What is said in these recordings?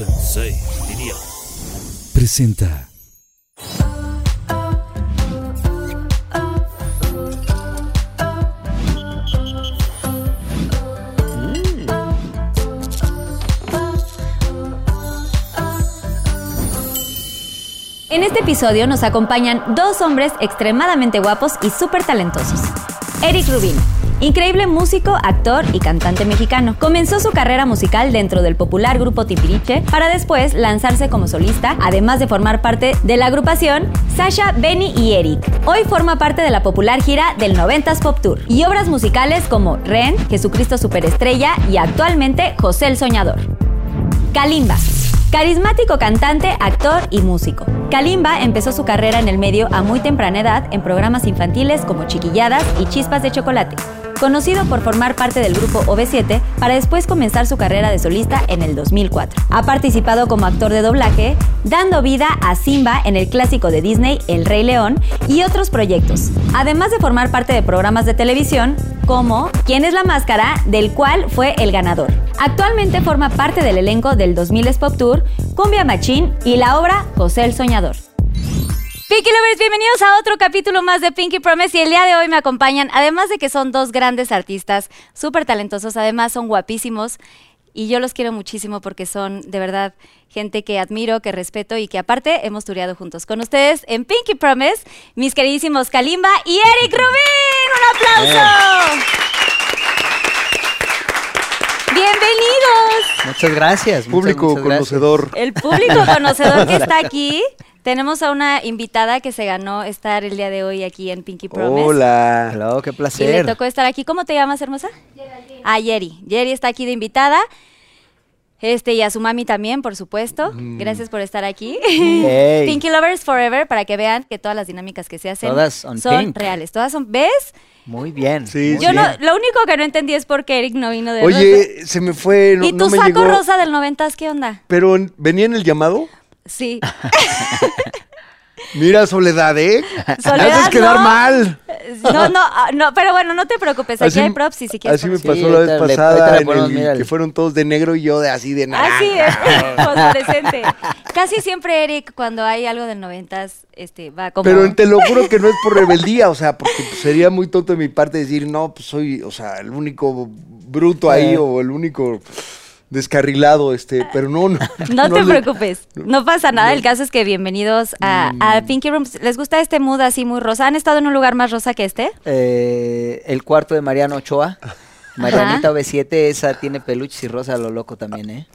Sensei, diría. Presenta. En este episodio nos acompañan dos hombres extremadamente guapos y súper talentosos. Eric Rubin, increíble músico, actor y cantante mexicano. Comenzó su carrera musical dentro del popular grupo Timbiriche para después lanzarse como solista, además de formar parte de la agrupación Sasha, Benny y Eric. Hoy forma parte de la popular gira del 90s Pop Tour y obras musicales como Ren, Jesucristo Superestrella y actualmente José el Soñador. Kalimba. Carismático cantante, actor y músico. Kalimba empezó su carrera en el medio a muy temprana edad en programas infantiles como Chiquilladas y Chispas de Chocolate. Conocido por formar parte del grupo OV7 para después comenzar su carrera de solista en el 2004. Ha participado como actor de doblaje, dando vida a Simba en el clásico de Disney El Rey León y otros proyectos. Además de formar parte de programas de televisión como ¿Quién es la máscara?, del cual fue el ganador. Actualmente forma parte del elenco del 2000 Pop Tour, Cumbia Machín y la obra José el Soñador. Pinky Lovers, bienvenidos a otro capítulo más de Pinky Promise y el día de hoy me acompañan, además de que son dos grandes artistas, súper talentosos, además son guapísimos y yo los quiero muchísimo porque son de verdad gente que admiro, que respeto y que aparte hemos tureado juntos. Con ustedes en Pinky Promise, mis queridísimos Kalimba y Eric Rubin. ¡Un aplauso! Bienvenidos. Muchas gracias. muchas, Público muchas gracias. conocedor. El público conocedor que está aquí. Tenemos a una invitada que se ganó estar el día de hoy aquí en Pinky Promise. Hola. Hello, qué Y le placer. tocó estar aquí. ¿Cómo te llamas, hermosa? Ah, Yeri. Yeri está aquí de invitada. Este, y a su mami también, por supuesto. Gracias por estar aquí. Pinky Lovers Forever, para que vean que todas las dinámicas que se hacen Todas son pink. reales. Todas son, ¿ves? Muy bien. Sí, muy Yo no, lo único que no entendí es por qué Eric no vino de rosa. Oye, se me fue, no, ¿Y no tu me saco llegó. rosa del noventas qué onda? Pero en- venía en el llamado. Sí. Mira, Soledad, ¿eh? Soledad, Me haces quedar no. mal. No, no, ah, no, pero bueno, no te preocupes. Aquí Así- hay props y si quieres. Así me. Sí, pasó la vez pasada, le ponemos, el- que fueron todos de negro y yo de así de nada. Ah, sí, es fosforescente. Casi siempre Eric, cuando hay algo del noventas, este, va como... Pero te lo juro que no es por rebeldía, o sea, porque pues, sería muy tonto de mi parte decir, no, pues soy, o sea, el único bruto ahí Eh. o el único descarrilado, este, pero no, no. No, te le- preocupes, no pasa nada. El caso es que bienvenidos a, Mm. a Pinky Rooms. ¿Les gusta este mood así muy rosa? ¿Han estado en un lugar más rosa que este? Eh, el cuarto de Mariano Ochoa. Marianita V7, esa tiene peluches y rosa a lo loco también, ¿eh?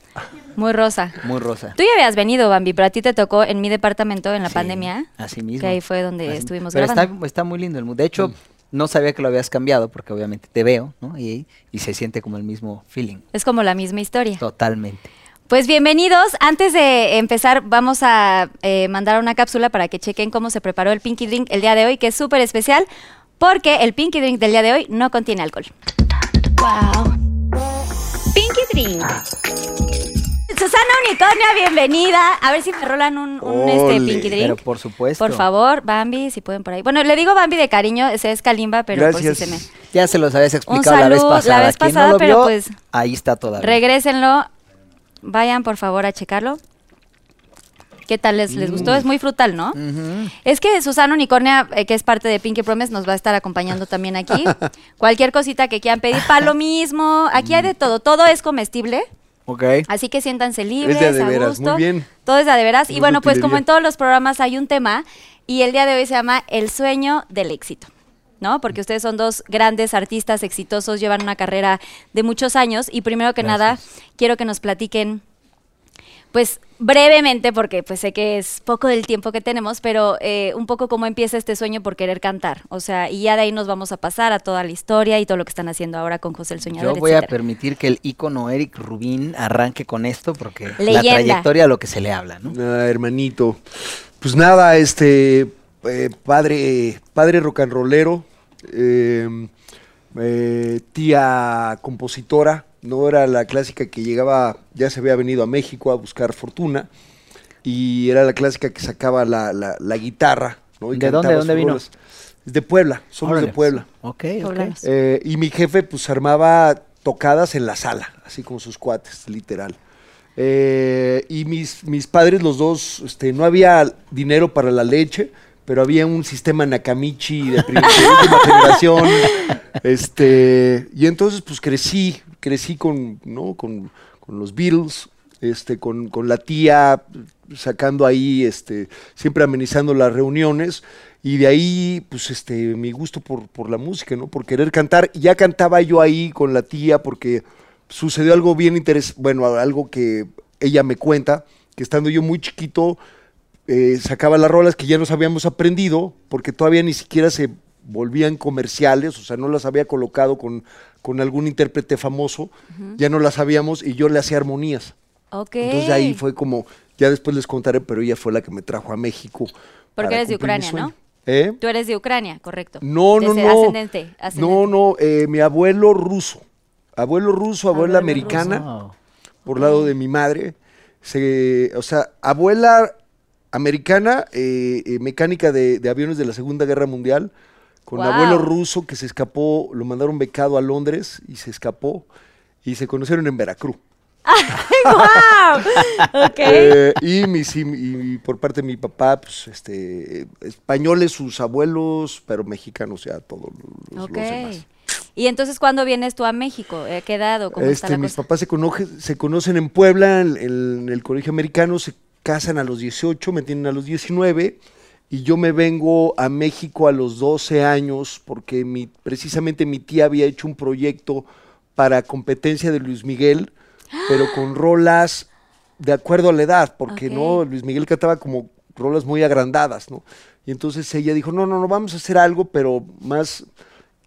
Muy rosa. Muy rosa. Tú ya habías venido, Bambi, pero a ti te tocó en mi departamento en la Sí, pandemia. Así mismo. Que ahí fue donde Así- estuvimos Pero grabando. está, está muy lindo el mood. De hecho, no sabía que lo habías cambiado porque obviamente te veo, ¿no? Y, y se siente como el mismo feeling. Es como la misma historia. Totalmente. Pues bienvenidos. Antes de empezar, vamos a eh, mandar una cápsula para que chequen cómo se preparó el Pinky Drink el día de hoy, que es súper especial, porque el Pinky Drink del día de hoy no contiene alcohol. ¡Wow! Pinky Drink. Susana Unicornia, bienvenida. A ver si me rolan un, un, este. Pinky Drink. Pero por supuesto. Por favor, Bambi, si pueden por ahí. Bueno, le digo Bambi de cariño, ese es Kalimba, pero Gracias. por si se me... Ya se los habías explicado la vez saludo, la pasada. vez pasada, no lo pero vio, pues- Ahí está todavía. Regrésenlo. Vayan, por favor, a checarlo. ¿Qué tal les, les gustó? Es muy frutal, ¿no? Es que Susana Unicornia, eh, que es parte de Pinky Promise, nos va a estar acompañando también aquí. Cualquier cosita que quieran pedir, para lo mismo. Aquí hay de todo. Todo es comestible. Ok. Así que siéntanse libres, Es de a veras, gusto. muy bien. Todo es de veras. Y bueno, pues como en todos los programas hay un tema y el día de hoy se llama El sueño del éxito. ¿No? Porque ustedes son dos grandes artistas exitosos, llevan una carrera de muchos años y primero que nada quiero que nos platiquen pues brevemente, porque pues sé que es poco del tiempo que tenemos, pero eh, un poco cómo empieza este sueño por querer cantar. O sea, y ya de ahí nos vamos a pasar a toda la historia y todo lo que están haciendo ahora con José el Soñador. Yo voy a permitir que el ícono Eric Rubín arranque con esto porque la trayectoria a lo que se le habla, ¿no? Ah, hermanito. Pues nada, este eh, padre, padre rock and rollero, eh, eh, tía compositora, no era la clásica que llegaba, ya se había venido a México a buscar fortuna, y era la clásica que sacaba la, la- la guitarra. ¿no? Y ¿De dónde- vino? Es de Puebla, somos Órale. de Puebla. Ok, ok. Eh, y mi jefe pues armaba tocadas en la sala, así como sus cuates, literal. Eh, y mis, mis padres, los dos, este, no había dinero para la leche, pero había un sistema Nakamichi de, de última generación. Este, y entonces, pues crecí, crecí con, ¿no? con, con los Beatles, este, con, con la tía, sacando ahí, este, siempre amenizando las reuniones. Y de ahí, pues, este, mi gusto por, por la música, ¿no? Por querer cantar. Ya cantaba yo ahí con la tía porque sucedió algo bien interesante, bueno, algo que ella me cuenta, que estando yo muy chiquito, eh, sacaba las rolas que ya nos habíamos aprendido, porque todavía ni siquiera se volvían comerciales, o sea, no las había colocado con, con algún intérprete famoso, ya no las sabíamos y yo le hacía armonías. Ok. Entonces de ahí fue como, ya después les contaré, pero ella fue la que me trajo a México. Porque eres de Ucrania. ¿no? ¿Eh? Tú eres de Ucrania, correcto. No, no, no. Ascendente, ascendente. No, no, eh, mi abuelo ruso. Abuelo ruso, abuela Abuelo americana, por lado de mi madre. Se, o sea, abuela americana, eh, eh, mecánica de, de aviones de la Segunda Guerra Mundial, con abuelo ruso que se escapó, lo mandaron becado a Londres y se escapó y se conocieron en Veracruz. ¡Guau! Eh, y, mis, y, y por parte de mi papá, pues, este, españoles sus abuelos, pero mexicanos ya todos los, los Ok. demás. Y entonces, ¿cuándo vienes tú a México? Eh, ¿Qué edad o cómo está Este, la mis cosa? papás se, conoje- se conocen en Puebla, en, en el colegio americano, se casan a los 18, me tienen a los 19, y yo me vengo a México a los 12 años, porque mi, precisamente mi tía había hecho un proyecto para competencia de Luis Miguel, pero con rolas de acuerdo a la edad, porque no, Luis Miguel cantaba como rolas muy agrandadas, ¿no? Y entonces ella dijo, no, no, no, vamos a hacer algo, pero más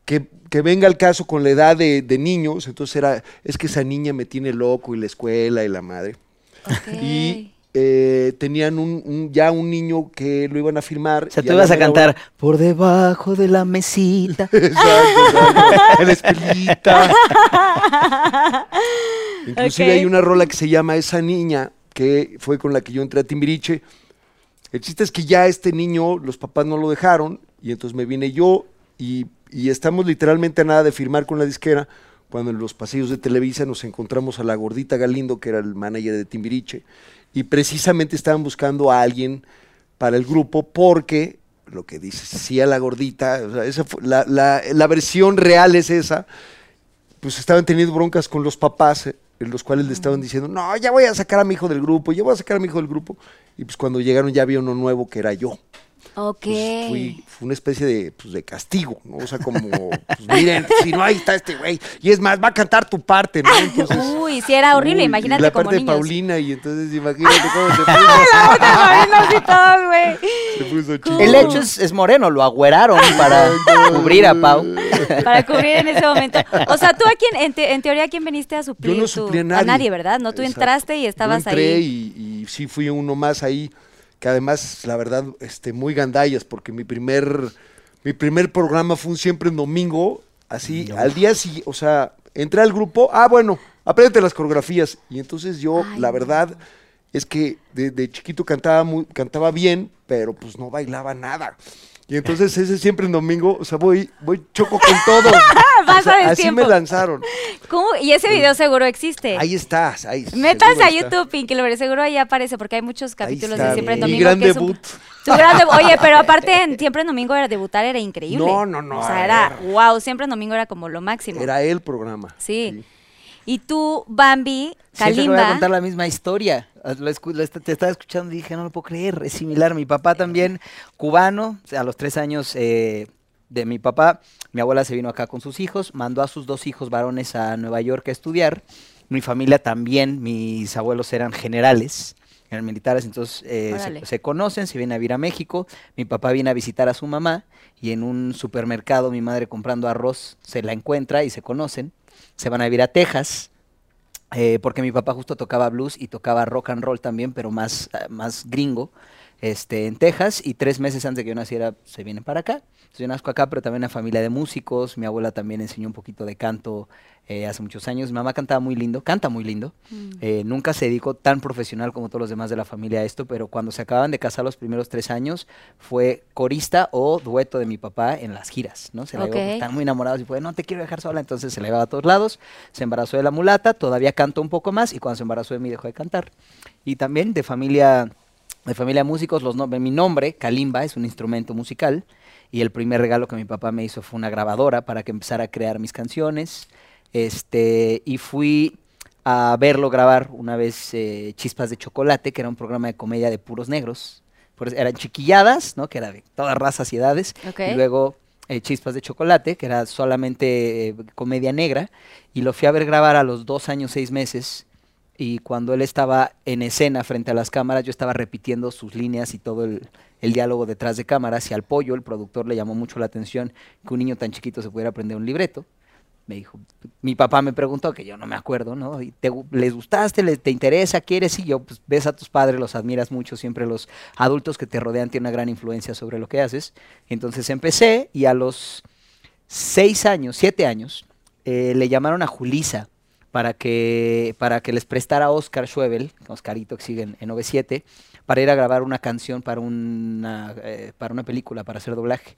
que, que venga al caso con la edad de, de niños, entonces era, es que esa niña me tiene loco y la escuela y la madre. Y eh, tenían un, un- ya un niño que lo iban a firmar. O sea, tú ibas a cantar hora- por debajo de la mesita. Exacto, exacto. La escuelita. Inclusive hay una rola que se llama Esa Niña, que fue con la que yo entré a Timbiriche. El chiste es que ya este niño, los papás no lo dejaron, y entonces me vine yo, y, y estamos literalmente a nada de firmar con la disquera, cuando en los pasillos de Televisa nos encontramos a la gordita Galindo, que era el manager de Timbiriche, y precisamente estaban buscando a alguien para el grupo porque lo que dice sí a la gordita, o sea, esa fue- la, la- la versión real es esa, pues estaban teniendo broncas con los papás, eh, en los cuales le estaban diciendo, no, ya voy a sacar a mi hijo del grupo, ya voy a sacar a mi hijo del grupo, y pues cuando llegaron ya había uno nuevo que era yo. Ok. Pues fui- fue una especie de, pues, de castigo, ¿no? O sea, como, pues miren, si no, ahí está este güey, y es más, va a cantar tu parte, ¿no? Entonces... Uy, sí era horrible, Uy, y imagínate la como parte niños. de Paulina, y entonces imagínate cómo se puso, La otra Paulina, sí, todos, güey. se puso chido. El hecho es, es moreno, lo agüeraron para cubrir a Pau. Para cubrir en ese momento. O sea, tú a quién, en, te- en teoría, ¿a quién viniste a suplir? Yo no tú? suplí a nadie. ¿verdad? No, tú Exacto. entraste y estabas Yo entré ahí. Y, y sí fui uno más ahí, que además, la verdad, este, muy gandallas, porque mi primer, mi primer programa fue un siempre en domingo, así, al día siguiente, o sea, entré al grupo, ah, bueno, aprende las coreografías. Y entonces yo, Ay, la no. verdad, es que de, de chiquito cantaba, muy, cantaba bien, pero pues no bailaba nada. Y entonces ese siempre en domingo, o sea, voy, voy choco con todo. Vas a así me lanzaron. ¿Cómo? Y ese video seguro existe. Ahí estás, ahí. Métanse a está. YouTube, Pinky Lovers, seguro ahí aparece, porque hay muchos capítulos de está, Siempre en mi Domingo. gran que es un- debut. Tu gran debu- Oye, pero aparte en Siempre en Domingo era debutar era increíble. No, no, no, O sea, era, wow, Siempre en Domingo era como lo máximo. Era el programa. Sí. Y tú, Bambi, Siempre que voy a Kalimba. contar la misma historia. Ah, lo escu- lo est- te estaba escuchando y dije, no lo puedo creer, es similar. Mi papá también, cubano, a los tres años eh, de mi papá, mi abuela se vino acá con sus hijos, mandó a sus dos hijos varones a Nueva York a estudiar. Mi familia también, mis abuelos eran generales, eran militares, entonces eh, se, se conocen, se vienen a vivir a México. Mi papá viene a visitar a su mamá y en un supermercado mi madre comprando arroz se la encuentra y se conocen. Se van a vivir a Texas. Eh, porque mi papá justo tocaba blues y tocaba rock and roll también, pero más, eh, más gringo. Este, en Texas y tres meses antes de que yo naciera se vienen para acá. Entonces, yo nazco acá, pero también una familia de músicos. Mi abuela también enseñó un poquito de canto eh, hace muchos años. Mi mamá cantaba muy lindo, canta muy lindo. Eh, nunca se dedicó tan profesional como todos los demás de la familia a esto, pero cuando se acaban de casar los primeros tres años, fue corista o dueto de mi papá en las giras, ¿no? Se la llevó, estaban muy enamorados y fue, no te quiero dejar sola, entonces se la llevaba a todos lados. Se embarazó de la mulata, todavía cantó un poco más y cuando se embarazó de mí dejó de cantar. Y también de familia de familia de músicos, los nom- mi nombre, Kalimba, es un instrumento musical y el primer regalo que mi papá me hizo fue una grabadora para que empezara a crear mis canciones. Este, y fui a verlo grabar una vez eh, Chispas de Chocolate, que era un programa de comedia de puros negros. Por eran chiquilladas, ¿no? Que era de todas razas y edades. Y luego eh, Chispas de Chocolate, que era solamente eh, comedia negra. Y lo fui a ver grabar a los dos años, seis meses. Y cuando él estaba en escena frente a las cámaras, yo estaba repitiendo sus líneas y todo el, diálogo detrás de cámaras. Y al pollo, el productor, le llamó mucho la atención que un niño tan chiquito se pudiera aprender un libreto. Me dijo, mi papá me preguntó, que yo no me acuerdo, ¿no? ¿Y te ¿Les gustaste? ¿Les, ¿Te interesa? ¿Quieres? Y yo, pues ves a tus padres, los admiras mucho, siempre los adultos que te rodean tienen una gran influencia sobre lo que haces. Entonces empecé y a los seis años, siete años, eh, le llamaron a Julisa para que, para que les prestara Oscar Schwebel, Oscarito que sigue en, en OV7, para ir a grabar una canción para una, eh, para una película, para hacer doblaje.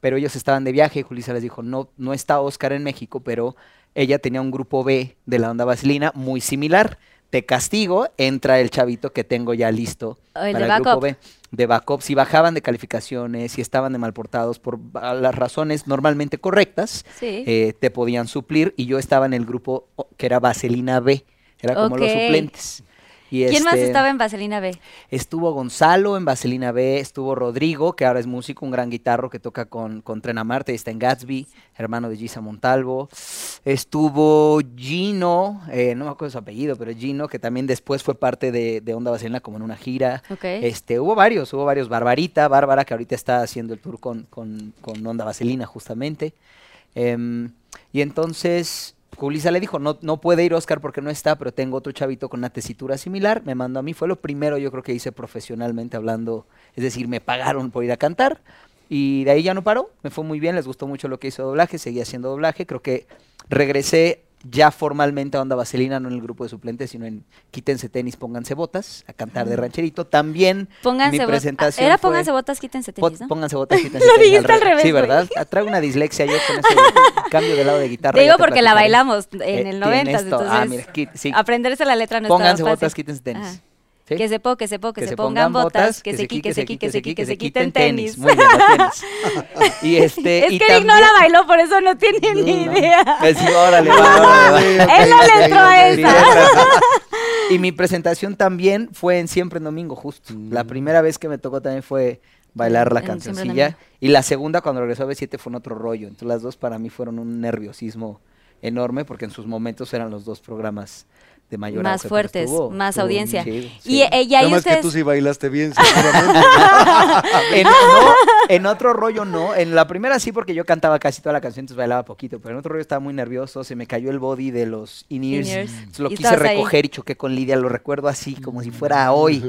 Pero ellos estaban de viaje y Julisa les dijo, no, no está Oscar en México, pero ella tenía un grupo B de la onda vaselina muy similar. Te castigo, entra el chavito que tengo ya listo el para el grupo. B. De backup, si bajaban de calificaciones, si estaban de malportados por a las razones normalmente correctas, Sí. eh, te podían suplir y yo estaba en el grupo que era Vaselina B, era como los suplentes. Y ¿Quién más este, estaba en Vaselina B? Estuvo Gonzalo en Vaselina B, estuvo Rodrigo, que ahora es músico, un gran guitarro que toca con, con Tren Marte, está en Gatsby, hermano de Gisa Montalvo. Estuvo Gino, eh, no me acuerdo su apellido, pero Gino, que también después fue parte de, de Onda Vaselina como en una gira. Este, hubo varios, hubo varios. Barbarita, Bárbara, que ahorita está haciendo el tour con, con, con Onda Vaselina, justamente. Em, y entonces, Julisa le dijo, no, no puede ir Oscar porque no está, pero tengo otro chavito con una tesitura similar. Me mandó a mí, fue lo primero yo creo que hice profesionalmente hablando, es decir, me pagaron por ir a cantar. Y de ahí ya no paró, me fue muy bien, les gustó mucho lo que hizo doblaje, seguí haciendo doblaje, creo que regresé ya formalmente a Onda Vaselina, no en el grupo de suplentes, sino en Quítense tenis, pónganse botas, a cantar de rancherito. También Pónganse mi presentación Era fue- pónganse botas, quítense tenis, ¿no? Pónganse botas, quítense Lo tenis, dijiste al revés, Sí. ¿verdad? Ah, Traigo una dislexia yo con ese cambio de lado de guitarra. Te digo te porque la bailamos en Eh, el tiene 90, esto. entonces Ah, mira, qui- sí. aprenderse la letra no Pónganse botas, fácil. quítense tenis. Ajá. ¿Sí? Que se po, que se po, que, se, pongan botas, que se qui, que se que se qui, que se quiten tenis. Muy bien, y este, Es y que no también- la bailó, por eso no tiene ni idea. Eh, sí, órale, va, órale, va. Él no le entró a esa. y mi presentación también fue en Siempre en Domingo, justo. La primera vez que me tocó también fue bailar la cancioncilla. Y la segunda, cuando regresó a B7, fue en otro rollo. Entonces las dos para mí fueron un nerviosismo enorme, porque en sus momentos eran los dos programas de mayor Más fuertes, estuvo- más estuvo audiencia. chido, Y sí. ella y Nada más que ustedes. tú sí bailaste bien, seguramente. en, no, en otro rollo no. En la primera sí, porque yo cantaba casi toda la canción, entonces bailaba poquito. Pero en otro rollo estaba muy nervioso. Se me cayó el body de los in-ears. Lo quise ahí. recoger y choqué con Lidia. Lo recuerdo así, como si fuera hoy.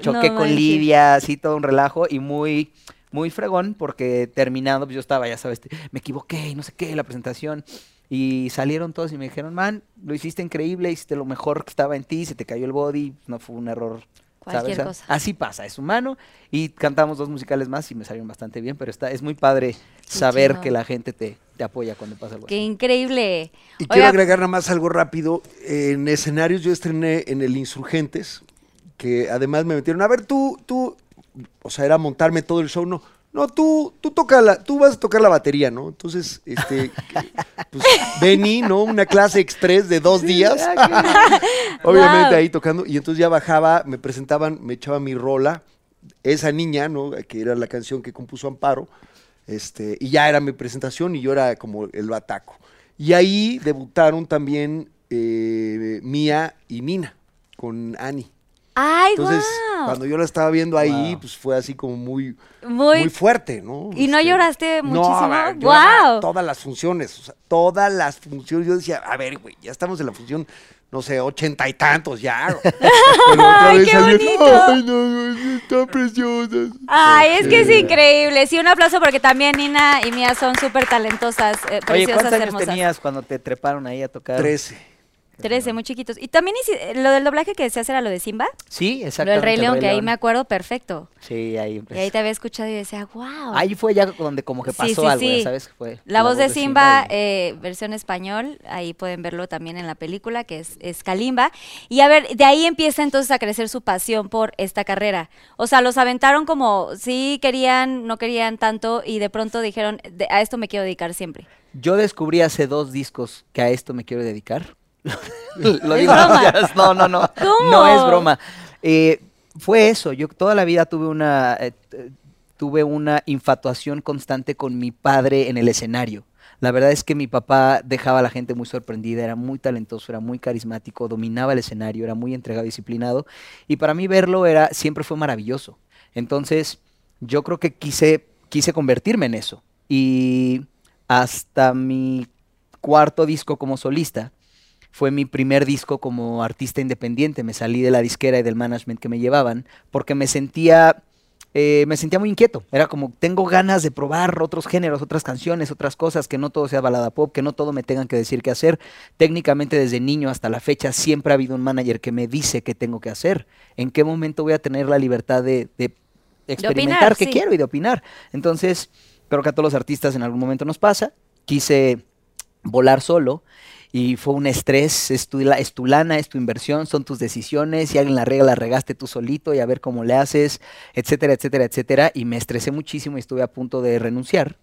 Choqué No con. Lidia, así todo un relajo. Y muy, muy fregón, porque terminando, pues yo estaba, ya sabes, me equivoqué y no sé qué, la presentación. Y salieron todos y me dijeron, man, lo hiciste increíble, hiciste lo mejor que estaba en ti, se te cayó el body, no fue un error. ¿sabes? Cualquier cosa. Así pasa, es humano. Y cantamos dos musicales más y me salieron bastante bien, pero está, es muy padre saber chido. que la gente te, te apoya cuando pasa algo Qué así. increíble. Y Oiga, quiero agregar nada más algo rápido. En escenarios yo estrené en el Insurgentes, que además me metieron, a ver, tú, tú, o sea, era montarme todo el show, no. No, tú, tú toca la, tú vas a tocar la batería, ¿no? Entonces, este, pues, Benny, ¿no? Una clase express de dos días. Obviamente Wow. ahí tocando. Y entonces ya bajaba, me presentaban, me echaba mi rola, esa niña, ¿no? Que era la canción que compuso Amparo. Este, y ya era mi presentación y yo era como el bataco. Y ahí debutaron también eh, Mía y Nina con Ani. Ay, Entonces, cuando yo la estaba viendo ahí, Wow. pues fue así como muy, Muy- muy, fuerte, ¿no? ¿Y no lloraste muchísimo? No, ¡Guau! todas las funciones, o sea, todas las funciones. Yo decía, a ver, güey, ya estamos en la función, no sé, ochenta y tantos ya. Pero otra Ay, vez qué salió, bonito. "Ay, no, no, está tan preciosas. Ay, es que es increíble. Sí, un aplauso porque también Nina y Mía son súper talentosas, eh, Oye, preciosas, ¿cuántos años hermosas. tenías cuando te treparon ahí a tocar? Trece. Trece, muy chiquitos. Y también eh, lo del doblaje que decías era lo de Simba, Sí, lo exactamente. del Rey León, que ahí me acuerdo perfecto. Sí, ahí. Y ahí te había escuchado y decía, wow. Ahí fue ya donde como que pasó sí, algo, sí. ¿sabes? Fue La, voz de Simba, y- eh, versión español, ahí pueden verlo también en la película, que es, es Kalimba. Y a ver, de ahí empieza entonces a crecer su pasión por esta carrera. O sea, los aventaron como, sí querían, no querían tanto, y de pronto dijeron, "De- a esto me quiero dedicar siempre. Yo descubrí hace dos discos que a esto me quiero dedicar. Lo ¿Es digo, no, no, no. ¿Cómo? No es broma. Eh, fue eso. Yo toda la vida tuve una, eh, tuve una infatuación constante con mi padre en el escenario. La verdad es que mi papá dejaba a la gente muy sorprendida, era muy talentoso, era muy carismático, dominaba el escenario, era muy entregado, disciplinado. Y para mí verlo era, siempre fue maravilloso. Entonces, yo creo que quise, quise convertirme en eso. Y hasta mi cuarto disco como solista, fue mi primer disco como artista independiente. Me salí de la disquera y del management que me llevaban porque me sentía, eh, me sentía muy inquieto. Era como, tengo ganas de probar otros géneros, otras canciones, otras cosas, que no todo sea balada pop, que no todo me tengan que decir qué hacer. Técnicamente desde niño hasta la fecha siempre ha habido un manager que me dice qué tengo que hacer. ¿En qué momento voy a tener la libertad de, de experimentar qué sí. quiero y de opinar? Entonces, creo que a todos los artistas en algún momento nos pasa. Quise volar solo y fue un estrés, es tu, es tu lana, es tu inversión, son tus decisiones, si alguien la regla, la regaste tú solito y a ver cómo le haces, etcétera, etcétera, etcétera. Y me estresé muchísimo y estuve a punto de renunciar.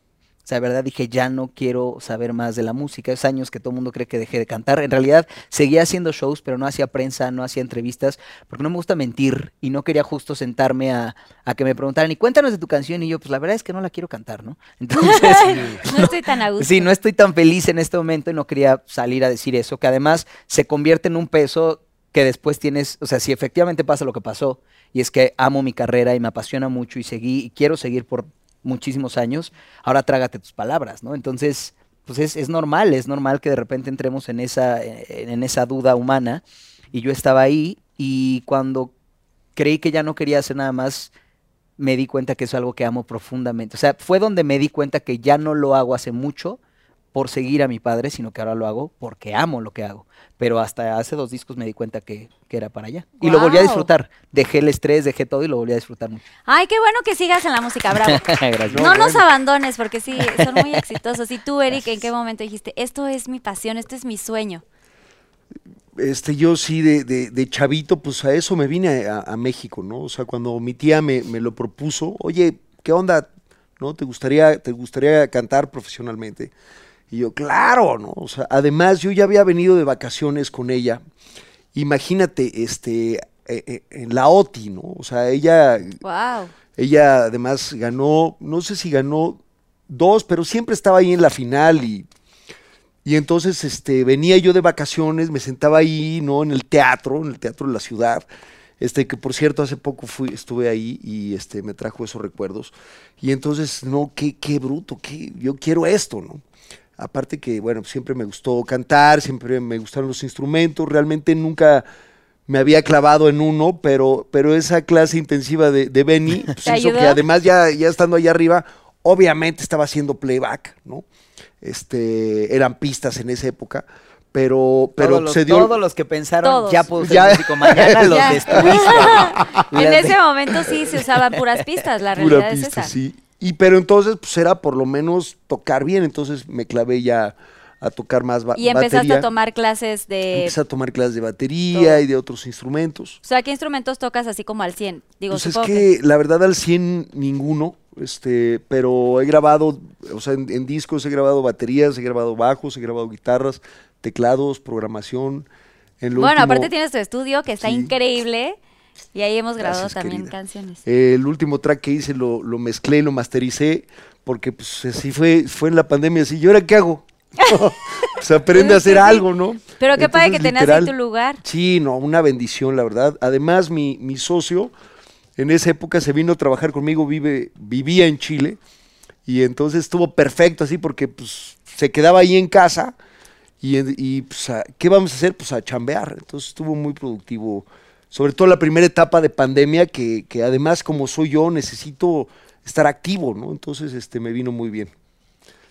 O sea, de verdad dije, ya no quiero saber más de la música. Es años que todo el mundo cree que dejé de cantar. En realidad seguía haciendo shows, pero no hacía prensa, no hacía entrevistas, porque no me gusta mentir y no quería justo sentarme a, a que me preguntaran, y cuéntanos de tu canción. Y yo, pues la verdad es que no la quiero cantar, ¿no? Entonces, no estoy tan a gusto. Sí, no estoy tan feliz en este momento y no quería salir a decir eso, que además se convierte en un peso que después tienes, o sea, si efectivamente pasa lo que pasó, y es que amo mi carrera y me apasiona mucho y seguí y quiero seguir por muchísimos años, ahora trágate tus palabras, ¿no? Entonces, pues es, es normal, es normal que de repente entremos en esa, en, en esa duda humana, y yo estaba ahí, y cuando creí que ya no quería hacer nada más, me di cuenta que es algo que amo profundamente. O sea, fue donde me di cuenta que ya no lo hago hace mucho por seguir a mi padre, sino que ahora lo hago porque amo lo que hago. Pero hasta hace dos discos me di cuenta que, que era para allá. Y lo volví a disfrutar. Dejé el estrés, dejé todo y lo volví a disfrutar mucho. Ay, qué bueno que sigas en la música, bravo. Gracias. No nos abandones porque sí, son muy exitosos. Y tú, Eric, ¿en qué momento dijiste, esto es mi pasión, esto es mi sueño? Este, yo sí, de, de- de chavito, pues a eso me vine a, a México, ¿no? O sea, cuando mi tía me, me lo propuso, oye, ¿qué onda? ¿No? ¿Te gustaría, ¿Te gustaría cantar profesionalmente? Y yo, claro, ¿no? O sea, además yo ya había venido de vacaciones con ella. Imagínate, este, eh, eh, en la OTI, ¿no? O sea, ella, Wow. ella además ganó, no sé si ganó dos, pero siempre estaba ahí en la final y, y entonces este, venía yo de vacaciones, me sentaba ahí, ¿no? En el teatro, en el teatro de la ciudad, este, que por cierto hace poco fui, estuve ahí y este, me trajo esos recuerdos. Y entonces, no, qué, qué bruto, qué, yo quiero esto, ¿no? Aparte que, bueno, siempre me gustó cantar, siempre me gustaron los instrumentos, realmente nunca me había clavado en uno, pero, pero esa clase intensiva de, de Benny pues, ¿Te hizo que además ya, ya estando allá arriba, obviamente estaba haciendo playback, ¿no? Este, eran pistas en esa época, pero, pero todos, los, se dio... todos los que pensaron, Todos. ya puedo ser Ya. músico mañana, los destruiste. En ese momento sí se usaban puras pistas, la pura realidad es pista, esa. sí. Y pero entonces pues era por lo menos tocar bien, entonces me clavé ya a tocar más ba- Y empezaste batería. a tomar clases de... Empecé a tomar clases de batería todo. y de otros instrumentos. O sea, ¿qué instrumentos tocas así como al 100? Digo, Pues es que la verdad al 100 ninguno, este, pero he grabado, o sea, en, en discos he grabado baterías, he grabado bajos, he grabado guitarras, teclados, programación. En lo Bueno, último- aparte tienes tu estudio que está Sí. increíble y ahí hemos grabado Gracias, también querida. canciones. El último track que hice lo, lo mezclé, lo mastericé, porque pues así fue, fue en la pandemia, así, ¿y ahora qué hago? pues aprende a Sí, hacer sí. algo, ¿no? Pero qué padre que tenías literal, tu lugar. Sí, no, una bendición, la verdad. Además, mi, mi socio en esa época se vino a trabajar conmigo, vive, vivía en Chile, y entonces estuvo perfecto así porque pues se quedaba ahí en casa y, y, pues, ¿qué vamos a hacer? Pues a chambear. Entonces estuvo muy productivo sobre todo la primera etapa de pandemia, que, que además como soy yo, necesito estar activo, ¿no? Entonces, este, me vino muy bien.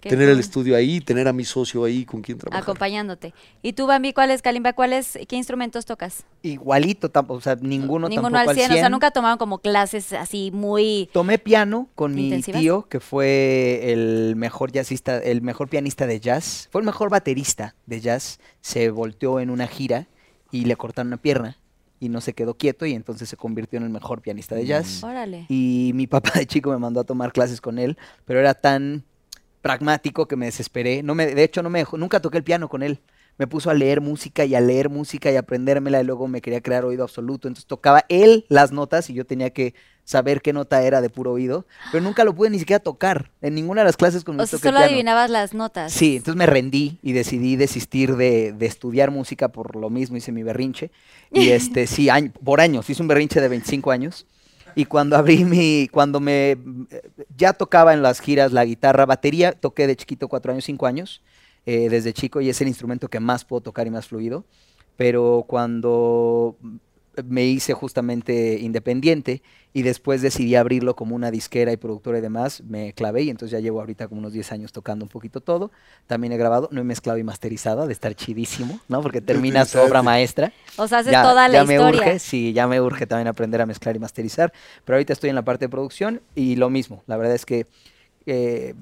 Qué tener el estudio ahí, tener a mi socio ahí con quien trabajar. Acompañándote. ¿Y tú, Bambi, cuáles, Kalimba, cuáles, qué instrumentos tocas? Igualito, tampoco, o sea, ninguno, Ninguno tampoco al 100, o sea, 100. nunca tomaron como clases así muy... Tomé piano con mi tío, que fue el mejor jazzista, el mejor pianista de jazz. Fue el mejor baterista de jazz. Se volteó en una gira y le cortaron una pierna y no se quedó quieto y entonces se convirtió en el mejor pianista de jazz. Órale. Y mi papá de chico me mandó a tomar clases con él, pero era tan pragmático que me desesperé. No me, de hecho, no me dejó, nunca toqué el piano con él. Me puso a leer música y a leer música y a aprendérmela y luego me quería crear oído absoluto. Entonces tocaba él las notas y yo tenía que saber qué nota era de puro oído, pero nunca lo pude ni siquiera tocar. En ninguna de las clases con O sea, solo adivinabas las notas. Sí, entonces me rendí y decidí desistir de, de estudiar música por lo mismo, hice mi berrinche. Y este, sí, año- por años, hice un berrinche de 25 años. Y cuando abrí mi, cuando me, ya tocaba en las giras la guitarra, batería, toqué de chiquito cuatro años, cinco años, eh, desde chico, y es el instrumento que más puedo tocar y más fluido. Pero cuando me hice justamente independiente y después decidí abrirlo como una disquera y productora y demás, me clavé y entonces ya llevo ahorita como unos 10 años tocando un poquito todo. También he grabado, no he mezclado y masterizado, de estar chidísimo, ¿no? Porque termina su obra maestra. O sea, haces Ya- toda la ya me historia. urge, sí, ya me urge también aprender a mezclar y masterizar, pero ahorita estoy en la parte de producción y lo mismo, la verdad es que eh,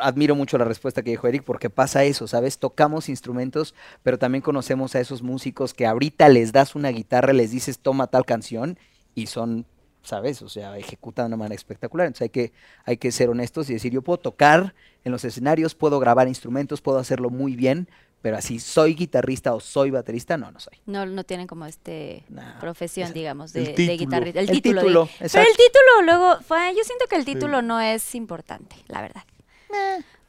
admiro mucho la respuesta que dijo Eric porque pasa eso, ¿sabes? Tocamos instrumentos, pero también conocemos a esos músicos que ahorita les das una guitarra, les dices toma tal canción y son, ¿sabes? O sea, ejecutan de una manera espectacular. Entonces hay que, hay que ser honestos y decir, yo puedo tocar en los escenarios, puedo grabar instrumentos, puedo hacerlo muy bien, pero así, ¿soy guitarrista o soy baterista? No, no soy. No, no tienen como este No, profesión, digamos, de, guitarrista. El, El título. Pero el título luego, fue, yo siento que el título no es importante, la verdad.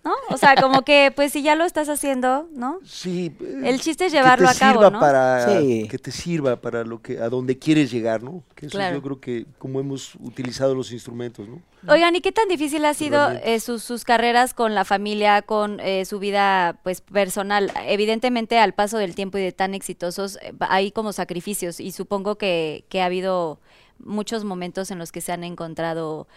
¿No? O sea, como que, pues si ya lo estás haciendo, ¿no? Sí. eh, El chiste es que llevarlo te a cabo, sirva ¿no? Para, Sí. Que te sirva para lo que, a donde quieres llegar, ¿no? Que eso Claro. yo creo que como hemos utilizado los instrumentos, ¿no? Oigan, ¿y qué tan difícil ha sido eh, sus, sus carreras con la familia, con eh, su vida pues personal? Evidentemente, al paso del tiempo y de tan exitosos, eh, hay como sacrificios y supongo que, que ha habido muchos momentos en los que se han encontrado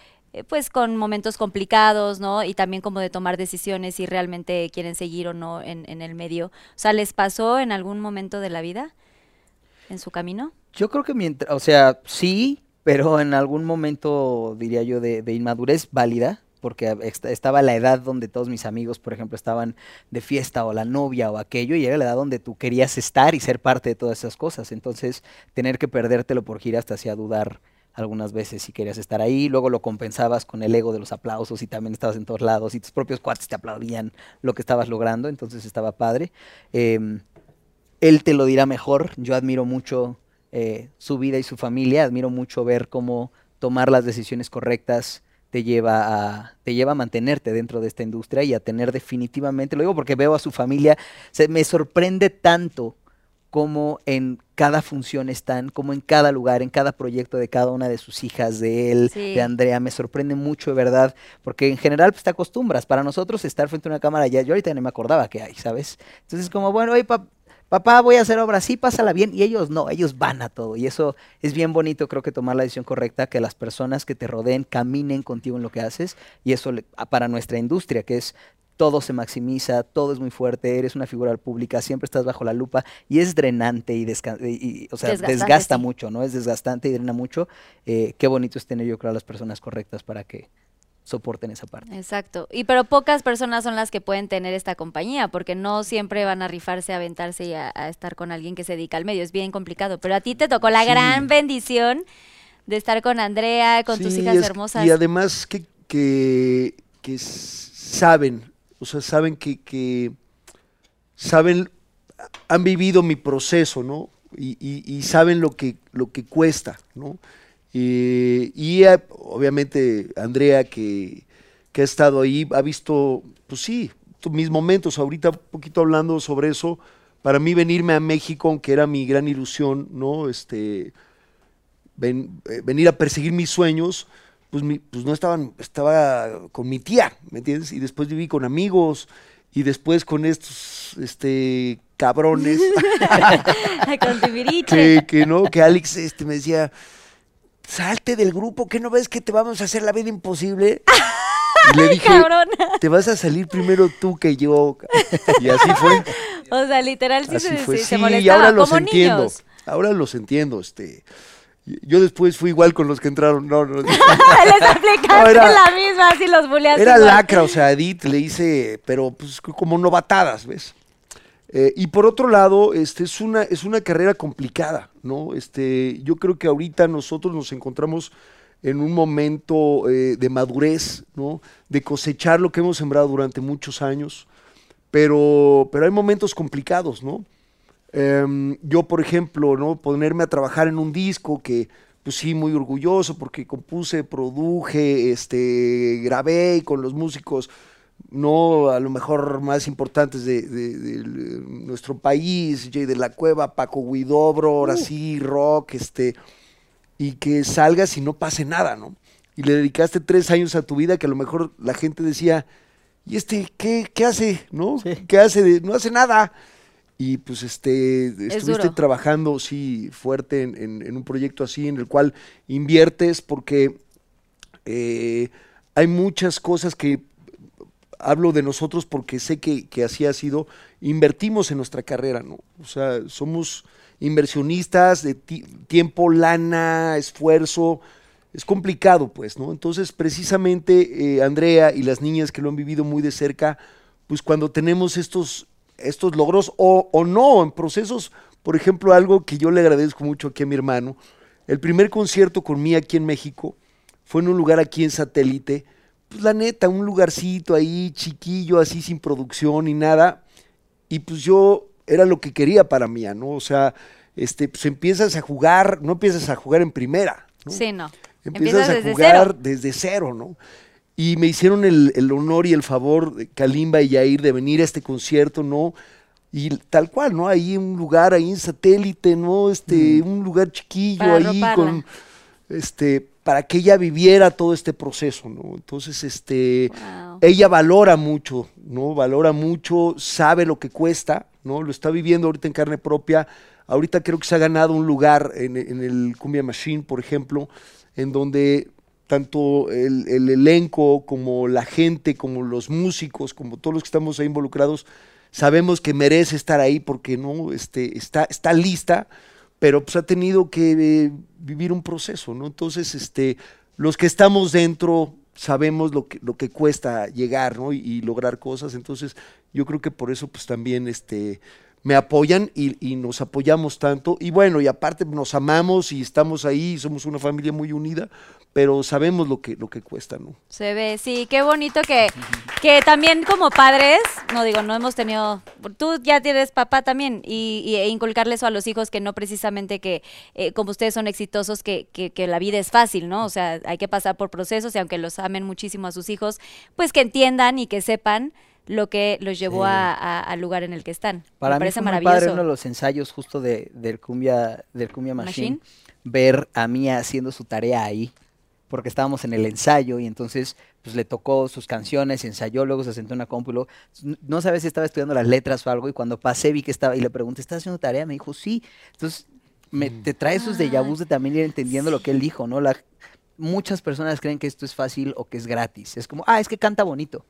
pues con momentos complicados, ¿no? Y también como de tomar decisiones si realmente quieren seguir o no en, en el medio. O sea, ¿les pasó en algún momento de la vida? ¿En su camino? Yo creo que mientras, o sea, sí, pero en algún momento, diría yo, de, de inmadurez válida, porque est- estaba la edad donde todos mis amigos, por ejemplo, estaban de fiesta o la novia o aquello, y era la edad donde tú querías estar y ser parte de todas esas cosas. Entonces, tener que perdértelo por giras te hacía dudar algunas veces si querías estar ahí, luego lo compensabas con el ego de los aplausos y también estabas en todos lados y tus propios cuates te aplaudían lo que estabas logrando, entonces estaba padre. Em, él te lo dirá mejor. Yo admiro mucho eh, su vida y su familia. Admiro mucho ver cómo tomar las decisiones correctas te lleva a te lleva a mantenerte dentro de esta industria y a tener definitivamente, lo digo porque veo a su familia, se me sorprende tanto cómo en cada función están, como en cada lugar, en cada proyecto de cada una de sus hijas, de él, Sí. de Andrea, me sorprende mucho, de verdad, porque en general pues te acostumbras, para nosotros estar frente a una cámara ya, yo ahorita no me acordaba que hay, ¿sabes? Entonces como, bueno, oye, pap- papá, voy a hacer obra, sí, pásala bien, y ellos no, ellos van a todo, y eso es bien bonito, creo que tomar la decisión correcta, que las personas que te rodeen caminen contigo en lo que haces, y eso le- para nuestra industria, que es todo se maximiza, todo es muy fuerte, eres una figura pública, siempre estás bajo la lupa y es drenante y, desca- y- y, o sea, desgasta sí. mucho, ¿no? Es desgastante y drena mucho. Eh, qué bonito es tener, yo creo, a las personas correctas para que soporten esa parte. Exacto. Y pero pocas personas son las que pueden tener esta compañía, porque no siempre van a rifarse, a aventarse y a, a estar con alguien que se dedica al medio. Es bien complicado. Pero a ti te tocó la Sí. gran bendición de estar con Andrea, con tus hijas es- hermosas. Y además que, que, que saben, o sea, saben que, que saben, han vivido mi proceso, ¿no? Y, y- y saben lo que, lo que cuesta, ¿no? Eh, y obviamente Andrea que, que ha estado ahí, ha visto, pues sí, mis momentos, ahorita un poquito hablando sobre eso, para mí venirme a México, aunque era mi gran ilusión, ¿no? Este, eh, venir a perseguir mis sueños, pues, mi- pues no estaban, estaba con mi tía, ¿me entiendes? Y después viví con amigos y después con estos este cabrones Con que, que no, que Alex este, me decía, salte del grupo, que no ves que te vamos a hacer la vida imposible. Y le dije, cabrona. te vas a salir primero tú que yo. Y así fue. O sea, literal sí, Así se, fue. sí se Sí, y ahora los entiendo. Ahora los entiendo. Este, yo después fui igual con los que entraron. No, no. Les aplicaste No, era- la misma, así los buleaste Era igual. lacra, o sea, a Edith le hice, pero pues como novatadas, ¿ves? Eh, y por otro lado, este, es, una, es una carrera complicada, ¿no? Este, yo creo que ahorita nosotros nos encontramos en un momento eh, de madurez, ¿no? De cosechar lo que hemos sembrado durante muchos años, pero, pero hay momentos complicados, ¿no? Em, yo, por ejemplo, ¿no? Ponerme a trabajar en un disco que, pues sí, muy orgulloso porque compuse, produje, este, grabé y con los músicos, no a lo mejor más importantes de, de- de, nuestro país, Jay de la Cueva, Paco Guidobro, ahora sí, rock, este, y que salgas y no pase nada, ¿no? Y le dedicaste tres años a tu vida que a lo mejor la gente decía, ¿y este qué, qué hace? ¿No? Sí. ¿Qué hace? No hace nada. Y pues este, estuviste duro. trabajando, sí, fuerte en, en- en un proyecto así, en el cual inviertes porque eh, hay muchas cosas que hablo de nosotros porque sé que, que así ha sido, invertimos en nuestra carrera, ¿no? O sea, somos inversionistas de ti- tiempo, lana, esfuerzo, es complicado, pues, ¿no? Entonces, precisamente, eh, Andrea y las niñas que lo han vivido muy de cerca, pues cuando tenemos estos, estos logros, o, o no, en procesos, por ejemplo, algo que yo le agradezco mucho aquí a mi hermano, el primer concierto con mí aquí en México fue en un lugar aquí en satélite, pues la neta, un lugarcito ahí chiquillo, así sin producción ni nada, y pues yo era lo que quería para mí, ¿no? O sea, este, pues empiezas a jugar, no empiezas a jugar en primera, ¿no? Sí, no. Empiezas Empiezas a desde jugar cero. desde cero, ¿no? Y me hicieron el, el honor y el favor, Kalimba y Yair, de venir a este concierto, ¿no? Y tal cual, ¿no? Ahí un lugar, ahí en satélite, ¿no? Este, un lugar chiquillo Para ahí con, este, para que ella viviera todo este proceso, ¿no? Entonces, este, Wow. ella valora mucho, ¿no? Valora mucho, sabe lo que cuesta, ¿no? Lo está viviendo ahorita en carne propia. Ahorita creo que se ha ganado un lugar en, en el Cumbia Machine, por ejemplo, en donde tanto el, el elenco como la gente, como los músicos, como todos los que estamos ahí involucrados, sabemos que merece estar ahí porque no este, está, está lista, pero pues ha tenido que eh, vivir un proceso, ¿no? Entonces, este, los que estamos dentro sabemos lo que, lo que cuesta llegar, ¿no? Y, y lograr cosas. Entonces, yo creo que por eso, pues también, este, me apoyan y, y nos apoyamos tanto. Y bueno, y aparte nos amamos y estamos ahí, somos una familia muy unida, pero sabemos lo que, lo que cuesta, ¿no? Se ve, sí, qué bonito que, que también como padres, no digo, no hemos tenido, tú ya tienes papá también, y, y- e inculcarle eso a los hijos que no precisamente que, eh, como ustedes son exitosos, que, que, que la vida es fácil, ¿no? O sea, hay que pasar por procesos y aunque los amen muchísimo a sus hijos, pues que entiendan y que sepan lo que los llevó Sí. a- a- al lugar en el que están. Para Me mí parece fue maravilloso. padre uno de los ensayos justo de, del Cumbia, del Cumbia Machine, Machine. ver a Mía haciendo su tarea ahí, porque estábamos en el ensayo y entonces pues le tocó sus canciones, ensayó, luego se sentó en una compu y luego, n- no sabes si estaba estudiando las letras o algo y cuando pasé vi que estaba y le pregunté, ¿estás haciendo tarea? Me dijo, sí. Entonces me, te trae esos déjà vus de también ir entendiendo lo que él dijo, ¿no? La, muchas personas creen que esto es fácil o que es gratis. Es como, ah, es que canta bonito.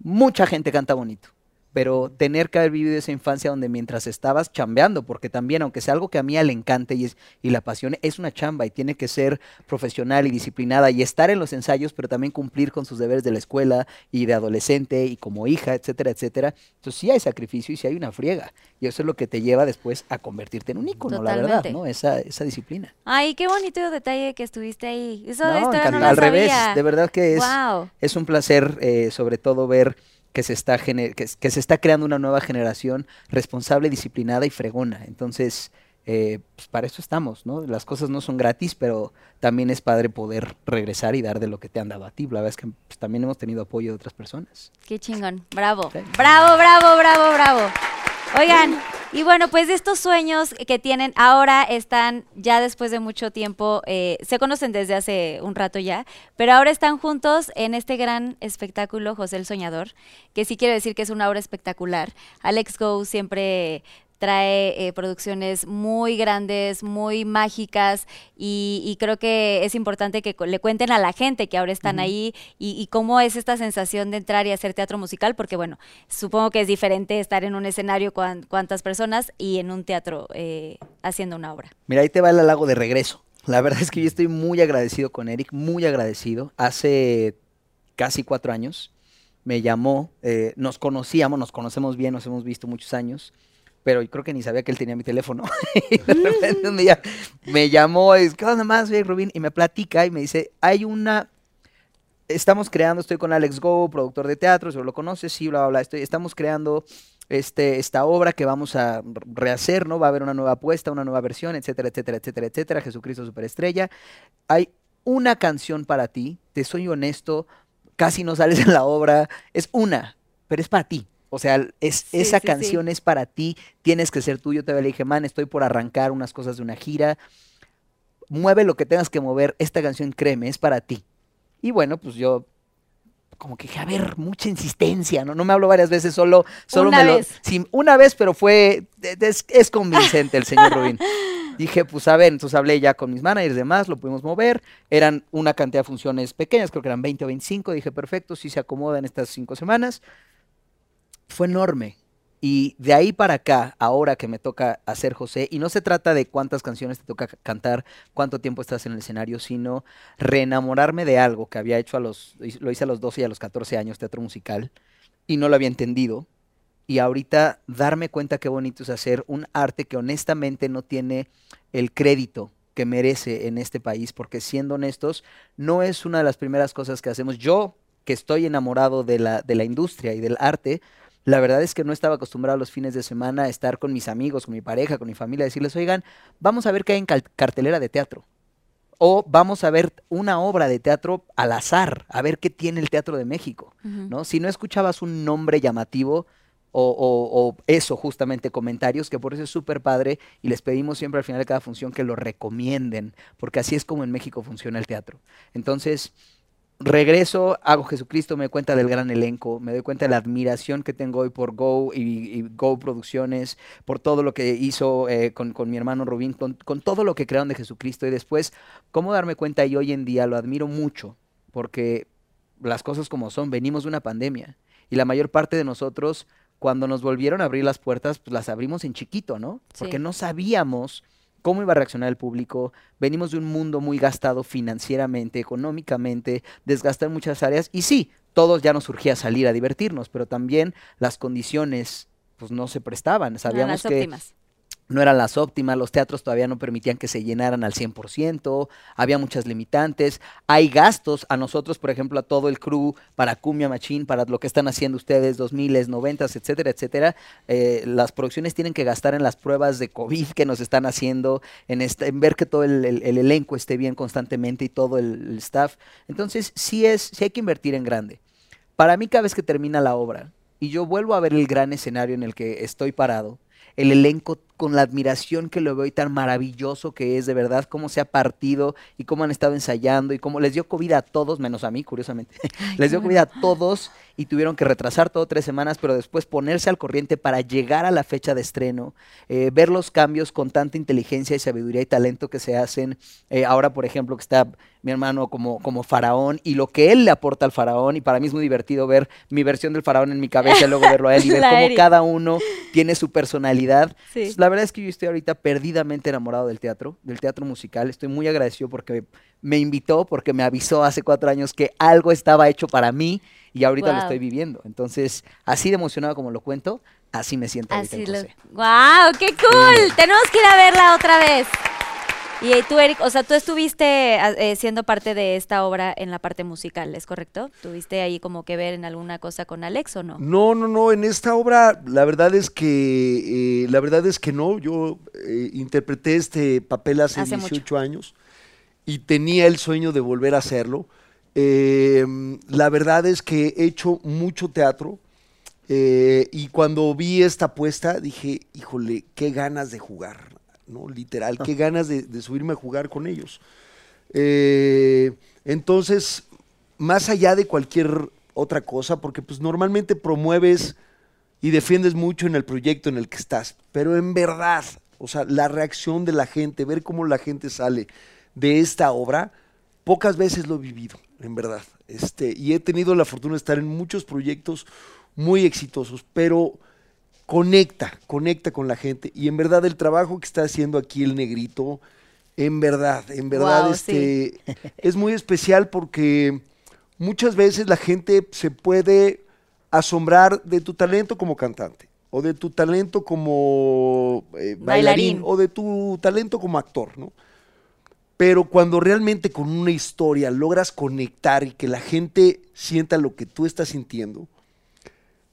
Mucha gente canta bonito. Pero tener que haber vivido esa infancia donde mientras estabas chambeando, porque también, aunque sea algo que a mí le encante y, es, y la apasione, es una chamba y tiene que ser profesional y disciplinada y estar en los ensayos, pero también cumplir con sus deberes de la escuela y de adolescente y como hija, etcétera, etcétera. Entonces sí hay sacrificio y sí hay una friega. Y eso es lo que te lleva después a convertirte en un ícono, la verdad. ¿no? Esa, esa disciplina. Ay, qué bonito detalle que estuviste ahí. Eso de No, historia no al revés, de verdad que es, Wow. es un placer, eh, sobre todo ver que se está que, que se está creando una nueva generación responsable, disciplinada y fregona. Entonces, eh, pues para eso estamos, ¿no? Las cosas no son gratis, pero también es padre poder regresar y dar de lo que te han dado a ti. La verdad es que pues, también hemos tenido apoyo de otras personas. Qué chingón. Bravo. Sí. Bravo, bravo, bravo, bravo. Oigan, Y bueno, pues estos sueños que tienen ahora están ya después de mucho tiempo, eh, se conocen desde hace un rato ya, pero ahora están juntos en este gran espectáculo José el Soñador, que sí quiero decir que es una obra espectacular. Alex Go siempre trae eh, producciones muy grandes, muy mágicas y, creo que es importante que le cuenten a la gente que ahora están ahí y, cómo es esta sensación de entrar y hacer teatro musical, porque bueno, supongo que es diferente estar en un escenario con cuantas personas y en un teatro eh, haciendo una obra. Mira, ahí te va el lago de regreso. La verdad es que yo estoy muy agradecido con Eric, muy agradecido. Hace casi cuatro años me llamó, eh, nos conocíamos, nos conocemos bien, nos hemos visto muchos años pero yo creo que ni sabía que él tenía mi teléfono. y de repente un día me llamó, y ¿qué onda más, Rubín? Y me platica y me dice, hay una, estamos creando, estoy con Alex Go, productor de teatro, si lo conoces, sí, bla, bla, bla, estoy, estamos creando este, esta obra que vamos a rehacer, ¿no? Va a haber una nueva apuesta, una nueva versión, etcétera, etcétera, etcétera, etcétera, Jesucristo Superestrella. Hay una canción para ti, te soy honesto, casi no sales en la obra, es una, pero es para ti. O sea, es, esa canción es para ti, tienes que ser tuyo. Te le dije, man, estoy por arrancar unas cosas de una gira. Mueve lo que tengas que mover. Esta canción, créeme, es para ti. Y bueno, pues yo como que dije, a ver, mucha insistencia, ¿no? No me hablo varias veces, solo, solo una me vez. Sí, una vez, pero fue, es, convincente el señor Rubín. Dije, pues a ver, entonces hablé ya con mis managers y demás, lo pudimos mover. Eran una cantidad de funciones pequeñas, creo que eran 20 o 25. Dije, perfecto, si se acomoda en estas cinco semanas fue enorme. Y de ahí para acá, ahora que me toca hacer José, y no se trata de cuántas canciones te toca cantar, cuánto tiempo estás en el escenario, sino reenamorarme de algo que había hecho a los, lo hice a los 12 y a los 14 años, teatro musical, y no lo había entendido. Y ahorita darme cuenta qué bonito es hacer un arte que honestamente no tiene el crédito que merece en este país, porque siendo honestos, no es una de las primeras cosas que hacemos. Yo, que estoy enamorado de la, de la industria y del arte, la verdad es que no estaba acostumbrado los fines de semana a estar con mis amigos, con mi pareja, con mi familia, a decirles, oigan, vamos a ver qué hay en cartelera de teatro. O vamos a ver una obra de teatro al azar, a ver qué tiene el Teatro de México. ¿no? Si no escuchabas un nombre llamativo, o, o, eso, justamente comentarios, que por eso es súper padre y les pedimos siempre al final de cada función que lo recomienden, porque así es como en México funciona el teatro. Entonces, regreso, hago Jesucristo, me doy cuenta del gran elenco, me doy cuenta de la admiración que tengo hoy por Go y, Go Producciones, por todo lo que hizo eh, con, mi hermano Rubín, con, todo lo que crearon de Jesucristo. Y después, cómo darme cuenta y hoy en día lo admiro mucho, porque las cosas como son, venimos de una pandemia. Y la mayor parte de nosotros, cuando nos volvieron a abrir las puertas, pues las abrimos en chiquito, ¿no? Porque no sabíamos cómo iba a reaccionar el público. Venimos de un mundo muy gastado financieramente, económicamente, desgastado en muchas áreas. Y sí, todos ya nos surgía salir a divertirnos, pero también las condiciones pues no se prestaban. Sabíamos que no eran las óptimas, los teatros todavía no permitían que se llenaran al 100%, había muchas limitantes, hay gastos a nosotros, por ejemplo, a todo el crew, para Cumbia Machine, para lo que están haciendo ustedes, 2000, 90, etcétera, etcétera, eh, las producciones tienen que gastar en las pruebas de COVID que nos están haciendo, en, en ver que todo el, elenco esté bien constantemente y todo el, staff. Entonces, sí, es, sí hay que invertir en grande. Para mí, cada vez que termina la obra y yo vuelvo a ver el gran escenario en el que estoy parado, el elenco con la admiración que lo veo y tan maravilloso que es, de verdad, cómo se ha partido y cómo han estado ensayando y cómo les dio COVID a todos, menos a mí, curiosamente. les dio COVID a todos y tuvieron que retrasar todo tres semanas, pero después ponerse al corriente para llegar a la fecha de estreno, eh, ver los cambios con tanta inteligencia y sabiduría y talento que se hacen. Eh, ahora, por ejemplo, que está mi hermano como, como faraón y lo que él le aporta al faraón, y para mí es muy divertido ver mi versión del faraón en mi cabeza y luego verlo a él y ver cómo cada uno tiene su personalidad. La verdad es que yo estoy ahorita perdidamente enamorado del teatro, del teatro musical. Estoy muy agradecido porque me invitó, porque me avisó hace cuatro años que algo estaba hecho para mí y ahorita lo estoy viviendo. Entonces, así de emocionado como lo cuento, así me siento ahorita así ¡Wow! ¡Qué cool! Tenemos que ir a verla otra vez. Y tú, Eric, o sea, tú estuviste eh, siendo parte de esta obra en la parte musical, ¿es correcto? ¿Tuviste ahí como que ver en alguna cosa con Alex o no? No, no, no. En esta obra, la verdad es que, eh, la verdad es que no. Yo eh, interpreté este papel hace, 18 años y tenía el sueño de volver a hacerlo. la verdad es que he hecho mucho teatro, y cuando vi esta apuesta, dije, híjole, qué ganas de jugar, ¿no? Literal, qué ganas de, de subirme a jugar con ellos. Eh, entonces, más allá de cualquier otra cosa, porque pues normalmente promueves y defiendes mucho en el proyecto en el que estás, pero en verdad, o sea, la reacción de la gente, ver cómo la gente sale de esta obra, pocas veces lo he vivido, en verdad. Este, y he tenido la fortuna de estar en muchos proyectos muy exitosos, pero conecta, conecta con la gente. Y en verdad el trabajo que está haciendo aquí el negrito, en verdad, en verdad, este, es muy especial porque muchas veces la gente se puede asombrar de tu talento como cantante, o de tu talento como eh, bailarín, Bailarín. o de tu talento como actor, ¿no? Pero cuando realmente con una historia logras conectar y que la gente sienta lo que tú estás sintiendo,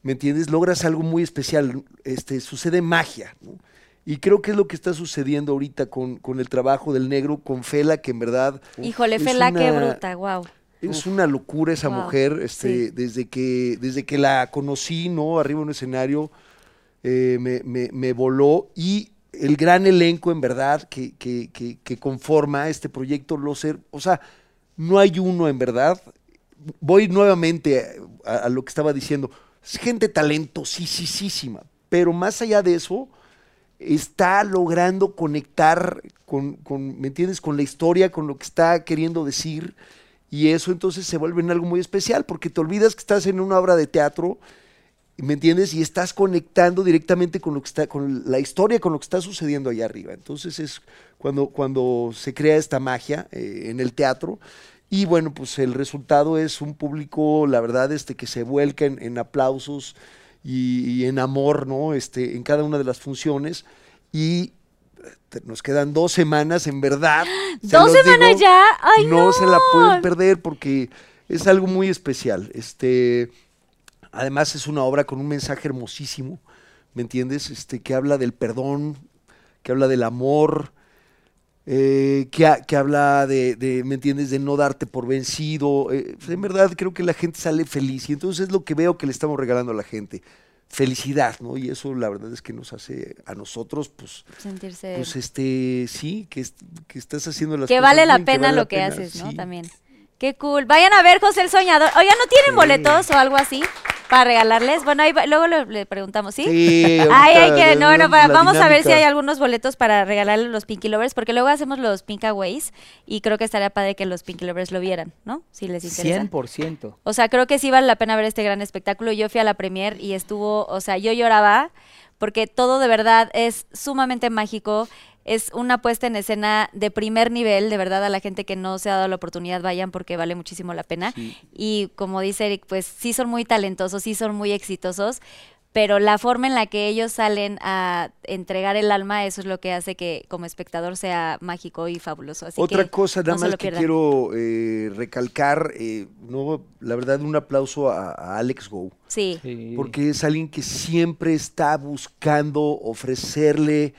¿me entiendes? Logras algo muy especial, este, sucede magia, ¿no? Y creo que es lo que está sucediendo ahorita con, con el trabajo del negro, con Fela, que en verdad... Híjole, Fela, qué bruta, wow. Es una locura esa Wow, mujer, este, sí. desde que, desde que la conocí, ¿no? Arriba en un escenario, eh, me, me- me voló. Y el gran elenco, en verdad, que, que- que- que conforma este proyecto Loser, o sea, no hay uno, en verdad. Voy nuevamente a, a lo que estaba diciendo. Es gente talentosísima, pero más allá de eso, está logrando conectar con, con, ¿me entiendes? Con la historia, con lo que está queriendo decir. Y eso entonces se vuelve en algo muy especial, porque te olvidas que estás en una obra de teatro, ¿me entiendes? Y estás conectando directamente con lo que está, con la historia, con lo que está sucediendo allá arriba. Entonces es cuando, cuando se crea esta magia eh, en el teatro. Y bueno, pues el resultado es un público, la verdad, este, que se vuelca en, en aplausos y, y en amor, ¿no? Este, en cada una de las funciones. Y te- nos quedan dos semanas, en verdad. ¿Dos semanas digo, ya? ¡Ay, no! se la pueden perder porque es algo muy especial. Este, además es una obra con un mensaje hermosísimo, ¿me entiendes? Este, que habla del perdón, que habla del amor, eh, que, ha- que habla de, de, ¿me entiendes?, de no darte por vencido. Eh, pues, en verdad creo que la gente sale feliz y entonces es lo que veo que le estamos regalando a la gente. Felicidad, ¿no? Y eso la verdad es que nos hace a nosotros, pues, Sentirse... pues este, sí, que, est- que estás haciendo las que cosas vale la que pena vale lo la que pena, haces, ¿no? sí. También. Qué cool. Vayan a ver José el Soñador. Oigan, ¿no tienen Sí. boletos o algo así para regalarles? Bueno, ahí va- luego le, le preguntamos, ¿sí? Sí, Ay, ahorita hay que, no, no, damos para- la vamos a ver si dinámica. hay algunos boletos para regalarle a los Pinky Lovers, porque luego hacemos los Pinkaways y creo que estaría padre que los Pinky Lovers lo vieran, ¿no? Si les interesa. 100%. O sea, creo que sí vale la pena ver este gran espectáculo. Yo fui a la premier y estuvo, o sea, yo lloraba porque todo de verdad es sumamente mágico. Es una puesta en escena de primer nivel, de verdad a la gente que no se ha dado la oportunidad vayan porque vale muchísimo la pena. Sí. Y como dice Eric, pues sí son muy talentosos, sí son muy exitosos, pero la forma en la que ellos salen a entregar el alma, eso es lo que hace que como espectador sea mágico y fabuloso. Así Otra que cosa, nada no más que pierdan. quiero eh, recalcar, eh, no, la verdad, un aplauso a, a Alex Go, Sí. Sí. porque es alguien que siempre está buscando ofrecerle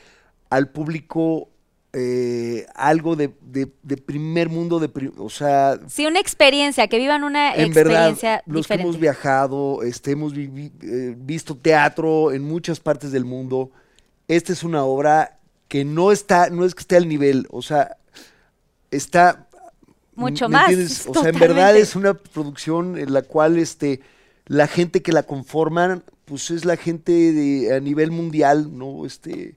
al público eh, algo de, de- de primer mundo, de o sea, Sí, una experiencia, que vivan una en verdad, experiencia los que hemos viajado, este, hemos eh, visto teatro en muchas partes del mundo. Esta es una obra que no está, no es que esté al nivel, o sea, está Mucho ¿me más, entiendes? O sea, en verdad es una producción en la cual este la gente que la conforman, pues es la gente de, a nivel mundial, ¿no? Este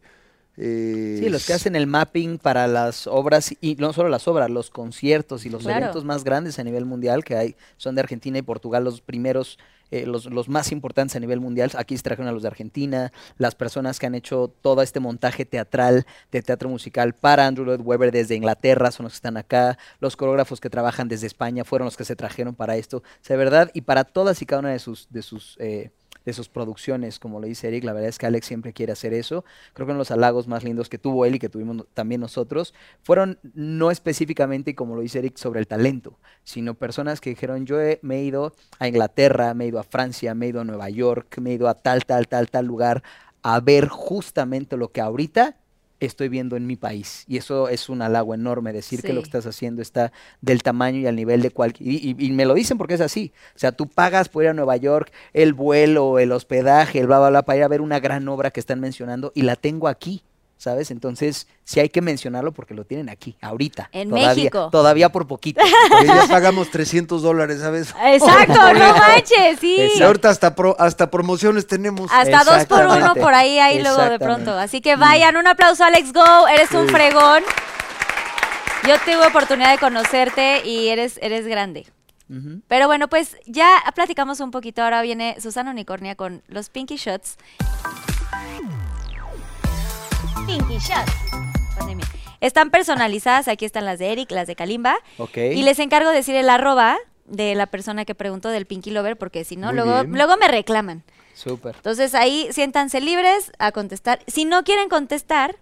eh, Sí, los que hacen el mapping para las obras, y no solo las obras, los conciertos y los Claro. eventos más grandes a nivel mundial que hay, son de Argentina y Portugal los primeros, eh, los, los más importantes a nivel mundial. Aquí se trajeron a los de Argentina, las personas que han hecho todo este montaje teatral, de teatro musical para Andrew Lloyd Webber desde Inglaterra, son los que están acá, los coreógrafos que trabajan desde España fueron los que se trajeron para esto, o sea, de verdad, y para todas y cada una de sus, de sus eh, de sus producciones, como lo dice Eric, la verdad es que Alex siempre quiere hacer eso. Creo que uno de los halagos más lindos que tuvo él y que tuvimos también nosotros fueron no específicamente, como lo dice Eric, sobre el talento, sino personas que dijeron, yo he- me he ido a Inglaterra, me he ido a Francia, me he ido a Nueva York, me he ido a tal, tal, tal, tal lugar a ver justamente lo que ahorita estoy viendo en mi país. Y eso es un halago enorme, decir que lo que estás haciendo está del tamaño y al nivel de cualquier... Y, y- y me lo dicen porque es así. O sea, tú pagas por ir a Nueva York el vuelo, el hospedaje, el bla, bla, bla, para ir a ver una gran obra que están mencionando y la tengo aquí. ¿Sabes? Entonces, sí hay que mencionarlo porque lo tienen aquí, ahorita. En todavía, México. Todavía por poquito. Porque ya pagamos 300 dólares, ¿sabes? Exacto, no manches, sí. Y ahorita hasta, pro- hasta promociones tenemos. Hasta dos por uno por ahí, ahí luego de pronto. Así que vayan, un aplauso a Alex Go, eres un Sí. fregón. Yo tuve oportunidad de conocerte y eres, eres grande. Pero bueno, pues ya platicamos un poquito. Ahora viene Susana Unicornia con los Pinky Shots. Pinky Shots. Están personalizadas, aquí están las de Eric, las de Kalimba. Ok. Y les encargo decir el arroba de la persona que preguntó del Pinky Lover, porque si no, Muy luego, bien. luego me reclaman. Súper. Entonces ahí siéntanse libres a contestar. Si no quieren contestar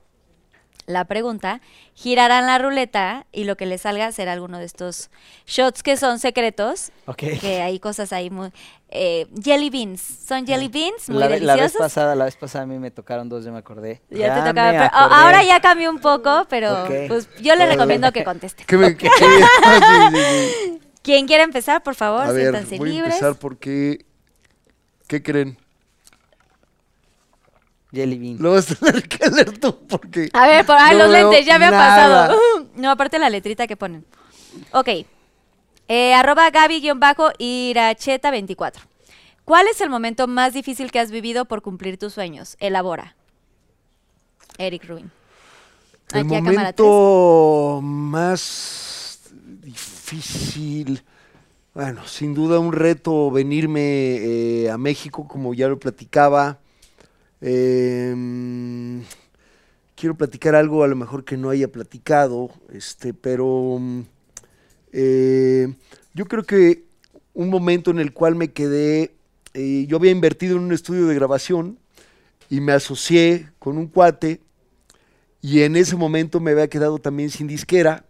la pregunta, girarán la ruleta y lo que les salga será alguno de estos shots que son secretos. Ok. Que hay cosas ahí muy... eh, jelly beans. Son jelly beans muy la, ve- la vez deliciosos. pasada, la vez pasada a mí me tocaron dos, ya me acordé. ya te me tocaba, pero acordé. ahora ya cambió un poco, pero Ok. pues yo les recomiendo que contesten. ¿Qué me- qué- sí, sí, sí. Quien quiera empezar, por favor, A ver, siéntanse voy a libres. empezar porque... ¿Qué creen? Jelly bean. Lo vas a tener que leer tú porque... A ver, por ahí no los lentes, ya me ha pasado. No, aparte la letrita que ponen. Ok. Eh, arroba Gaby-Iracheta24. ¿Cuál es el momento más difícil que has vivido por cumplir tus sueños? Elabora. Eric Rubin. El Aquí a cámara tres. momento más difícil, bueno, sin duda un reto venirme eh, a México, como ya lo platicaba. Em, quiero platicar algo a lo mejor que no haya platicado, este, pero mm, eh, yo creo que un momento en el cual me quedé, eh, yo había invertido en un estudio de grabación y me asocié con un cuate y en ese momento me había quedado también sin disquera.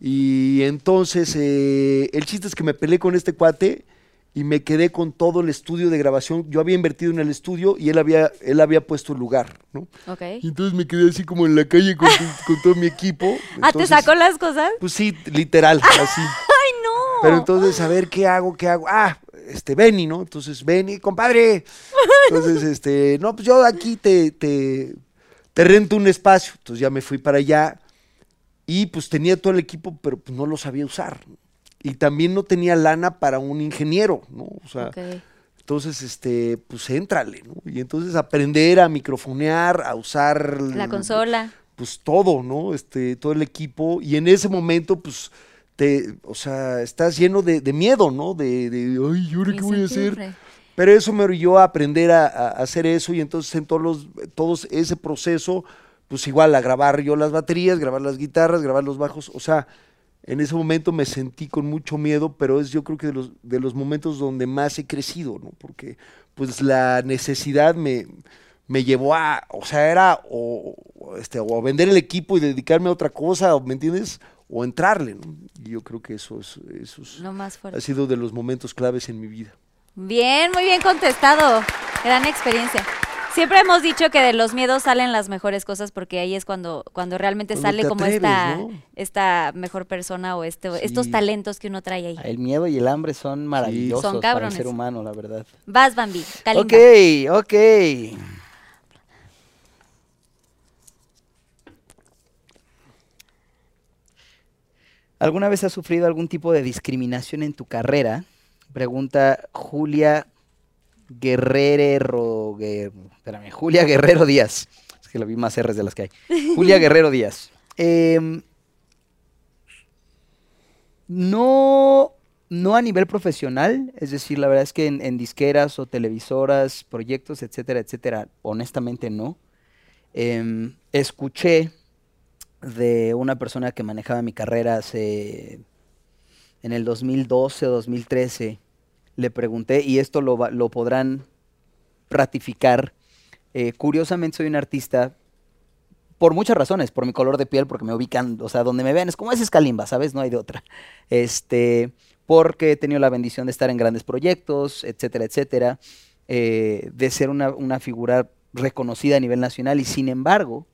Y entonces eh, el chiste es que me peleé con este cuate y me quedé con todo el estudio de grabación. Yo había invertido en el estudio y él había, él había puesto el lugar, ¿no? Ok. Y entonces me quedé así como en la calle con, con todo mi equipo. Ah, ¿te sacó las cosas? Pues sí, literal, así. ¡Ay, no! Pero entonces, a ver, ¿qué hago? ¿Qué hago? Ah, este, Benny, ¿no? Entonces, Benny, compadre. Entonces, este, no, pues yo aquí te, te, te rento un espacio. Entonces ya me fui para allá y pues tenía todo el equipo, pero pues no lo sabía usar. Y también no tenía lana para un ingeniero, ¿no? O sea, entonces, este, pues éntrale, ¿no? Y entonces aprender a microfonear, a usar... La consola. Pues todo, ¿no? Este, todo el equipo. Y en ese momento, pues, te, o sea, estás lleno de, de miedo, ¿no? De, de, ay, ¿y ahora qué voy a hacer? Pero eso me orilló a aprender a, a hacer eso y entonces en todos los, todos ese proceso, pues igual a grabar yo las baterías, grabar las guitarras, grabar los bajos, o sea, en ese momento me sentí con mucho miedo, pero es yo creo que de los, de los momentos donde más he crecido, ¿no? Porque pues la necesidad me, me llevó a, o sea, era o, este, o a vender el equipo y dedicarme a otra cosa, ¿me entiendes? O entrarle, ¿no? Y yo creo que eso, es, eso es- más ha sido de los momentos claves en mi vida. Bien, muy bien contestado. Gran experiencia. Siempre hemos dicho que de los miedos salen las mejores cosas porque ahí es cuando, cuando realmente Cuando sale como atreves, esta, ¿no? esta mejor persona o este, estos talentos que uno trae ahí. El miedo y el hambre son maravillosos Son para el ser humano, la verdad. Vas, Bambi. Kalimba. Ok, ok. ¿Alguna vez has sufrido algún tipo de discriminación en tu carrera? Pregunta Julia Guerrero. Guer- espérame, Julia Guerrero Díaz. Es que lo vi más R's de las que hay. Julia Guerrero Díaz. Em, no, no a nivel profesional, es decir, la verdad es que en, en disqueras o televisoras, proyectos, etcétera, etcétera, honestamente no. Em, escuché de una persona que manejaba mi carrera hace, en el 2012 o 2013, le pregunté, y esto lo, lo podrán ratificar, eh, curiosamente soy un artista por muchas razones, por mi color de piel, porque me ubican, o sea, donde me vean es como ese es Kalimba, ¿sabes? No hay de otra. Este, porque he tenido la bendición de estar en grandes proyectos, etcétera, etcétera, eh, de ser una, una figura reconocida a nivel nacional y sin embargo,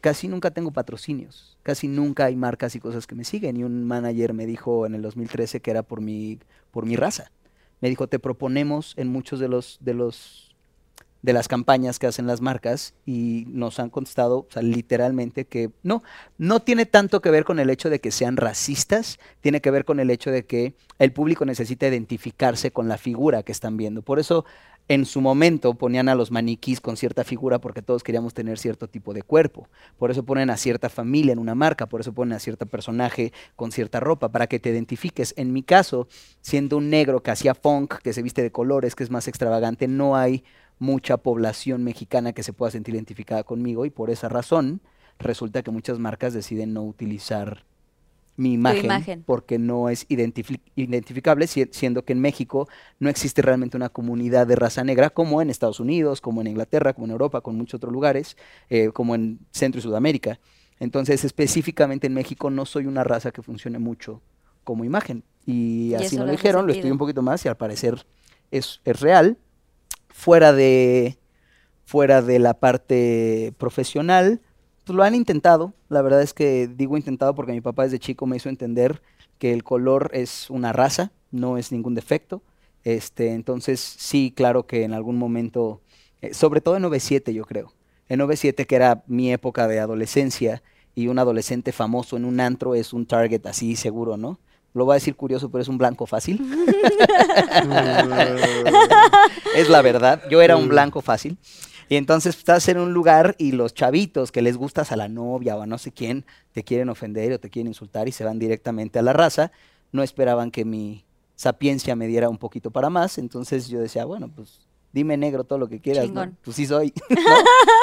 casi nunca tengo patrocinios, casi nunca hay marcas y cosas que me siguen. Y un manager me dijo en el 2013 que era por mi, por mi raza. Me dijo, te proponemos en muchos de los, de los de las campañas que hacen las marcas y nos han contestado literalmente que no, no tiene tanto que ver con el hecho de que sean racistas, tiene que ver con el hecho de que el público necesita identificarse con la figura que están viendo. Por eso en su momento ponían a los maniquís con cierta figura porque todos queríamos tener cierto tipo de cuerpo. Por eso ponen a cierta familia en una marca, por eso ponen a cierto personaje con cierta ropa, para que te identifiques. En mi caso, siendo un negro que hacía funk, que se viste de colores, que es más extravagante, no hay mucha población mexicana que se pueda sentir identificada conmigo y por esa razón resulta que muchas marcas deciden no utilizar mi imagen, imagen. porque no es identifi- identificable, si- siendo que en México no existe realmente una comunidad de raza negra como en Estados Unidos, como en Inglaterra, como en Europa, como en muchos otros lugares, eh, como en Centro y Sudamérica. Entonces, específicamente en México no soy una raza que funcione mucho como imagen. Y, Y así lo dijeron, lo estudié un poquito más y al parecer es, es real. Fuera de, fuera de la parte profesional, pues lo han intentado. La verdad es que digo intentado porque mi papá desde chico me hizo entender que el color es una raza, no es ningún defecto. Este, entonces, sí, claro que en algún momento, eh, sobre todo en 97 yo creo, en 97 que era mi época de adolescencia y un adolescente famoso en un antro es un target así seguro, ¿no? Lo voy a decir curioso, pero es un blanco fácil. es la verdad. Yo era un blanco fácil. Y entonces estás en un lugar y los chavitos que les gustas a la novia o a no sé quién te quieren ofender o te quieren insultar y se van directamente a la raza, no esperaban que mi sapiencia me diera un poquito para más. Entonces yo decía, bueno, pues dime negro todo lo que quieras. ¿no? Pues sí soy. ¿no?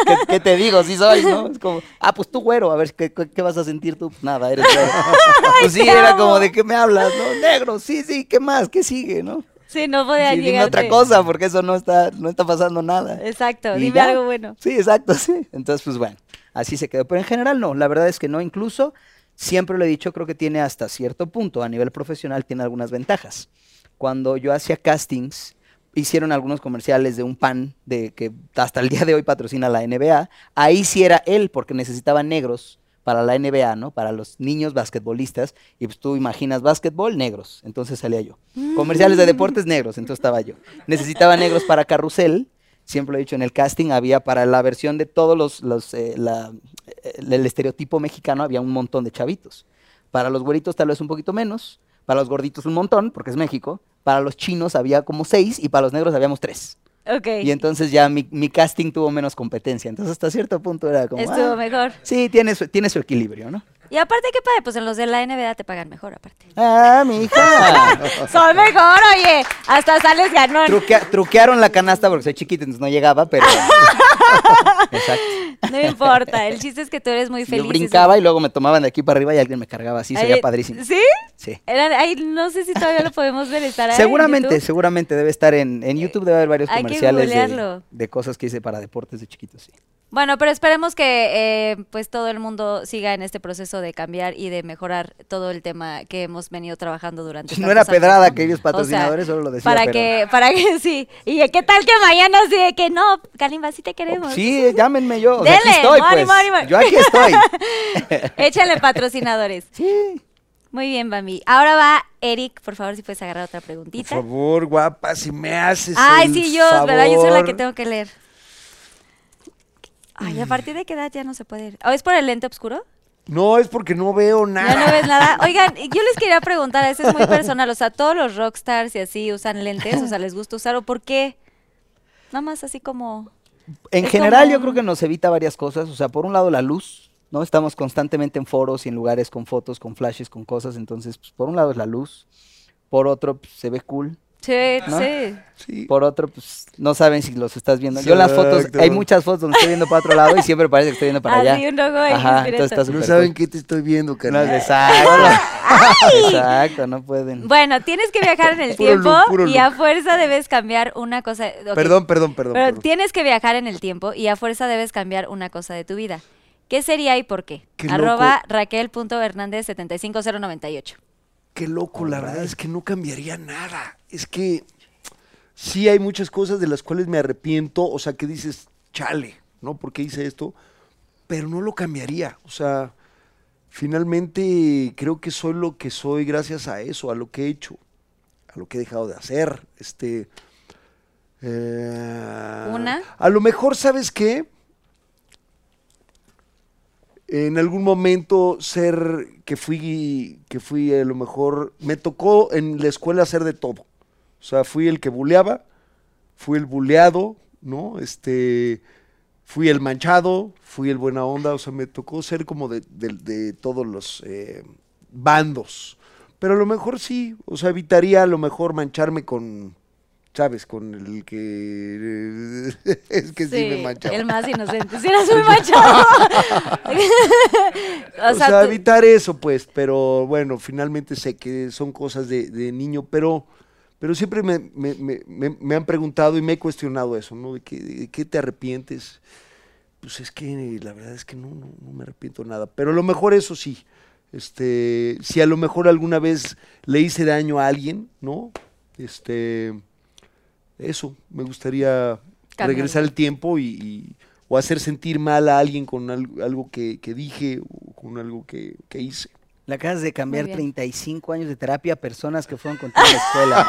¿Qué, qué te digo? Sí soy, ¿no? Es como, ah, pues tú güero, a ver, ¿qué, qué- qué vas a sentir tú? Pues nada, eres güero. Pues sí, era como, ¿de qué me hablas? No, negro, sí, sí, ¿qué más? ¿Qué sigue, no? Sí, no podía Sí, dime llegar. otra cosa, porque eso no está, no está pasando nada. Exacto, Y dime ya. algo bueno. Sí, exacto, sí. Entonces, pues bueno, así se quedó. Pero en general no, la verdad es que no. Incluso, siempre lo he dicho, creo que tiene hasta cierto punto, a nivel profesional, tiene algunas ventajas. Cuando yo hacía castings, hicieron algunos comerciales de un pan de que hasta el día de hoy patrocina la NBA. Ahí sí era él, porque necesitaba negros para la NBA, ¿no? Para los niños basquetbolistas. Y pues tú imaginas básquetbol, negros. Entonces salía yo. Comerciales de deportes, negros. Entonces estaba yo. Necesitaba negros para carrusel. Siempre lo he dicho, en el casting había para la versión de todos los, los, eh, la- eh, el estereotipo mexicano, había un montón de chavitos. Para los güeritos tal vez un poquito menos. Para los gorditos un montón, porque es México. Para los chinos había como seis y para los negros habíamos tres. Ok. Y entonces ya mi, mi casting tuvo menos competencia. Entonces hasta cierto punto era como... Estuvo ah, mejor. Sí, tiene su, tiene su equilibrio, ¿no? Y aparte, ¿qué padre? Pues en los de la NBA te pagan mejor, aparte. Ah, mi hija. Son mejor, oye. Hasta sales ganón. Truquea- truquearon la canasta porque soy chiquita, entonces no llegaba, pero... Exacto. No importa. El chiste es que tú eres muy Yo feliz. brincaba y luego me tomaban de aquí para arriba y alguien me cargaba así, sería padrísimo. ¿Sí? Sí. Eran, ay, no sé si todavía lo podemos ver. ¿Estará en Seguramente, seguramente debe estar en, en YouTube, debe haber varios Hay que comerciales de, cosas que hice para deportes de chiquitos, sí. Bueno, pero esperemos que eh, pues todo el mundo siga en este proceso de cambiar y de mejorar todo el tema que hemos venido trabajando durante No era años, pedrada ¿no? que ellos O sea, patrocinadores, solo lo decía. para pero- que, para que sí. Y qué tal que mañana sí de que no, Kalimba, sí te queremos. Sí, llámenme yo. o sea, aquí Dele, estoy, pues. Yo aquí estoy. Échale patrocinadores. Sí. Muy bien, Bambi. Ahora va Eric, por favor, si puedes agarrar otra Por preguntita. favor, guapa, si me haces Ay, el sí, yo, ¿verdad? Yo soy la favor. que tengo que leer. Ay, ¿a partir de qué edad ya no se puede ir? ¿O es por el lente oscuro? No, es porque no veo nada. ¿Ya no ves nada? Oigan, yo les quería preguntar, eso es muy personal, o sea, todos los rockstars y así usan lentes, o sea, les gusta usar, ¿o por qué? Nada más así como... En Es general como yo creo que nos evita varias cosas. O sea, por un lado la luz, ¿no? Estamos constantemente en foros y en lugares con fotos, con flashes, con cosas. Entonces, pues, por un lado es la luz. Por otro, pues, se ve cool. Sí, ¿No? sí. Sí. Por otro, pues no saben si los estás viendo. Yo las fotos, hay muchas fotos donde estoy viendo para otro lado y siempre parece que estoy viendo para allá. Un logo ahí Ajá, entonces está No saben cool. qué te estoy viendo, No, carnal. exacto. exacto, no pueden. Bueno, tienes que viajar en el Puro tiempo look, y a fuerza debes cambiar una cosa. Perdón, perdón, perdón. Pero perdón. tienes que viajar en el tiempo y a fuerza debes cambiar una cosa de tu vida. ¿Qué sería y por qué? Qué Arroba Raquel.Hernández75098. Qué loco, la verdad es que no cambiaría nada. Es que sí hay muchas cosas de las cuales me arrepiento, o sea, que dices, chale, ¿no? ¿Por qué hice esto? pero no lo cambiaría. O sea, finalmente creo que soy lo que soy gracias a eso, a lo que he hecho, a lo que he dejado de hacer. Este. eh, ¿Una? A lo mejor, ¿sabes qué? En algún momento ser que fui, que fui a lo mejor, me tocó en la escuela hacer de todo. O sea, fui el que buleaba, fui el buleado, ¿no? Este, fui el manchado, fui el buena onda, o sea, me tocó ser como de, de- todos los eh, bandos. Pero a lo mejor sí, o sea, evitaría a lo mejor mancharme con, ¿sabes? Con el que... es que sí, me manchaba. el más inocente. Si eras muy manchado. O sea, tú- evitar eso, pues, pero bueno, finalmente sé que son cosas de, de niño, pero, pero siempre me, me- me- me- me han preguntado y me he cuestionado eso, ¿no? ¿De qué, de qué te arrepientes? Pues es que la verdad es que no, no, no me arrepiento nada, pero a lo mejor eso sí, este, si a lo mejor alguna vez le hice daño a alguien, ¿no? Este, eso, me gustaría regresar el tiempo y, y- o hacer sentir mal a alguien con al- algo que, que dije o con algo que, que hice. Le acabas de cambiar bien. 35 años de terapia a personas que fueron contigo a la escuela.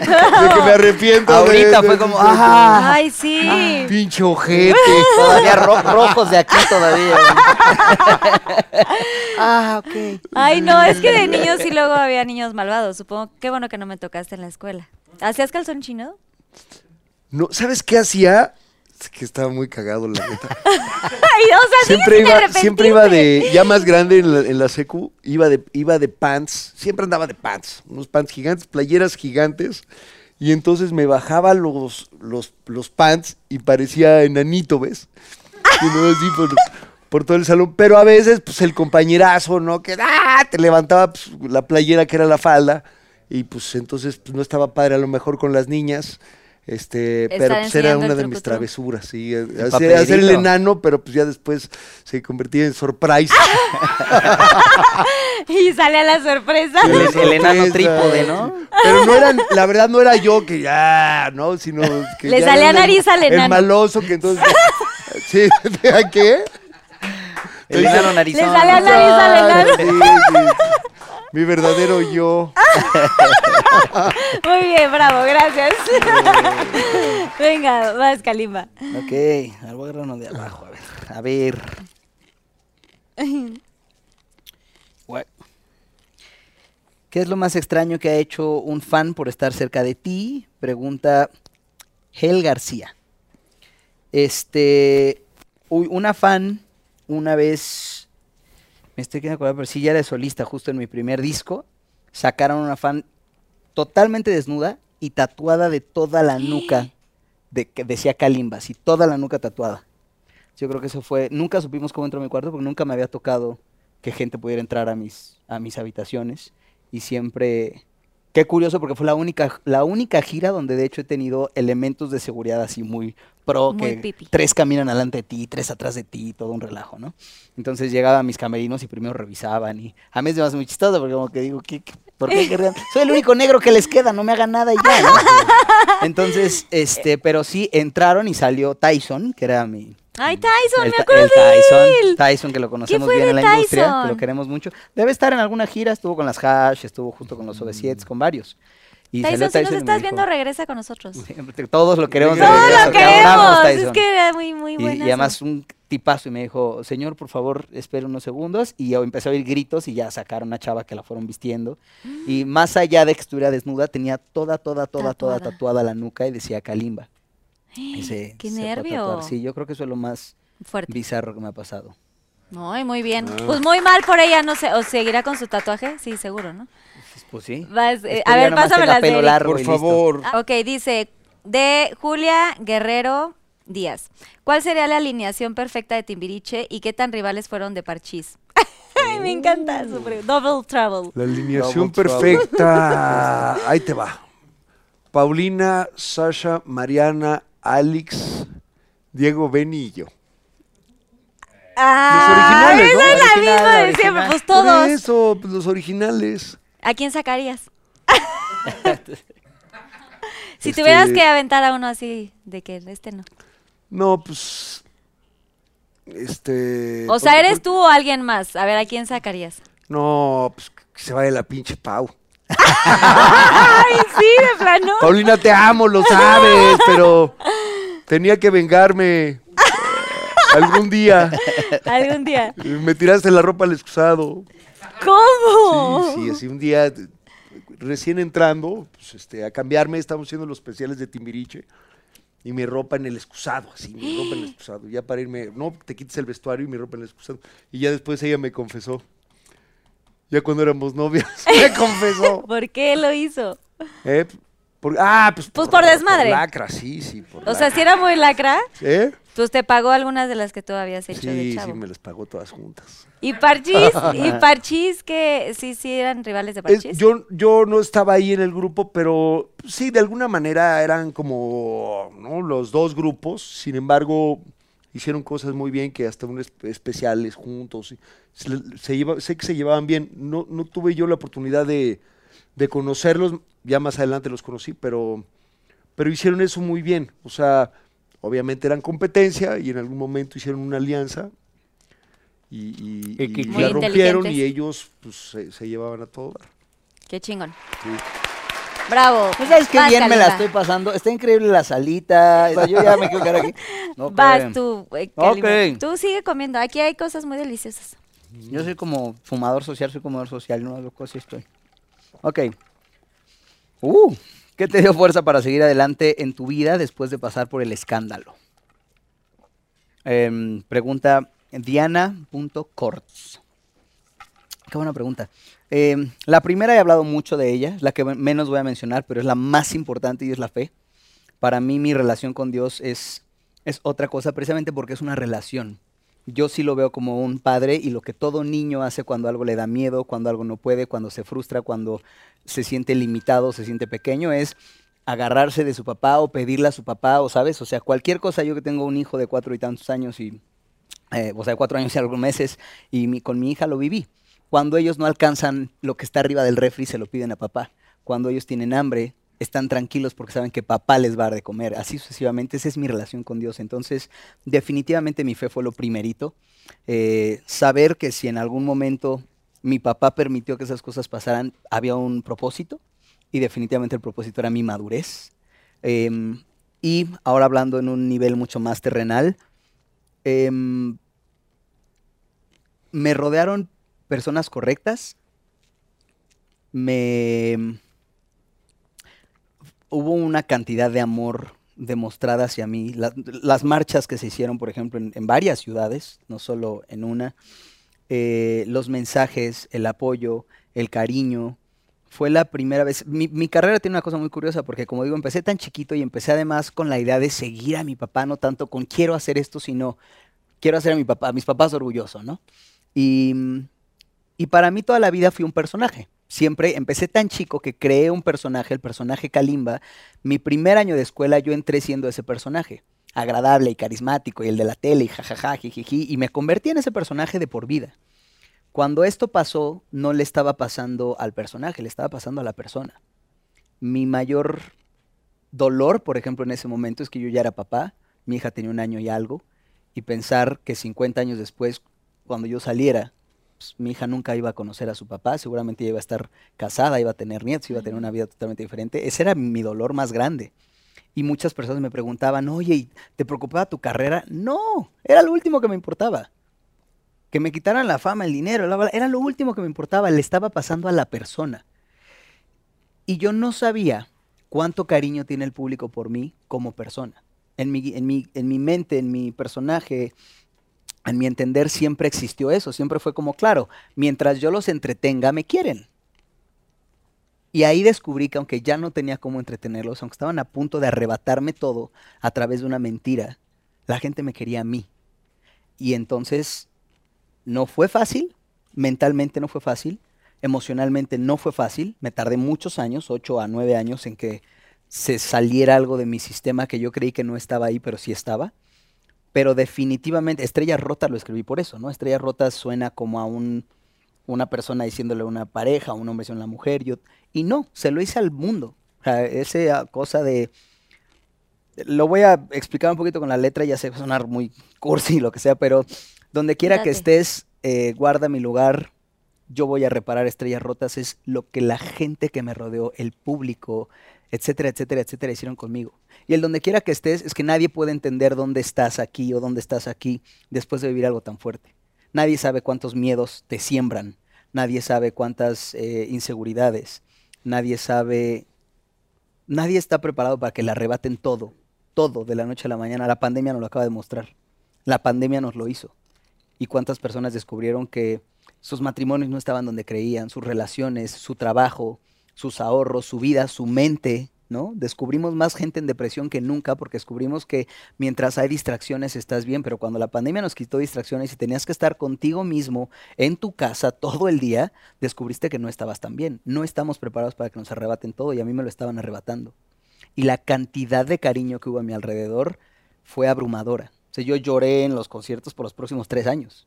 De que me arrepiento. de- Ahorita de- fue como, de- de- ¡ah! Ay, sí. Pinche ojete. Todavía ro- rojos de aquí todavía. ah, ok. Ay, no, es que de niños sí luego había niños malvados. Supongo, qué bueno que no me tocaste en la escuela. ¿Hacías calzón chino? No, ¿sabes qué hacía? Es que estaba muy cagado, la neta. Ay, o sea, Siempre iba, siempre iba de, ya más grande en la, en la secu, iba de, iba de pants, siempre andaba de pants, unos pants gigantes, playeras gigantes, y entonces me bajaba los, los, los pants y parecía enanito, ¿ves? Y no así por, por todo el salón, pero a veces, pues el compañerazo, ¿no? Que ¡ah! te levantaba pues, la playera que era la falda, y pues entonces pues, no estaba padre a lo mejor con las niñas. Este, pero pues era el una de mis travesuras, sí, hacer, papelito. hacer el enano, pero pues ya después se convertía en surprise. Y sale a la sorpresa. El, el enano trípode, ¿no? Pero no eran, la verdad no era yo que ya, ¿no? Sino que Le salía el- nariz al El enano. maloso que entonces. sí, ¿a qué? El enano narizón. Le sale a nariz al enano. Sí, sí. Mi verdadero yo. Muy bien, bravo, gracias. Venga, vas, Kalimba. Ok, a ver, voy a agarrar uno de abajo, a ver. A ver. ¿Qué es lo más extraño que ha hecho un fan por estar cerca de ti? Pregunta Hel García. Este, uy, una fan una vez, me estoy quedando acordar, pero sí ya era solista justo en mi primer disco, sacaron una fan totalmente desnuda y tatuada de toda la nuca, de, que decía Kalimbas, y toda la nuca tatuada. Yo creo que eso fue, nunca supimos cómo entró a mi cuarto porque nunca me había tocado que gente pudiera entrar a mis, a mis habitaciones y siempre, qué curioso porque fue la única, la única gira donde de hecho he tenido elementos de seguridad así muy pro, Muy que pipi. tres caminan adelante de ti, tres atrás de ti, todo un relajo, ¿no? Entonces llegaba a mis camerinos y primero revisaban y a mí es más muy chistoso porque como que digo, ¿qué, qué- por qué? Soy el único negro que les queda, no me hagan nada y ya, ¿no? Entonces, este, pero sí entraron y salió Tyson, que era mi, Ay, Tyson, el, me acuerdo el de Tyson, él. Tyson que lo conocemos bien en la industria, que lo queremos mucho. Debe estar en alguna gira, estuvo con las Hash, estuvo junto con los OV7, con varios. Y Tyson, si nos estás dijo, viendo, regresa con nosotros. "Siempre- Todos lo queremos. de Todos regreso, lo queremos. Es Tyson". que era muy, muy Y- buena. y, además un tipazo y me dijo, señor, por favor, espere unos segundos. Y yo empecé a oír gritos y ya sacaron a una chava que la fueron vistiendo. Y más allá de que estuviera desnuda, tenía toda, toda, toda, toda Tatuada. tatuada la nuca y decía Kalimba. Ese Qué nervio. tatuar. Sí, yo creo que eso es lo más Fuerte. bizarro que me ha pasado. Muy, muy bien. Ah. Pues muy mal por ella, no sé. ¿O seguirá con su tatuaje? Sí, seguro, ¿no? Pues sí. Vas, eh, a ver, pásame las de largo Por favor. Ah, Ok, dice de Julia Guerrero Díaz. ¿Cuál sería la alineación perfecta de Timbiriche y qué tan rivales fueron de Parchís? Ay, me encanta. su pre- Double Trouble. La alineación Double trouble. perfecta. Ahí te va. Paulina, Sasha, Mariana, Alex, Diego, Benny y yo. Ah, originales, ¿no? es la Original, misma de original. siempre. Pues Por todos. eso, pues, los originales. ¿A quién sacarías? si Este- tuvieras que aventar a uno así, de que este no. No, pues. Este. O sea, ¿eres tú o alguien más? A ver, ¿a quién sacarías? No, pues que se vaya la pinche Pau. ¡Ay, sí, de plano! Paulina, te amo, lo sabes, pero tenía que vengarme algún día. Algún día. Me tiraste la ropa al excusado. ¿Cómo? Sí, sí, así un día, recién entrando, pues, este, a cambiarme, estamos haciendo los especiales de Timbiriche. Y mi ropa en el excusado, así, mi ropa en el excusado. Ya para irme, no, te quites el vestuario y mi ropa en el excusado. Y ya después ella me confesó. Ya cuando éramos novias, me confesó. ¿Por qué lo hizo? ¿Eh? Por- ah, pues, Pues por desmadre. lacra, sí, sí. Por O sea, si era muy lacra, ¿Eh? pues te pagó algunas de las que tú habías hecho de Sí, chavo. sí, me las pagó todas juntas. Y Parchís, y Parchís, que sí, sí eran rivales de Es- Parchís. yo, yo no estaba ahí en el grupo, pero sí, de alguna manera eran como ¿no? los dos grupos. Sin embargo, hicieron cosas muy bien, que hasta unos espe- especiales juntos. Se, se lleva- sé que se llevaban bien. No, no tuve yo la oportunidad de, de conocerlos. Ya más adelante los conocí, pero, pero hicieron eso muy bien. O sea, obviamente eran competencia y en algún momento hicieron una alianza. Y, y- la rompieron y ellos pues, se, se llevaban a todo dar. Qué chingón. Sí. Bravo. ¿No sabes qué Vas, bien me la estoy pasando? Está increíble la salita. yo ya me quiero quedar aquí. No, Vas tú, eh. Tú sigue comiendo. Aquí hay cosas muy deliciosas. Yo soy como fumador social, soy fumador social, no loco, así estoy. Ok. Uh, ¿qué te dio fuerza para seguir adelante en tu vida después de pasar por el escándalo? Em, pregunta Diana.corts. Qué buena pregunta. Em, la primera he hablado mucho de ella, la que menos voy a mencionar, pero es la más importante y es la fe. Para mí mi relación con Dios es, es otra cosa, precisamente porque es una relación. Yo sí lo veo como un padre y lo que todo niño hace cuando algo le da miedo, cuando algo no puede, cuando se frustra, cuando se siente limitado, se siente pequeño, es agarrarse de su papá o pedirle a su papá, o sabes, o sea, cualquier cosa, yo que tengo un hijo de cuatro y tantos años y, eh, o sea, cuatro años y algunos meses, y mi- con mi hija lo viví. Cuando ellos no alcanzan lo que está arriba del refri, se lo piden a papá. Cuando ellos tienen hambre, están tranquilos porque saben que papá les va a dar de comer. Así sucesivamente, esa es mi relación con Dios. Entonces, definitivamente mi fe fue lo primerito. Eh, saber que si en algún momento mi papá permitió que esas cosas pasaran, había un propósito. Y definitivamente el propósito era mi madurez. Em, y ahora hablando en un nivel mucho más terrenal, em, me rodearon personas correctas. Me hubo una cantidad de amor demostrada hacia mí. La- las marchas que se hicieron, por ejemplo, en, varias ciudades, no solo en una, eh, los mensajes, el apoyo, el cariño. Fue la primera vez. Mi, mi carrera tiene una cosa muy curiosa porque, como digo, empecé tan chiquito y empecé además con la idea de seguir a mi papá, no tanto con quiero hacer esto, sino quiero hacer a mi papá, a mis papás orgulloso, ¿no? Y, y para mí toda la vida fui un personaje. Siempre empecé tan chico que creé un personaje, el personaje Kalimba. Mi primer año de escuela yo entré siendo ese personaje, agradable y carismático, y el de la tele, y jajaja, jijiji, y me convertí en ese personaje de por vida. Cuando esto pasó, no le estaba pasando al personaje, le estaba pasando a la persona. Mi mayor dolor, por ejemplo, en ese momento es que yo ya era papá, mi hija tenía un año y algo, y pensar que 50 años después, cuando yo saliera, pues, mi hija nunca iba a conocer a su papá, seguramente iba a estar casada, iba a tener nietos, iba a tener una vida totalmente diferente. Ese era mi dolor más grande. Y muchas personas me preguntaban, oye, ¿y ¿te preocupaba tu carrera? No, era lo último que me importaba. Que me quitaran la fama, el dinero, era lo último que me importaba, le estaba pasando a la persona. Y yo no sabía cuánto cariño tiene el público por mí como persona. En mi, en mi, en mi mente, en mi personaje, en mi entender siempre existió eso, siempre fue como, claro, mientras yo los entretenga, me quieren. Y ahí descubrí que aunque ya no tenía cómo entretenerlos, aunque estaban a punto de arrebatarme todo a través de una mentira, la gente me quería a mí. Y entonces no fue fácil, mentalmente no fue fácil, emocionalmente no fue fácil, me tardé muchos años, ocho a nueve años, en que se saliera algo de mi sistema que yo creí que no estaba ahí, pero sí estaba pero definitivamente, Estrella Rota lo escribí por eso, ¿no? Estrella Rota suena como a un, una persona diciéndole a una pareja, a un hombre diciéndole a una mujer, yo, y no, se lo hice al mundo. O sea, esa cosa de, lo voy a explicar un poquito con la letra, ya sé, va a sonar muy cursi, lo que sea, pero donde quiera que estés, eh, guarda mi lugar, yo voy a reparar estrellas rotas, es lo que la gente que me rodeó, el público, etcétera, etcétera, etcétera, hicieron conmigo. Y el donde quiera que estés, es que nadie puede entender dónde estás aquí o dónde estás aquí después de vivir algo tan fuerte. Nadie sabe cuántos miedos te siembran, nadie sabe cuántas eh, inseguridades, nadie sabe, nadie está preparado para que le arrebaten todo, todo de la noche a la mañana. La pandemia nos lo acaba de mostrar, la pandemia nos lo hizo. Y cuántas personas descubrieron que sus matrimonios no estaban donde creían, sus relaciones, su trabajo, sus ahorros, su vida, su mente, ¿no? Descubrimos más gente en depresión que nunca porque descubrimos que mientras hay distracciones estás bien, pero cuando la pandemia nos quitó distracciones y tenías que estar contigo mismo en tu casa todo el día, descubriste que no estabas tan bien. No estamos preparados para que nos arrebaten todo y a mí me lo estaban arrebatando. Y la cantidad de cariño que hubo a mi alrededor fue abrumadora. O sea, yo lloré en los conciertos por los próximos tres años.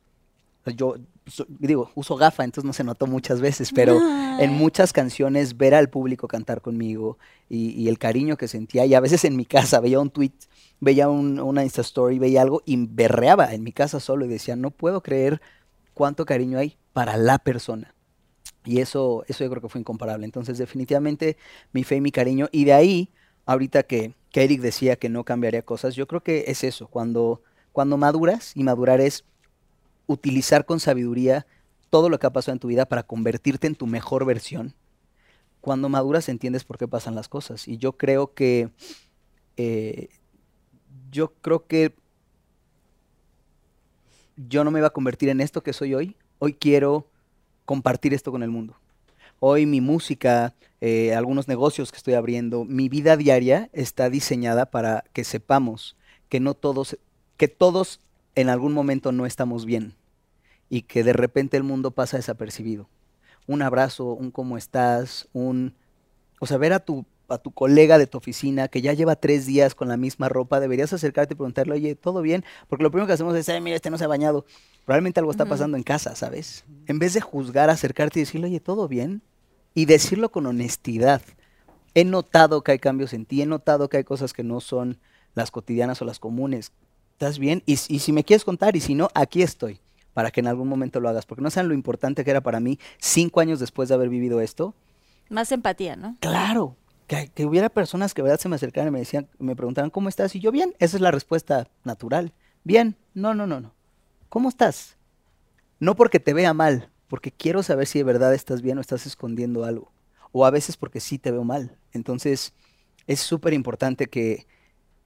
Yo so- digo, uso gafa, entonces no se notó muchas veces, pero en muchas canciones ver al público cantar conmigo y, y el cariño que sentía, y a veces en mi casa veía un tweet, veía un- una Insta Story, veía algo y berreaba en mi casa solo y decía, no puedo creer cuánto cariño hay para la persona. Y eso, eso yo creo que fue incomparable. Entonces, definitivamente, mi fe y mi cariño. Y de ahí, ahorita que, que Eric decía que no cambiaría cosas, yo creo que es eso. Cuando, cuando maduras, y madurar es utilizar con sabiduría todo lo que ha pasado en tu vida para convertirte en tu mejor versión. Cuando maduras entiendes por qué pasan las cosas. Y yo creo que, eh, yo creo que yo no me iba a convertir en esto que soy hoy. Hoy quiero compartir esto con el mundo. Hoy mi música, eh, algunos negocios que estoy abriendo, mi vida diaria está diseñada para que sepamos que no todos, que todos en algún momento no estamos bien y que de repente el mundo pasa desapercibido. Un abrazo, un cómo estás, un, o sea, ver a tu a tu colega de tu oficina que ya lleva tres días con la misma ropa, deberías acercarte y preguntarle, oye, ¿todo bien? Porque lo primero que hacemos es, ay, mira, este no se ha bañado. Probablemente algo está pasando en casa, ¿sabes? En vez de juzgar, acercarte y decirle, oye, ¿todo bien? Y decirlo con honestidad. He notado que hay cambios en ti, he notado que hay cosas que no son las cotidianas o las comunes. ¿Estás bien? Y, y si me quieres contar, y si no, aquí estoy, para que en algún momento lo hagas. Porque no saben lo importante que era para mí, cinco años después de haber vivido esto, Más empatía, ¿no? Claro, que, que hubiera personas que de verdad se me acercaran y me decían, me preguntaran, ¿cómo estás? Y yo, bien, esa es la respuesta natural. Bien, no, no, no, no. ¿Cómo estás? No porque te vea mal, porque quiero saber si de verdad estás bien o estás escondiendo algo. O a veces porque sí te veo mal. Entonces, es súper importante que,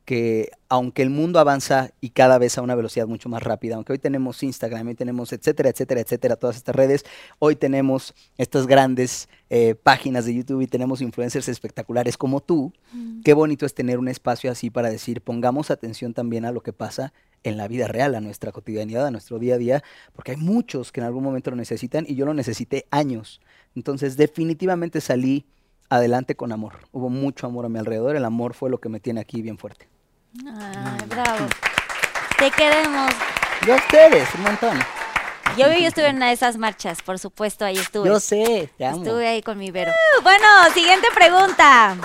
que aunque el mundo avanza y cada vez a una velocidad mucho más rápida, aunque hoy tenemos Instagram, hoy tenemos etcétera, etcétera, etcétera, todas estas redes, hoy tenemos estas grandes eh, páginas de YouTube y tenemos influencers espectaculares como tú, qué bonito es tener un espacio así para decir, pongamos atención también a lo que pasa en la vida real, a nuestra cotidianidad, a nuestro día a día, porque hay muchos que en algún momento lo necesitan y yo lo necesité años. Entonces, definitivamente salí adelante con amor. Hubo mucho amor a mi alrededor, el amor fue lo que me tiene aquí bien fuerte. Ay, bravo. Te queremos. Yo a ustedes, un montón. Yo, yo estuve en una de esas marchas, por supuesto, ahí estuve. Yo sé, te amo. Estuve ahí con mi Vero. Bueno, siguiente pregunta.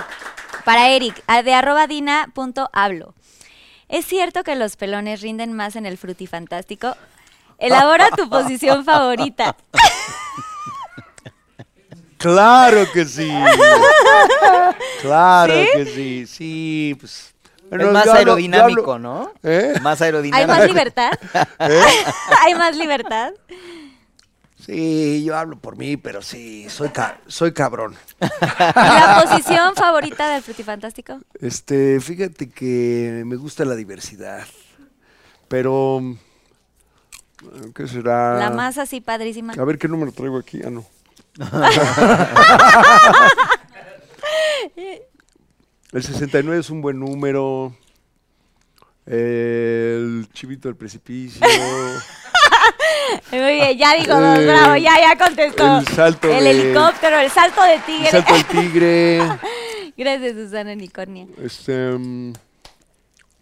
Para Eric, de arroba dina.hablo. ¿Es cierto que los pelones rinden más en el frutifantástico? Elabora tu posición favorita. Claro que sí. claro que sí. Sí, pues. Es más hablo- yo aerodinámico, ¿no? ¿Eh? Más ¿Hay aerodinámico. más libertad? ¿Eh? ¿Hay más libertad? Sí, yo hablo por mí, pero sí, soy, ca- soy cabrón. ¿La posición favorita del frutifantástico? Este, fíjate que me gusta la diversidad. Pero. ¿Qué será? La más así padrísima. A ver qué número traigo aquí. Ah, no. El 69 es un buen número. El chivito del precipicio. Muy bien, ya dijo dos, Eh, bravo, ya, ya contestó. el salto El de- helicóptero, el salto de El tigre. salto del tigre. Gracias, Susana Unicornia. Este. mm,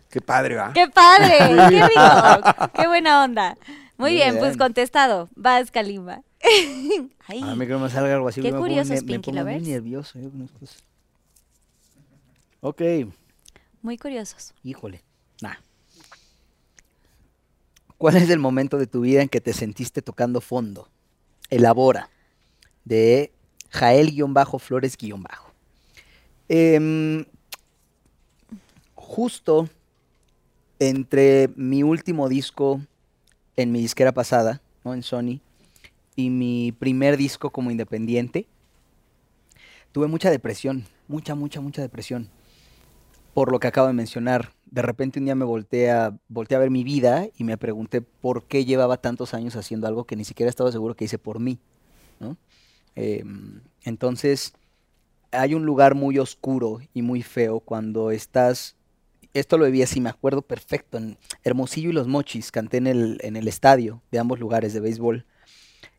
qué padre, ¿va? ¡Qué padre! ¡Qué rico! ¡Qué buena onda! Muy Muy bien, pues contestado. Vas, Kalimba. Ay, A mí que no me salga algo así. Qué me pongo ne- me Pinky pongo muy nervioso. yo con cosas. Ok. Muy curiosos. Híjole, nah. ¿Cuál es el momento de tu vida en que te sentiste tocando fondo? Elabora. De Jael-Flores-Bajo. Em, justo entre mi último disco en mi disquera pasada, ¿no? en Sony, y mi primer disco como independiente, tuve mucha depresión, mucha, mucha, mucha depresión por lo que acabo de mencionar. De repente un día me volteé a, volteé a ver mi vida y me pregunté por qué llevaba tantos años haciendo algo que ni siquiera estaba seguro que hice por mí. Em, entonces, hay un lugar muy oscuro y muy feo cuando estás... Esto lo viví así, me acuerdo perfecto. En Hermosillo y Los Mochis canté en el, en el estadio de ambos lugares de béisbol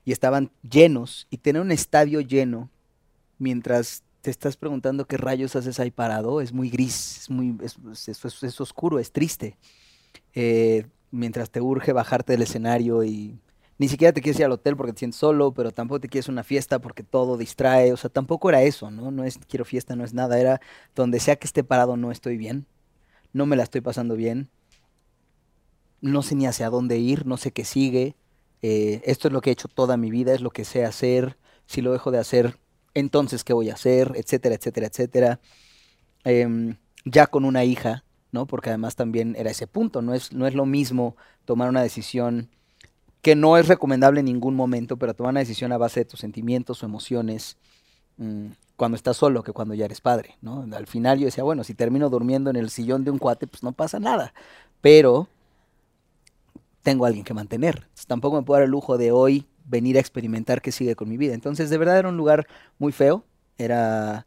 y estaban llenos. Y tener un estadio lleno mientras te estás preguntando qué rayos haces ahí parado, es muy gris, es, muy, es, oscuro, es triste. Eh, mientras te urge bajarte del escenario y ni siquiera te quieres ir al hotel porque te sientes solo, pero tampoco te quieres una fiesta porque todo distrae, o sea, tampoco era eso, ¿no? No es quiero fiesta, no es nada, era donde sea que esté parado no estoy bien, no me la estoy pasando bien, no sé ni hacia dónde ir, no sé qué sigue, eh, esto es lo que he hecho toda mi vida, es lo que sé hacer, si lo dejo de hacer entonces, ¿qué voy a hacer? Etcétera, etcétera, etcétera. Em, ya con una hija, ¿no? Porque además también era ese punto, no es, no es lo mismo tomar una decisión que no es recomendable en ningún momento, pero tomar una decisión a base de tus sentimientos o emociones mm, cuando estás solo que cuando ya eres padre, ¿no? Al final yo decía, bueno, si termino durmiendo en el sillón de un cuate, pues no pasa nada, pero tengo a alguien que mantener. tampoco me puedo dar el lujo de hoy venir a experimentar qué sigue con mi vida. Entonces, de verdad era un lugar muy feo, era,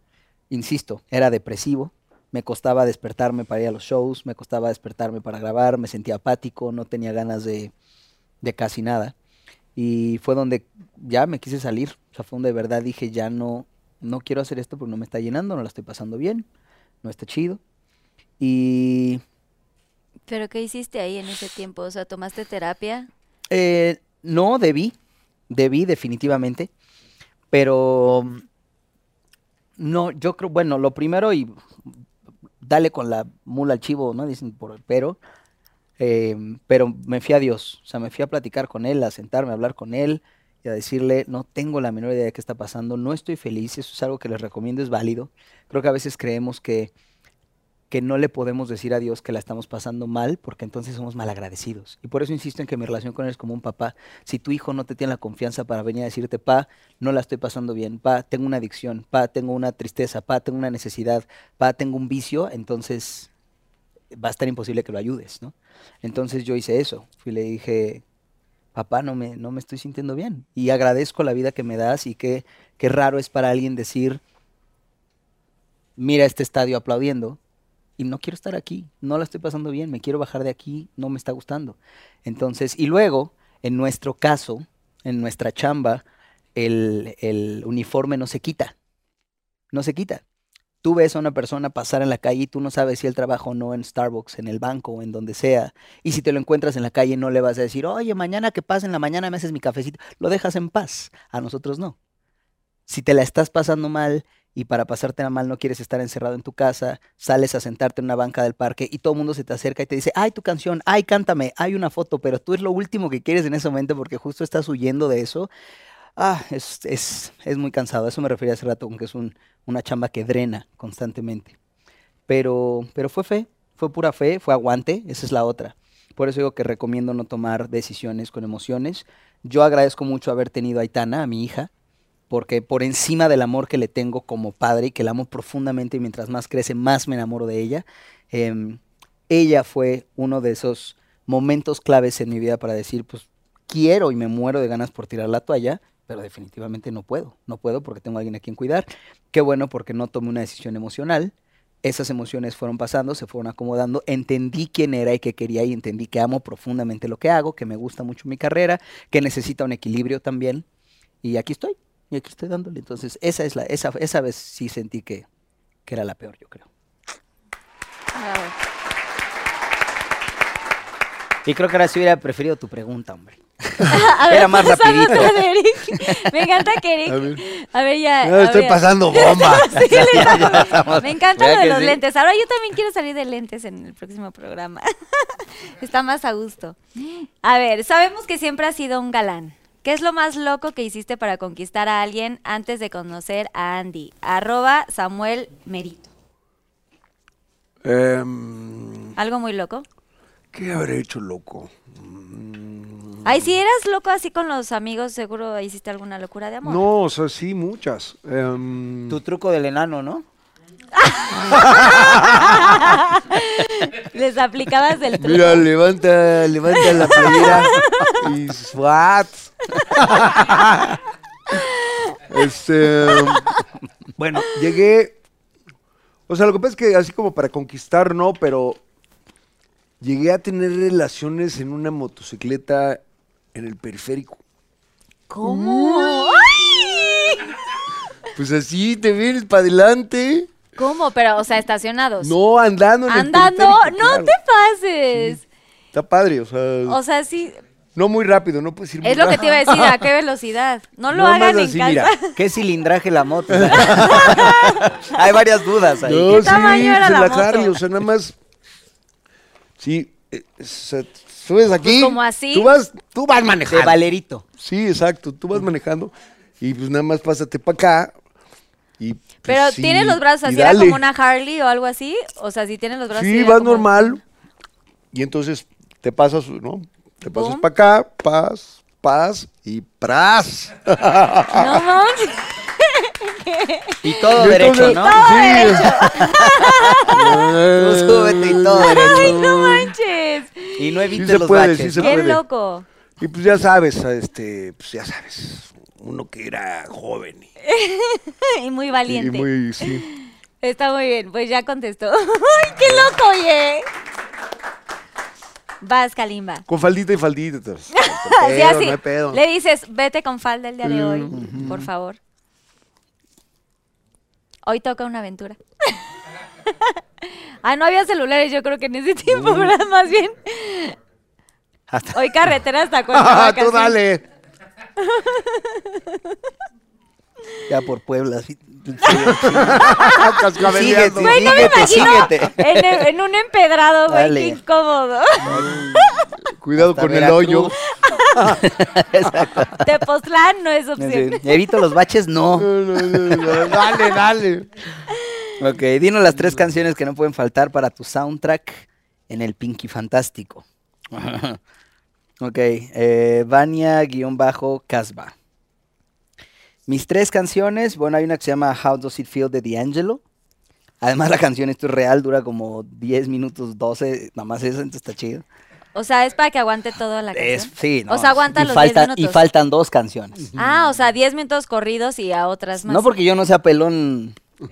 insisto, era depresivo, me costaba despertarme para ir a los shows, me costaba despertarme para grabar, me sentía apático, no tenía ganas de, de casi nada. Y fue donde ya me quise salir, o sea, fue donde de verdad dije, ya no, no quiero hacer esto porque no me está llenando, no la estoy pasando bien, no está chido. Y... ¿Pero qué hiciste ahí en ese tiempo? O sea, ¿tomaste terapia? Eh, no, debí, debí definitivamente, pero no, yo creo, bueno, lo primero y dale con la mula al chivo, ¿no? Dicen por pero, em, pero me fui a Dios, o sea, me fui a platicar con él, a sentarme, a hablar con él y a decirle, no tengo la menor idea de qué está pasando, no estoy feliz, eso es algo que les recomiendo, es válido. Creo que a veces creemos que que no le podemos decir a Dios que la estamos pasando mal, porque entonces somos malagradecidos. Y por eso insisto en que mi relación con Él es como un papá. Si tu hijo no te tiene la confianza para venir a decirte, pa, no la estoy pasando bien, pa, tengo una adicción, pa, tengo una tristeza, pa, tengo una necesidad, pa, tengo un vicio, entonces va a estar imposible que lo ayudes, ¿no? Entonces yo hice eso. Fui y le dije, papá, no me, no me estoy sintiendo bien. Y agradezco la vida que me das y qué, qué raro es para alguien decir, mira este estadio aplaudiendo, y no quiero estar aquí, no la estoy pasando bien, me quiero bajar de aquí, no me está gustando. Entonces, y luego, en nuestro caso, en nuestra chamba, el, el uniforme no se quita, no se quita. Tú ves a una persona pasar en la calle y tú no sabes si él trabaja o no en Starbucks, en el banco en donde sea. Y si te lo encuentras en la calle no le vas a decir, oye, mañana que pasa en la mañana me haces mi cafecito. Lo dejas en paz. A nosotros no. Si te la estás pasando mal y para pasarte mal no quieres estar encerrado en tu casa, sales a sentarte en una banca del parque y todo el mundo se te acerca y te dice, ay, tu canción, ay, cántame, hay una foto, pero tú es lo último que quieres en ese momento porque justo estás huyendo de eso. Ah, es, es, es muy cansado, eso me refería hace rato, aunque es un, una chamba que drena constantemente. Pero, pero fue fe, fue pura fe, fue aguante, esa es la otra. Por eso digo que recomiendo no tomar decisiones con emociones. Yo agradezco mucho haber tenido a Aitana, a mi hija, porque por encima del amor que le tengo como padre y que la amo profundamente y mientras más crece, más me enamoro de ella, em, ella fue uno de esos momentos claves en mi vida para decir, pues quiero y me muero de ganas por tirar la toalla, pero definitivamente no puedo, no puedo porque tengo a alguien a quien cuidar. Qué bueno porque no tomé una decisión emocional. Esas emociones fueron pasando, se fueron acomodando, entendí quién era y qué quería y entendí que amo profundamente lo que hago, que me gusta mucho mi carrera, que necesita un equilibrio también. Y aquí estoy, y aquí estoy dándole. Entonces, esa es la, esa, esa vez sí sentí que, que era la peor, yo creo. Y creo que ahora sí hubiera preferido tu pregunta, hombre. A ver, Era más rapidito. de Eric. Me encanta que Eric. A ver. A ver, ya. No, a estoy ver. pasando bomba. Sí, le está- Me encanta ¿Verdad lo de los sí? lentes. Ahora yo también quiero salir de lentes en el próximo programa. Está más a gusto. A ver, sabemos que siempre has sido un galán. ¿Qué es lo más loco que hiciste para conquistar a alguien antes de conocer a Andy? Arroba Samuel Merito. Em, ¿Algo muy loco? ¿Qué habré hecho, loco? Ay, si eras loco así con los amigos, seguro hiciste alguna locura de amor. No, o sea, sí, muchas. Em, Tu truco del enano, ¿no? Les aplicabas el truco. Mira, levanta, levanta la playera y swat. este, bueno, llegué. O sea, lo que pasa es que así como para conquistar, no, pero llegué a tener relaciones en una motocicleta en el periférico. ¿Cómo? Pues así te vienes para adelante. ¿Cómo? Pero, o sea, estacionados. No, andando en Andando, no claro. te pases. Está padre, o sea, O sea, sí, no muy rápido, no puedes ir muy es lo que te iba a decir, ¿a qué velocidad? No lo Nada hagan en así, casa. mira. ¿Qué cilindraje la moto? Hay varias dudas ahí. No, ¿Qué sí, tamaño era la en moto? Harley, o sea, nada más. Sí, eh, o sea, subes aquí. Pues, como así. Tú vas, tú vas De manejando. Valerito. Sí, exacto, tú vas manejando y pues nada más pásate para acá. Y, pues, Pero sí, tienes los brazos así, era como una Harley o algo así. O sea, si tienes los brazos así. Sí, era vas como- normal. Y entonces te pasas, ¿no? Te pasas para acá, pas, pas y pras. No manches. Y todo Y derecho, entonces- ¿no? Sí. Tú súbete y todo Ay, derecho. no manches. Y no evites se los puede, baches. sí. Qué puede. loco. Y pues ya sabes, este, pues ya sabes, uno que era joven y, Y muy y valiente. muy, sí. Está muy bien, pues ya contestó. ¡Ay, qué loco, oye! Vas, Kalimba. Con faldita y faldita. entonces, No Así, pedo, no hay pedo. Le dices, vete con falda el día de hoy, por favor. Hoy toca una aventura. ah, no había celulares, yo creo que en ese tiempo, ¿verdad? Más bien. Hasta Hoy carretera hasta Ah, Cuernavaca. tú sí. dale. ya por Puebla. sí. Síguete. Güey, no me imagino en, en un empedrado, güey, Dale. qué incómodo. Cuidado Hasta con el Veracruz. hoyo. Tepoztlán no es opción. Sí. Evito los baches, no. No, no, no, no, Dale, dale. Ok, dinos las tres canciones que no pueden faltar para tu soundtrack en el Pinky Fantástico. Ok, eh, Vania-Casba. Mis tres canciones, bueno, hay una que se llama How Does It Feel de D'Angelo. Además, la canción, esto es real, dura como 10 minutos, 12, nada más eso, entonces está chido. O sea, es para que aguante toda la canción. Es, sí, no, O sea, aguanta y los falta- 10 Y minutos. faltan dos canciones. Ah, o sea, 10 minutos corridos y a otras más. No porque yo no sea pelón,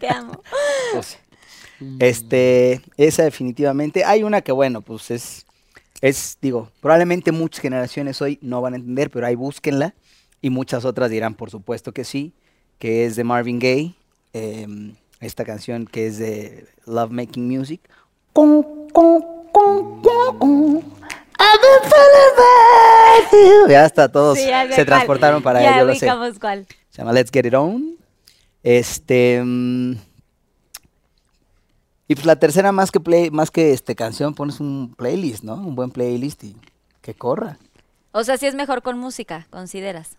Te amo. Pues, Este, esa definitivamente. Hay una que, bueno, pues es, es, digo, probablemente muchas generaciones hoy no van a entender, pero ahí búsquenla. Y muchas otras dirán, por supuesto que sí, que es de Marvin Gaye. em, esta canción que es de Love Making Music. Ya hasta todos Sí, ya se cuál. transportaron para ya ello. Se llama Let's Get It On. Este. mm, y pues la tercera, más que play, más que este canción, pones un playlist, ¿no? Un buen playlist y que corra. O sea, sí es mejor con música, consideras.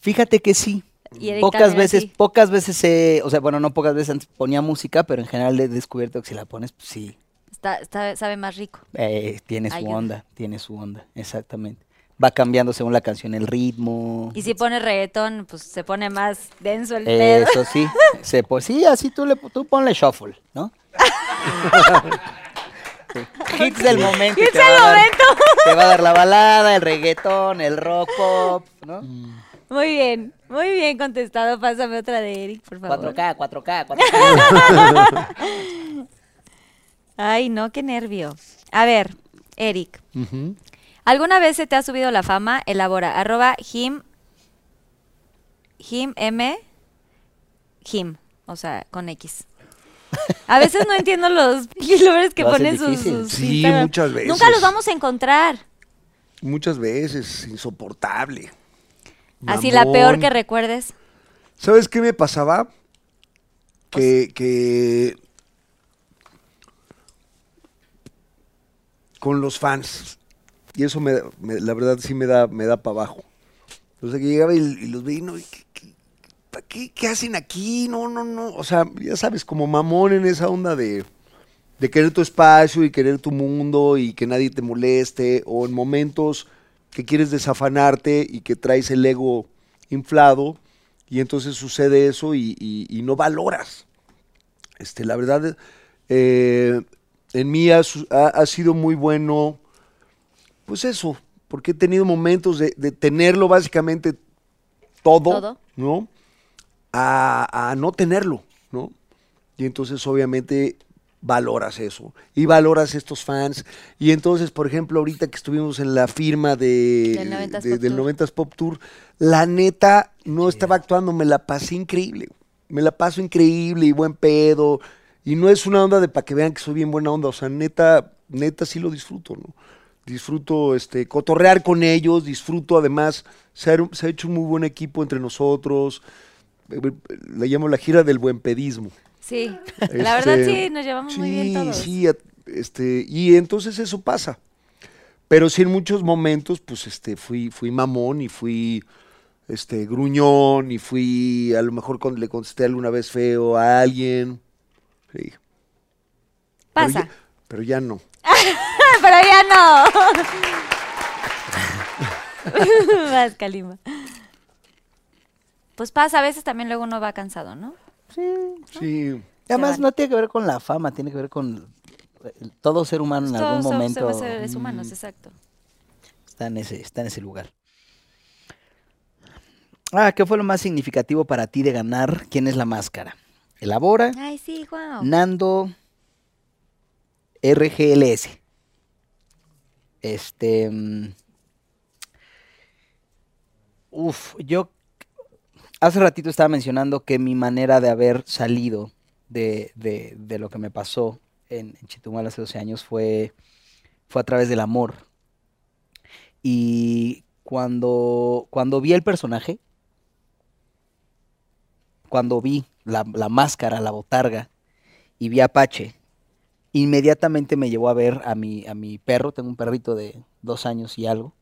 Fíjate que sí. Y Pocas veces, así. pocas veces, eh, o sea, bueno, no pocas veces antes ponía música, pero en general he descubierto que si la pones, pues sí, Está, está- sabe más rico. eh, tiene su Ayuda. onda, tiene su onda, exactamente. Va cambiando según la canción el ritmo. Y si pones reggaetón, pues se pone más denso el pedo. Eso sí, se, pues sí, así tú, le, tú ponle shuffle, ¿no? Sí. Hits del momento. Hits del momento. Te va a dar la balada, el reggaetón, el rock pop, ¿no? Muy bien, muy bien contestado. Pásame otra de Eric, por favor. 4K, 4K, 4K. Ay, no, qué nervio. A ver, Eric. ¿Alguna vez se te ha subido la fama? Elabora. Arroba him. Him M. Him. O sea, con X. A veces no entiendo los lovers que Lo ponen sus, Sí, Instagram. muchas veces. Nunca los vamos a encontrar. Muchas veces, insoportable. Así la peor que recuerdes. ¿Sabes qué me pasaba? Que, que con los fans. Y eso me, me- la verdad sí me da, me da para abajo. Sea, que llegaba y, y los veía no, ¿y ¿qué, qué, qué- hacen aquí? No, no, no. O sea, ya sabes, como mamón en esa onda de, de querer tu espacio y querer tu mundo y que nadie te moleste. O en momentos que quieres desafanarte y que traes el ego inflado y entonces sucede eso y, y- y no valoras. Este, la verdad, eh, en mí ha, ha- ha sido muy bueno, pues eso, porque he tenido momentos de, de tenerlo básicamente todo, Todo. ¿no? A, a no tenerlo, ¿no? Y entonces obviamente valoras eso y valoras estos fans. Y entonces, por ejemplo, ahorita que estuvimos en la firma de, Del 90s de- Pop del Tour. 90s Pop Tour, la neta no estaba actuando, me la pasé increíble. Me la paso increíble y buen pedo. Y no es una onda de para que vean que soy bien buena onda. O sea, neta, neta sí lo disfruto, ¿no? Disfruto este, cotorrear con ellos, disfruto además, se ha, se ha hecho un muy buen equipo entre nosotros. Eh, eh, Le llamo la gira del buen pedismo. Sí. La verdad Este, sí, nos llevamos muy bien sí, todos. Sí, este, y entonces eso pasa. Pero sí en muchos momentos, pues, este, fui, fui mamón y fui, este, gruñón y fui, a lo mejor con- le contesté alguna vez feo a alguien. Sí. Pero Pasa. ya- pero ya no. Pero ya no. Vas, Kalima. Pues pasa, a veces también luego uno va cansado, ¿no? Sí. Además, van. no tiene que ver con la fama, tiene que ver con eh, todo ser humano en Todos algún momento. seres humanos, mm, exacto. está, en ese, está en ese lugar. Ah, ¿qué fue lo más significativo para ti de ganar? ¿Quién es la máscara? Elabora, Ay, sí, wow. Nando RGLS. Este. mm, Uf, yo hace ratito estaba mencionando que mi manera de haber salido de, de- lo que me pasó en, en hace 12 años fue, fue a través del amor. Y cuando, cuando vi el personaje, cuando vi la, la máscara, la botarga, y vi a Apache, inmediatamente me llevó a ver a mi, a mi perro, tengo un perrito de dos años y algo,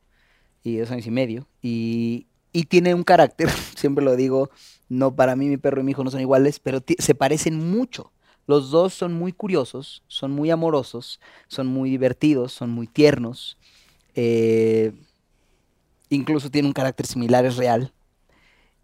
y dos años y medio, y, y tiene un carácter, siempre lo digo, no para mí mi perro y mi hijo no son iguales, pero se parecen mucho. Los dos son muy curiosos, son muy amorosos, son muy divertidos, son muy tiernos, eh, incluso tiene un carácter similar, es real.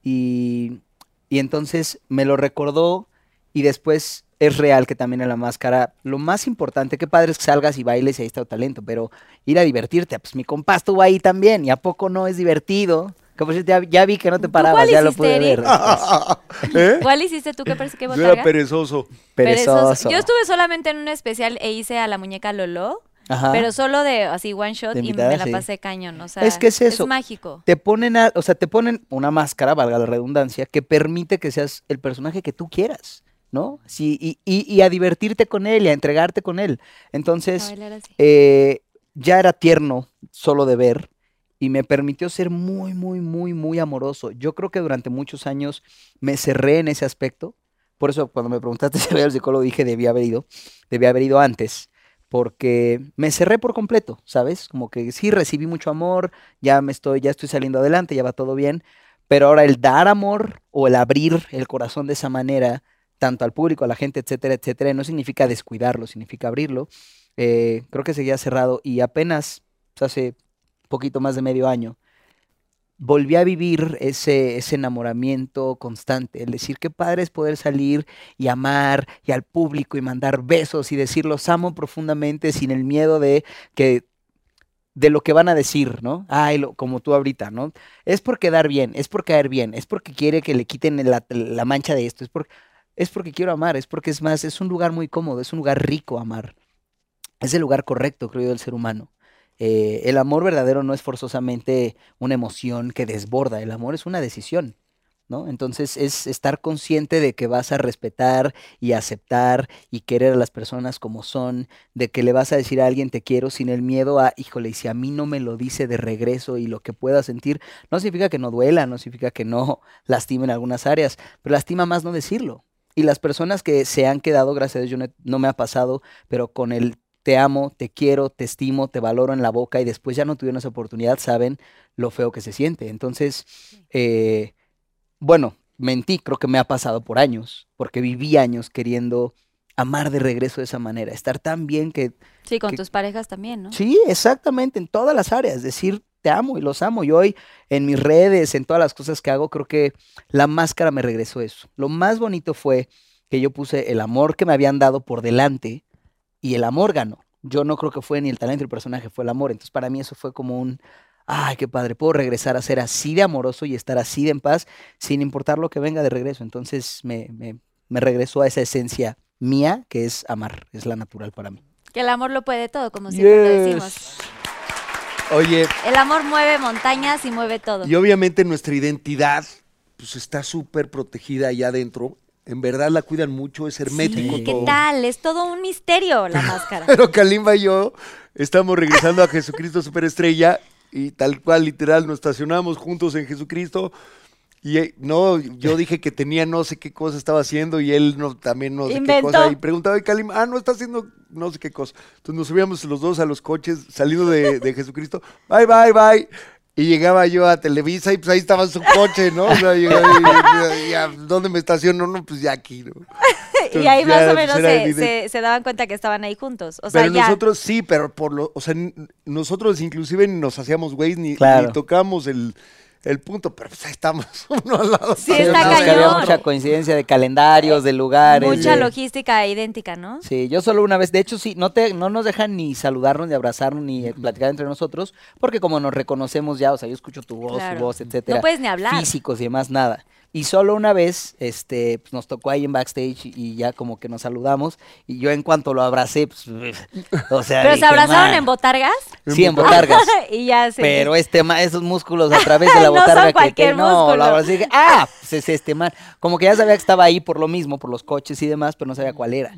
Y, y entonces me lo recordó y después es real que también en la máscara, lo más importante, qué padre es que salgas y bailes y ahí está tu talento, pero ir a divertirte, pues mi compa estuvo ahí también y a poco no es divertido. Que por cierto, ya, ya vi que no te ¿Tú parabas, ya lo pude ver. ¿Eh? ¿Cuál hiciste tú? ¿Qué, parece que Yo botarga? era perezoso. Perezoso. Yo estuve solamente en un especial e hice a la muñeca Lolo, Ajá. pero solo de así one shot De y me la sí. pasé cañón. O sea, Es que es eso. Es mágico. te ponen a- o sea, te ponen una máscara, valga la redundancia, que permite que seas el personaje que tú quieras, ¿no? Sí, y, y- y a divertirte con él y a entregarte con él. Entonces, eh, ya era tierno solo de ver y me permitió ser muy, muy, muy, muy amoroso. Yo creo que durante muchos años me cerré en ese aspecto. Por eso cuando me preguntaste si había al psicólogo dije debía haber ido, debía haber ido antes, porque me cerré por completo, ¿sabes? Como que sí recibí mucho amor, ya me estoy, ya estoy saliendo adelante, ya va todo bien, pero ahora el dar amor o el abrir el corazón de esa manera, tanto al público, a la gente, etcétera, etcétera, no significa descuidarlo, significa abrirlo. Eh, creo que seguía cerrado y apenas hace poquito más de medio año volví a vivir ese, ese enamoramiento constante, el decir qué padre es poder salir y amar y al público y mandar besos y decir los amo profundamente sin el miedo de que de lo que van a decir, ¿no? Ay, lo- como tú ahorita, ¿no? Es por quedar bien, es por caer bien, es porque quiere que le quiten la, la mancha de esto, es, por, es porque quiero amar, es porque es más, es un lugar muy cómodo, es un lugar rico amar. Es el lugar correcto, creo yo, del ser humano. Eh, el amor verdadero no es forzosamente una emoción que desborda, el amor es una decisión, ¿no? Entonces es estar consciente de que vas a respetar y aceptar y querer a las personas como son, de que le vas a decir a alguien te quiero sin el miedo a, híjole, y si a mí no me lo dice de regreso y lo que pueda sentir, no significa que no duela, no significa que no lastime en algunas áreas, pero lastima más no decirlo. Y las personas que se han quedado, gracias a Dios, yo no, no me ha pasado, pero con el te amo, te quiero, te estimo, te valoro en la boca y después ya no tuvieron esa oportunidad, saben lo feo que se siente. Entonces, eh, bueno, mentí, creo que me ha pasado por años, porque viví años queriendo amar de regreso de esa manera, estar tan bien que... Sí, con que- tus parejas también, ¿no? Sí, exactamente, en todas las áreas, decir te amo y los amo. Y hoy en mis redes, en todas las cosas que hago, creo que la máscara me regresó eso. Lo más bonito fue que yo puse el amor que me habían dado por delante y el amor ganó. Yo no creo que fue ni el talento del personaje, fue el amor. Entonces para mí eso fue como un, ay, qué padre, puedo regresar a ser así de amoroso y estar así de en paz sin importar lo que venga de regreso. Entonces me, me, me regresó a esa esencia mía que es amar, es la natural para mí. Que el amor lo puede todo, como siempre lo decimos. Oye, El amor mueve montañas y mueve todo. y obviamente nuestra identidad pues está súper protegida allá adentro. En verdad la cuidan mucho, es hermético Sí, todo. ¿Qué tal? Es todo un misterio la máscara. Pero Kalimba y yo estamos regresando a Jesucristo Superestrella y tal cual, literal, nos estacionamos juntos en Jesucristo. Y eh, no, yo dije que tenía no sé qué cosa estaba haciendo y él no, también no sé Inventó. qué cosa. Y preguntaba, y Kalimba, ah, no está haciendo no sé qué cosa. Entonces nos subíamos los dos a los coches saliendo de, de Jesucristo. Bye, bye, bye. Y llegaba yo a Televisa y pues ahí estaba su coche, ¿no? O sea, llegaba y, y, y, ¿a ¿dónde me estaciono? No, pues ya aquí, ¿no? y ahí más ya, o menos pues, era se, se- se daban cuenta que estaban ahí juntos. O sea, pero ya. nosotros sí, pero por lo, o sea, nosotros inclusive ni nos hacíamos güeyes ni, Claro. ni tocamos el, el punto, pero pues ahí estamos uno al lado. Sí, está es que había mucha coincidencia de calendarios, de lugares. Mucha de- logística idéntica, ¿no? Sí, yo solo una vez, de hecho sí, no te, no nos dejan ni saludarnos, ni abrazarnos, ni eh, platicar entre nosotros, porque como nos reconocemos ya, o sea, yo escucho tu voz, Claro. su voz, etcétera. No puedes ni hablar. Físicos y demás, nada. Y solo una vez, este, pues, nos tocó ahí en backstage y, y ya como que nos saludamos, y yo en cuanto lo abracé, pues, o sea, Pero se dije, abrazaron "Man". en botargas. Sí, en botargas. y ya se. Pero este ma, esos músculos a través de la No son botarga que, cualquier no, la abracé y dije, ah, pues es este man. Como que ya sabía que estaba ahí por lo mismo, por los coches y demás, pero no sabía cuál era.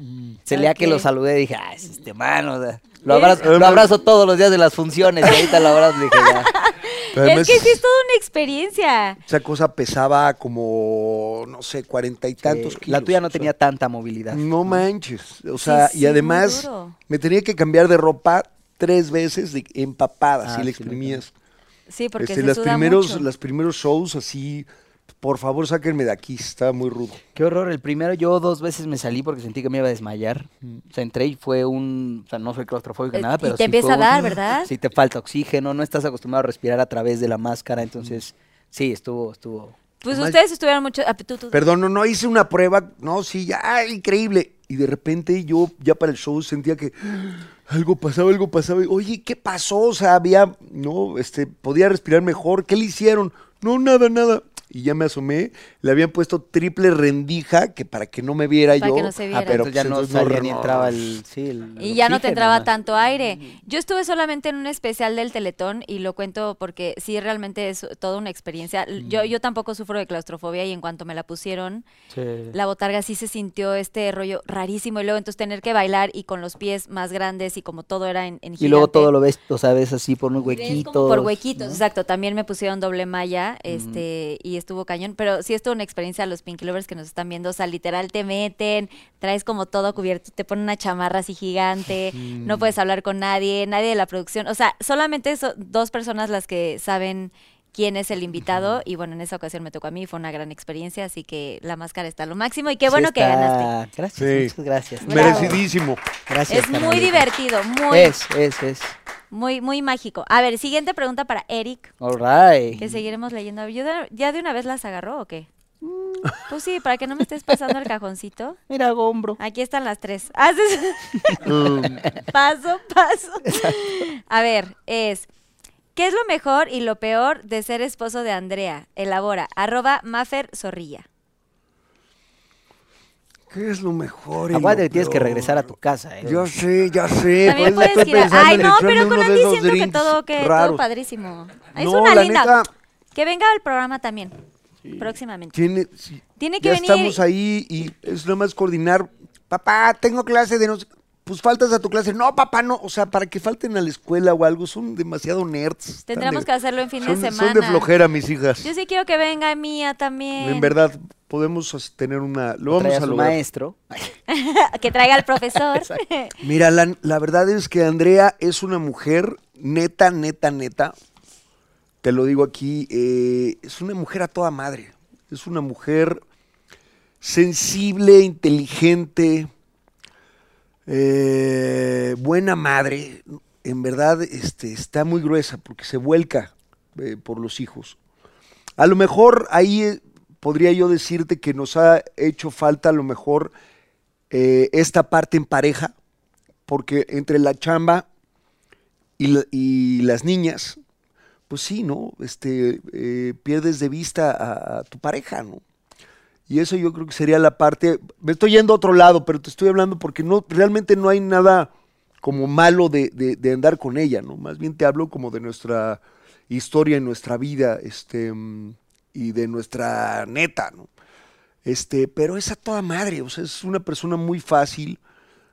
Se leía que lo saludé y dije, ah, es este man, o sea, lo abrazo, lo abrazo todos los días de las funciones y ahorita lo abrazo y dije, ya. Pero es que sí es toda una experiencia. Esa cosa pesaba como, no sé, cuarenta y tantos Sí, kilos. la tuya no o sea, tenía tanta movilidad. No manches. O sea, sí, y además me tenía que cambiar de ropa tres veces de, empapada, Ah, si le exprimías. Sí, porque Este, se las suda primeros, mucho. los primeros shows así, por favor sáquenme de aquí, estaba muy rudo. Qué horror, el primero yo dos veces me salí porque sentí que me iba a desmayar. O sea, entré y fue un, o sea, no soy claustrofóbico nada, y pero te sí empieza fue a un- dar, ¿verdad? Sí, te falta oxígeno, no estás acostumbrado a respirar a través de la máscara, entonces sí, estuvo, estuvo. Pues Además- ustedes estuvieron mucho. ah, tú- tú- Perdón, no, no hice una prueba, no, sí, ya, ah, increíble. Y de repente yo ya para el show sentía que algo pasaba, algo pasaba. y, Oye, ¿qué pasó? O sea, había, no, este, podía respirar mejor. ¿Qué le hicieron? No, nada, nada. Y ya me asomé, le habían puesto triple rendija, que para que no me viera Para yo. que no se viera. Ah, pero pues, ya no entonces salía ni no, entraba el, sí, el Y ya no te entraba ¿no? tanto aire. Yo estuve solamente en un especial del Teletón y lo cuento porque sí realmente es toda una experiencia. Yo, yo tampoco sufro de claustrofobia y en cuanto me la pusieron, Sí. la botarga sí se sintió este rollo rarísimo y luego entonces tener que bailar y con los pies más grandes y como todo era en, en Y luego todo lo ves, o sea, ves así por unos huequitos. por huequitos, ¿no? exacto. También me pusieron doble malla, este, y estuvo cañón. Pero sí es toda una experiencia a los Pinky Lovers que nos están viendo. O sea, literal te meten, traes como todo cubierto, te ponen una chamarra así gigante, no puedes hablar con nadie, nadie de la producción. O sea, solamente son dos personas las que saben quién es el invitado. Y bueno, en esa ocasión me tocó a mí, fue una gran experiencia, así que la máscara está a lo máximo. Y qué Sí bueno que ganaste. Gracias, Sí. muchas gracias. Bravo. Merecidísimo. Gracias. Es muy divertido, muy, Es, es, es. Muy, muy mágico. A ver, siguiente pregunta para Eric. All right. Que seguiremos leyendo. ¿Yo de- ¿Ya de una vez las agarró o qué? Pues sí, para que no me estés pasando el cajoncito. Mira, hombro. Aquí están las tres. Haces Um, paso, paso. A ver, es. ¿Qué es lo mejor y lo peor de ser esposo de Andrea? Elabora. Arroba Mafer Zorrilla. ¿Qué es lo mejor? Aguante, tienes que regresar a tu casa. ¿eh? Ya sé, ya sé. También por eso puedes ir Ay, no, pero con Andy siento que drinks todo, que todo raros. padrísimo. Es No, una la linda. neta, Que venga al programa también. próximamente. Tiene, sí, Tiene que ya venir. estamos ahí y es nada más coordinar. Papá, tengo clase de no sé- Pues faltas a tu clase. No, papá, no. O sea, para que falten a la escuela o algo, son demasiado nerds. Tendremos de- que hacerlo en fin de semana. Son de flojera, mis hijas. Yo sí quiero que venga Mía también. En verdad, podemos tener una. Lo vamos a lograr. maestro. que traiga al profesor. Mira, la, la verdad es que Andrea es una mujer neta, neta, neta. Te lo digo aquí, eh, es una mujer a toda madre. Es una mujer sensible, inteligente, eh, buena madre. En verdad, este, está muy gruesa porque se vuelca eh, por los hijos. A lo mejor ahí eh, podría yo decirte que nos ha hecho falta a lo mejor eh, esta parte en pareja, porque entre la chamba y, la- y las niñas, pues sí, ¿no? Este, pierdes de vista a, a tu pareja, ¿no? Y eso yo creo que sería la parte, me estoy yendo a otro lado, pero te estoy hablando porque no, realmente no hay nada como malo de, de- andar con ella, ¿no? Más bien te hablo como de nuestra historia en nuestra vida, este, y de nuestra neta, ¿no? Este, pero es a toda madre, o sea, es una persona muy fácil.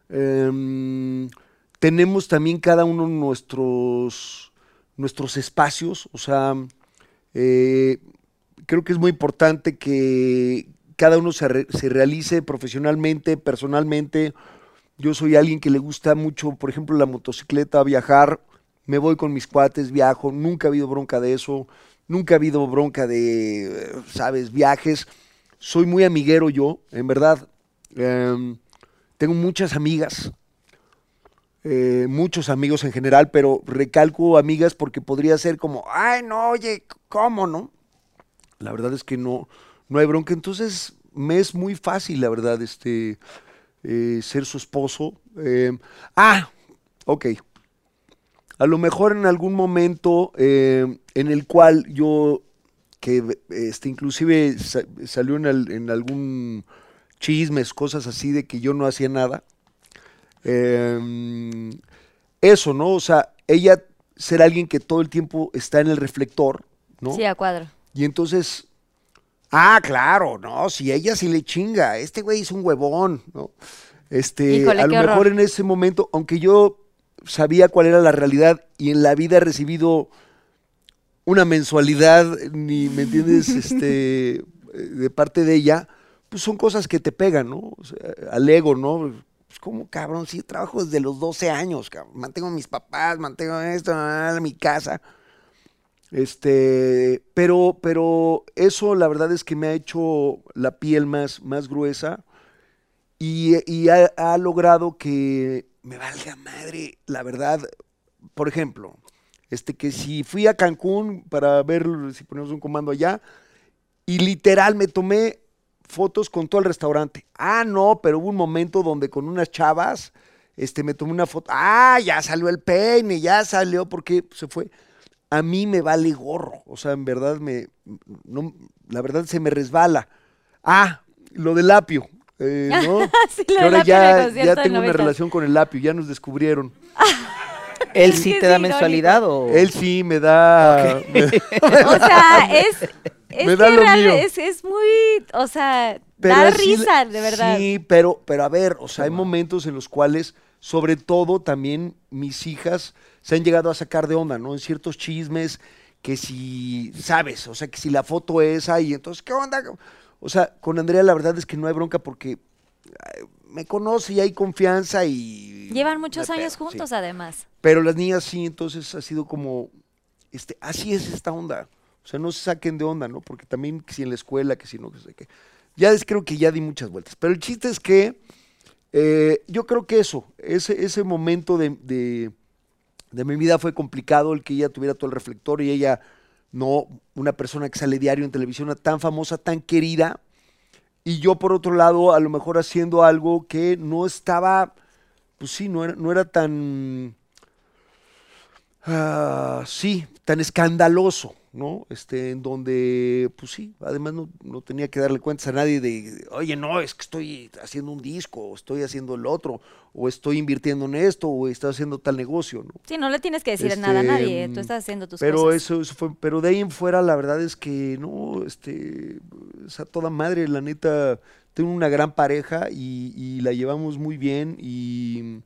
Em, tenemos también cada uno nuestros, nuestros espacios, o sea, eh, creo que es muy importante que cada uno se, re- se realice profesionalmente, personalmente. Yo soy alguien que le gusta mucho, por ejemplo, la motocicleta, viajar. Me voy con mis cuates, viajo. Nunca ha habido bronca de eso. Nunca ha habido bronca de, sabes, viajes. Soy muy amiguero yo, en verdad. Em, tengo muchas amigas, eh, muchos amigos en general, pero recalco amigas porque podría ser como, ay, no, oye, ¿cómo no? La verdad es que no, no hay bronca. Entonces, me es muy fácil, la verdad, este, eh, ser su esposo. Eh, ah, ok. A lo mejor en algún momento eh, en el cual yo, que este, inclusive sa- salió en, en algún chismes, cosas así de que yo no hacía nada. Eh, eso, ¿no? O sea, ella ser alguien que todo el tiempo está en el reflector, ¿no? Sí, a cuadro. Y entonces, ah, claro, no, si ella sí le chinga, este güey es un huevón, ¿no? Este, Híjole, a lo mejor horror. en ese momento, aunque yo sabía cuál era la realidad y en la vida he recibido una mensualidad, ni me entiendes, este, de parte de ella, pues son cosas que te pegan, ¿no? O sea, al ego, ¿no? Pues como cabrón, sí, trabajo desde los 12 años, cabrón. mantengo a mis papás, mantengo esto, mi casa. Este, pero, pero eso la verdad es que me ha hecho la piel más, más gruesa y, y ha, ha logrado que me valga madre, la verdad. Por ejemplo, este que si fui a Cancún para ver si ponemos un comando allá y literal me tomé fotos con todo el restaurante. Ah, no, pero hubo un momento donde con unas chavas, este, me tomé una foto. Ah, ya salió el peine, ya salió porque se fue. A mí me vale gorro, o sea, en verdad me, no, la verdad se me resbala. Ah, lo del apio, eh, ¿no? Sí, lo Que del ahora apio ya, ya tengo una 90. relación con el apio, ya nos descubrieron. ¿Él sí te da irónico. mensualidad o...? Él sí me da... me- O sea, es, es Me da que lo real- mío. es, es muy, o sea, Pero da así- risa, de verdad. Sí, pero, pero a ver, o sea, hay momentos en los cuales, sobre todo también mis hijas se han llegado a sacar de onda, ¿no? En ciertos chismes, que si, sabes, o sea, que si la foto es ahí, entonces, ¿qué onda? O sea, con Andrea la verdad es que no hay bronca porque me conoce y hay confianza y... Llevan muchos años sí. juntos, además. Pero las niñas sí, entonces ha sido como, este, así es esta onda. O sea, no se saquen de onda, ¿no? Porque también que si en la escuela, que si no, que sé qué. Ya es, creo que ya di muchas vueltas. Pero el chiste es que eh, yo creo que eso, ese, ese momento de, de, de mi vida fue complicado, el que ella tuviera todo el reflector y ella no, una persona que sale diario en televisión, tan famosa, tan querida. Y yo, por otro lado, a lo mejor haciendo algo que no estaba, pues sí, no era, no era tan ah, sí, tan escandaloso, ¿no? Este, en donde, pues sí, además no, no tenía que darle cuentas a nadie de, oye, no, es que estoy haciendo un disco, o estoy haciendo el otro, o estoy invirtiendo en esto, o estoy haciendo tal negocio, ¿no? Sí, no le tienes que decir Este, nada a nadie, tú mm, estás haciendo tus pero cosas. eso, eso fue, pero de ahí en fuera la verdad es que no, este, es a toda madre, la neta, tengo una gran pareja y, y la llevamos muy bien y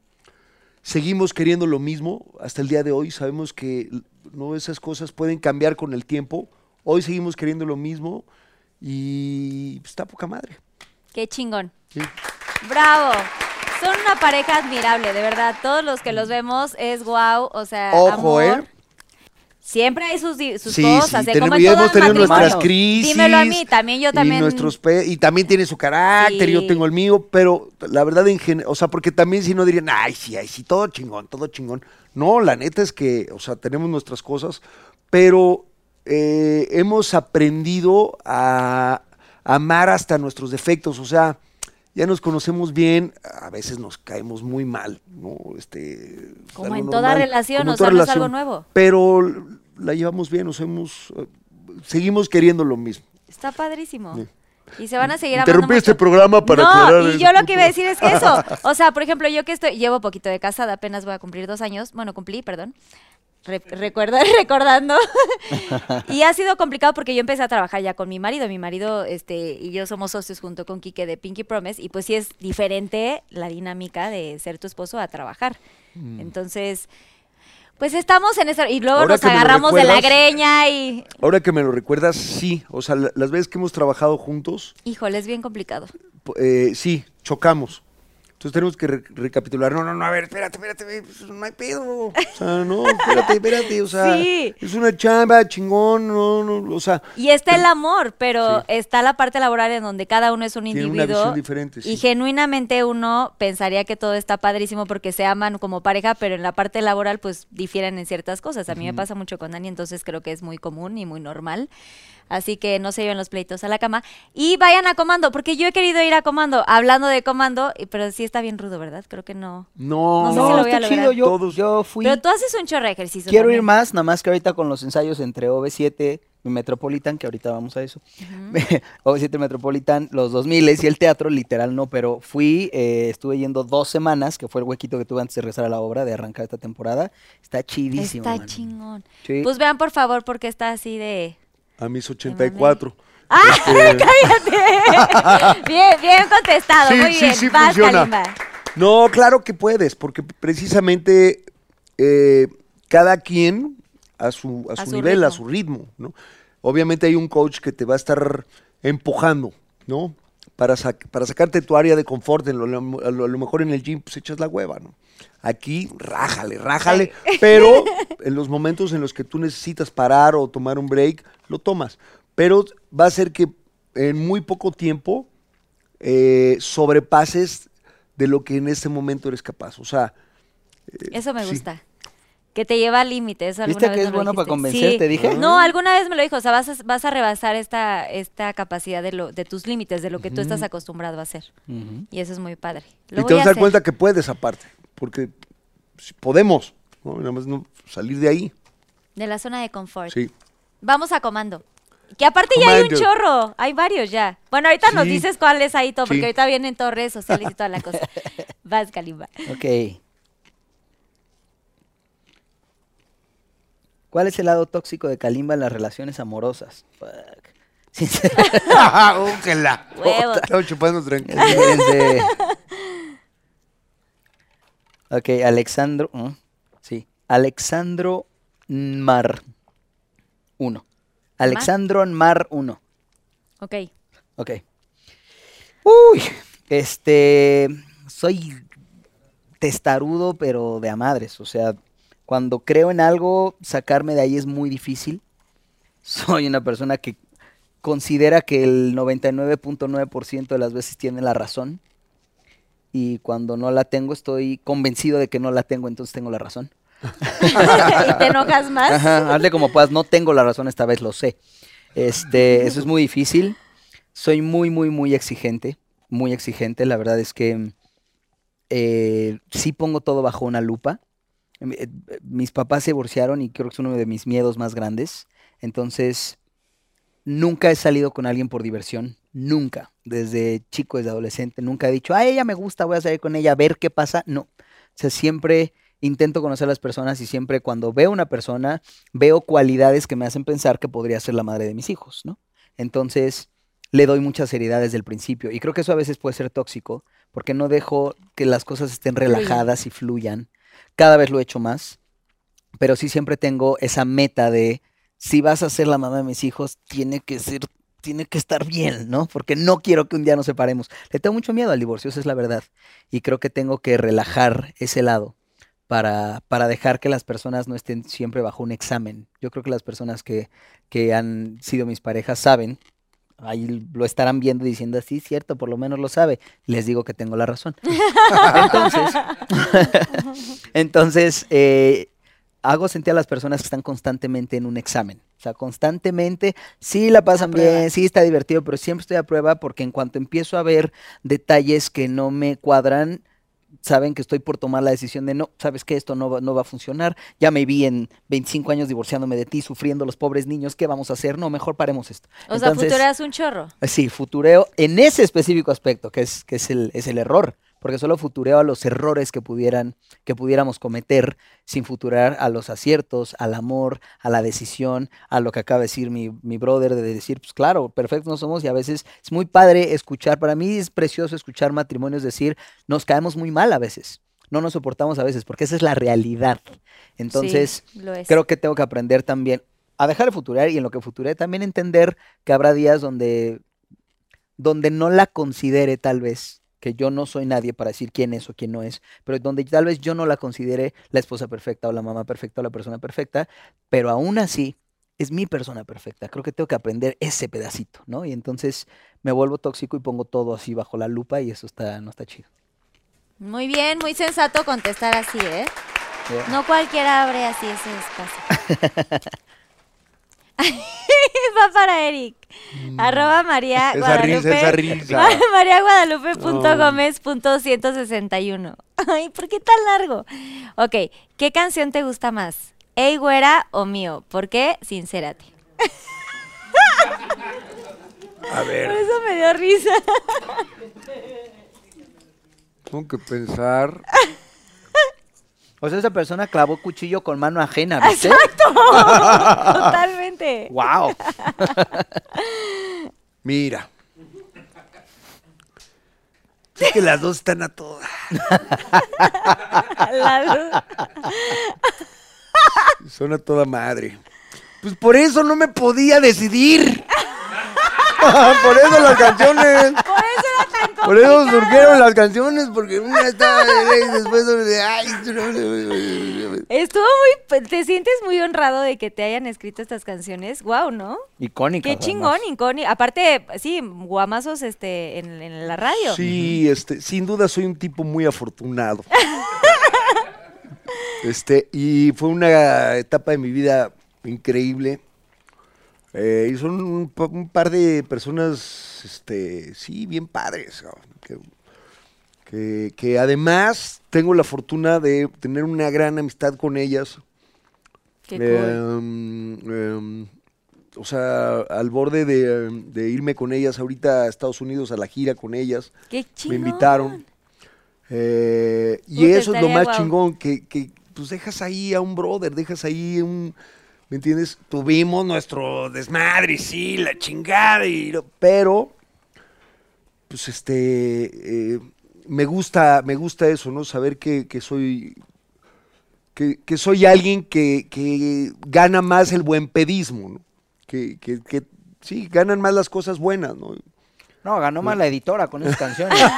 seguimos queriendo lo mismo hasta el día de hoy, sabemos que no esas cosas pueden cambiar con el tiempo, hoy seguimos queriendo lo mismo y pues, está poca madre. Qué chingón. sí. Bravo. Son una pareja admirable, de verdad. Todos los que los vemos es guau, o sea, Ojo, amor. ¿eh? Siempre hay sus, sus Sí, cosas, sí, como tenemos, hemos tenido nuestras crisis. Dímelo a mí, también yo también. Y, nuestros pe- y también tiene su carácter, Sí. yo tengo el mío, pero la verdad, en o sea, porque también si no dirían, ay, sí, ay, sí, todo chingón, todo chingón. No, la neta es que, o sea, tenemos nuestras cosas, pero eh, hemos aprendido a amar hasta nuestros defectos, o sea, ya nos conocemos bien, a veces nos caemos muy mal, ¿no? Este, es Como en toda relación, o sea, no es algo nuevo. Pero la llevamos bien, nos hemos, eh, seguimos queriendo lo mismo. Está padrísimo. Sí. Y se van a seguir Interrumpí este mucho. programa para no, y yo lo que iba a decir es que eso, o sea, por ejemplo, yo que estoy, llevo poquito de casada, apenas voy a cumplir dos años, bueno, cumplí, perdón, Re- recuerda, recordando, y ha sido complicado porque yo empecé a trabajar ya con mi marido, mi marido este, y yo somos socios junto con Quique de Pinky Promise, y pues sí es diferente la dinámica de ser tu esposo a trabajar. Entonces, pues estamos en eso, y luego Mm. Ahora nos agarramos de la greña y, Ahora que me lo recuerdas, sí, o sea, la- las veces que hemos trabajado juntos, híjole, es bien complicado. eh, sí, chocamos. Entonces tenemos que re- recapitular. No, no, no, a ver, espérate, espérate, pues, no hay pedo. O sea, no, espérate, espérate, o sea, Sí. es una chamba, chingón, no, no, o sea, Y está el amor, pero Sí. está la parte laboral en donde cada uno es un Tiene una individuo. visión diferente, sí. Y genuinamente uno pensaría que todo está padrísimo porque se aman como pareja, pero en la parte laboral pues difieren en ciertas cosas. A mí me pasa mucho con Dani, entonces creo que es muy común y muy normal. Así que no se lleven los pleitos a la cama. Y vayan a comando, porque yo he querido ir a comando, hablando de comando, pero sí está bien rudo, ¿verdad? Creo que no. no, No sé No, si lo voy está chido. Yo, Todos- yo fui. Pero tú haces un chorro de ejercicio. Quiero ir más, nada más que ahorita con los ensayos entre OV7 y Metropolitan, que ahorita vamos a eso. OV7 Metropolitan, los 2000 y el teatro, literal no, pero fui, eh, estuve yendo dos semanas, que fue el huequito que tuve antes de regresar a la obra, de arrancar esta temporada. Está chidísimo. Está man. chingón. Sí. Pues vean por favor porque está así de... a mis 84. ¡Ah, cállate! bien, bien contestado, Sí, muy sí, bien. sí Vas, funciona. Kalimba. No, claro que puedes, porque precisamente eh, cada quien a su, a A su, su nivel, a su ritmo, ¿no? Obviamente hay un coach que te va a estar empujando, ¿no? Para, sac- para sacarte tu área de confort, en lo- a lo, a lo mejor en el gym pues echas la hueva, ¿no? Aquí, rájale, rájale, pero en los momentos en los que tú necesitas parar o tomar un break, lo tomas. Pero va a ser que en muy poco tiempo eh, sobrepases de lo que en este momento eres capaz. O sea, Eso me sí. gusta. Que te lleva al límite. eso ¿Viste que vez es bueno para dijiste. convencerte, dije? No, alguna vez me lo dijo. O sea, vas a, vas a rebasar esta, esta capacidad de, lo, de tus límites, de lo que tú estás acostumbrado a hacer. Y eso es muy padre. y te vas a dar hacer. cuenta que puedes aparte, porque si podemos, ¿no? Nada más no salir de ahí. De la zona de confort. Sí. Vamos a comando. Que aparte ya hay un chorro. Hay varios ya. Bueno, ahorita nos dices cuáles hay todo, porque Sí. ahorita vienen todas redes sociales y toda la cosa. Vas, Kalimba. Ok. ¿Cuál es el lado tóxico de Kalimba en las relaciones amorosas? Fuck. Sincer- ¡Újela! Huevos. Estamos chupando tranquilo. Espérense. ok, Alexandro. Sí. Alexandro Mar 1. Alexandro Mar 1. Ok. Ok. Uy, este, soy testarudo, pero de a madres. O sea, cuando creo en algo, sacarme de ahí es muy difícil. Soy una persona que considera que el 99.9% de las veces tiene la razón. Y cuando no la tengo, estoy convencido de que no la tengo, entonces tengo la razón. ¿Y te enojas más? Ajá, hazle como puedas, no tengo la razón esta vez, lo sé. Este, eso es muy difícil. Soy muy, muy, muy exigente, muy exigente. La verdad es que eh, sí pongo todo bajo una lupa. Eh, eh, mis papás se divorciaron y creo que es uno de mis miedos más grandes. Entonces, nunca he salido con alguien por diversión. Nunca. Desde chico, desde adolescente, nunca he dicho, a ella me gusta, voy a salir con ella a ver qué pasa. No. O sea, siempre intento conocer a las personas y siempre cuando veo una persona, veo cualidades que me hacen pensar que podría ser la madre de mis hijos, ¿no? Entonces, le doy mucha seriedad desde el principio. Y creo que eso a veces puede ser tóxico, porque no dejo que las cosas estén relajadas y fluyan. Cada vez lo he hecho más, pero sí siempre tengo esa meta de, si vas a ser la mamá de mis hijos, tiene que ser tiene que estar bien, ¿no? Porque no quiero que un día nos separemos. Le tengo mucho miedo al divorcio, esa es la verdad. Y creo que tengo que relajar ese lado para, para dejar que las personas no estén siempre bajo un examen. Yo creo que las personas que, que han sido mis parejas saben, ahí lo estarán viendo diciendo, sí, cierto, por lo menos lo sabe. Les digo que tengo la razón. entonces, entonces eh, hago sentir a las personas que están constantemente en un examen. O sea, constantemente, sí la pasan bien, sí está divertido, pero siempre estoy a prueba porque en cuanto empiezo a ver detalles que no me cuadran, saben que estoy por tomar la decisión de no, sabes que esto no va, no va a funcionar, ya me vi en 25 años divorciándome de ti, sufriendo los pobres niños, ¿qué vamos a hacer? No, mejor paremos esto. O sea, futureas un chorro. Sí, futureo en ese específico aspecto, que es, que es, el, es el error porque solo futureo a los errores que pudieran, que pudiéramos cometer, sin futurar a los aciertos, al amor, a la decisión, a lo que acaba de decir mi, mi brother, de decir, pues claro, perfectos no somos, y a veces es muy padre escuchar, para mí es precioso escuchar matrimonios decir, nos caemos muy mal a veces. No nos soportamos a veces, porque esa es la realidad. Entonces, Sí, creo que tengo que aprender también a dejar de futurear y en lo que futuré también entender que habrá días donde, donde no la considere tal vez, que yo no soy nadie para decir quién es o quién no es, pero donde tal vez yo no la considere la esposa perfecta o la mamá perfecta o la persona perfecta, pero aún así es mi persona perfecta. Creo que tengo que aprender ese pedacito, ¿no? Y entonces me vuelvo tóxico y pongo todo así bajo la lupa y eso está, no está chido. Muy bien, muy sensato contestar así, ¿eh? Yeah. No cualquiera abre así ese espacio. Va para Eric. Arroba María Esa Guadalupe. risa, esa risa. Ma- María Guadalupe punto Gómez punto 161. Ay, ¿por qué tan largo? Ok, ¿qué canción te gusta más? Ey, güera o mío? ¿Por qué? Sincérate. A ver, Por eso me dio risa. tengo que pensar. O sea, esa persona clavó cuchillo con mano ajena, ¿viste? Totalmente. ¡Wow! Mira. Es que las dos están a todas. La- Son a toda madre. Pues por eso no me podía decidir. por eso las canciones. Por eso Por eso surgieron las canciones, porque una estaba de y después de ay, Estuvo muy, te sientes muy honrado de que te hayan escrito estas canciones. Wow, ¿no? Icónica. Qué chingón, icónico. Aparte, sí, guamazos este, en, en la radio. Sí, este, sin duda soy un tipo muy afortunado. Este, y fue una etapa de mi vida increíble. Eh, y son un, pa- un par de personas, este, sí, bien padres. Que, que- que además tengo la fortuna de tener una gran amistad con ellas. Qué cool. Em, o sea, al borde de, de irme con ellas ahorita a Estados Unidos a la gira con ellas. Qué Me chingón. invitaron. Eh, y eso es lo más guau. chingón, que, que pues dejas ahí a un brother, dejas ahí un, ¿me entiendes? Tuvimos nuestro desmadre, sí, la chingada, y, pero, pues este, eh, me gusta, me gusta eso, ¿no? Saber que, soy, que, soy alguien que, que gana más el buen pedismo, ¿no? Que sí, ganan más las cosas buenas, ¿no? No, ganó más la editora con esas canciones.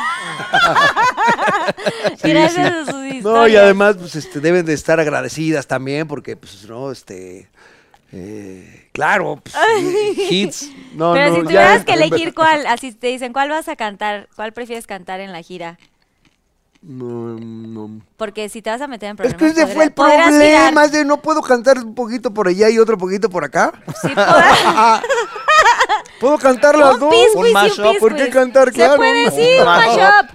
Sí, Gracias sí. a sus historias. No, y además, pues, este, deben de estar agradecidas también, porque, pues, no, este, eh, claro, pues, eh, hits. No, Pero no, si ya- tuvieras que elegir cuál, así te dicen, ¿cuál vas a cantar? ¿Cuál prefieres cantar en la gira? No, no. Porque si te vas a meter en Es problemas, que ese fue el problema, es de no puedo cantar un poquito por allá y otro poquito por acá. Sí, ¿Puedo cantar las dos? Un mashup, ¿por qué cantar? Se Claro, puede, un sí, un mashup.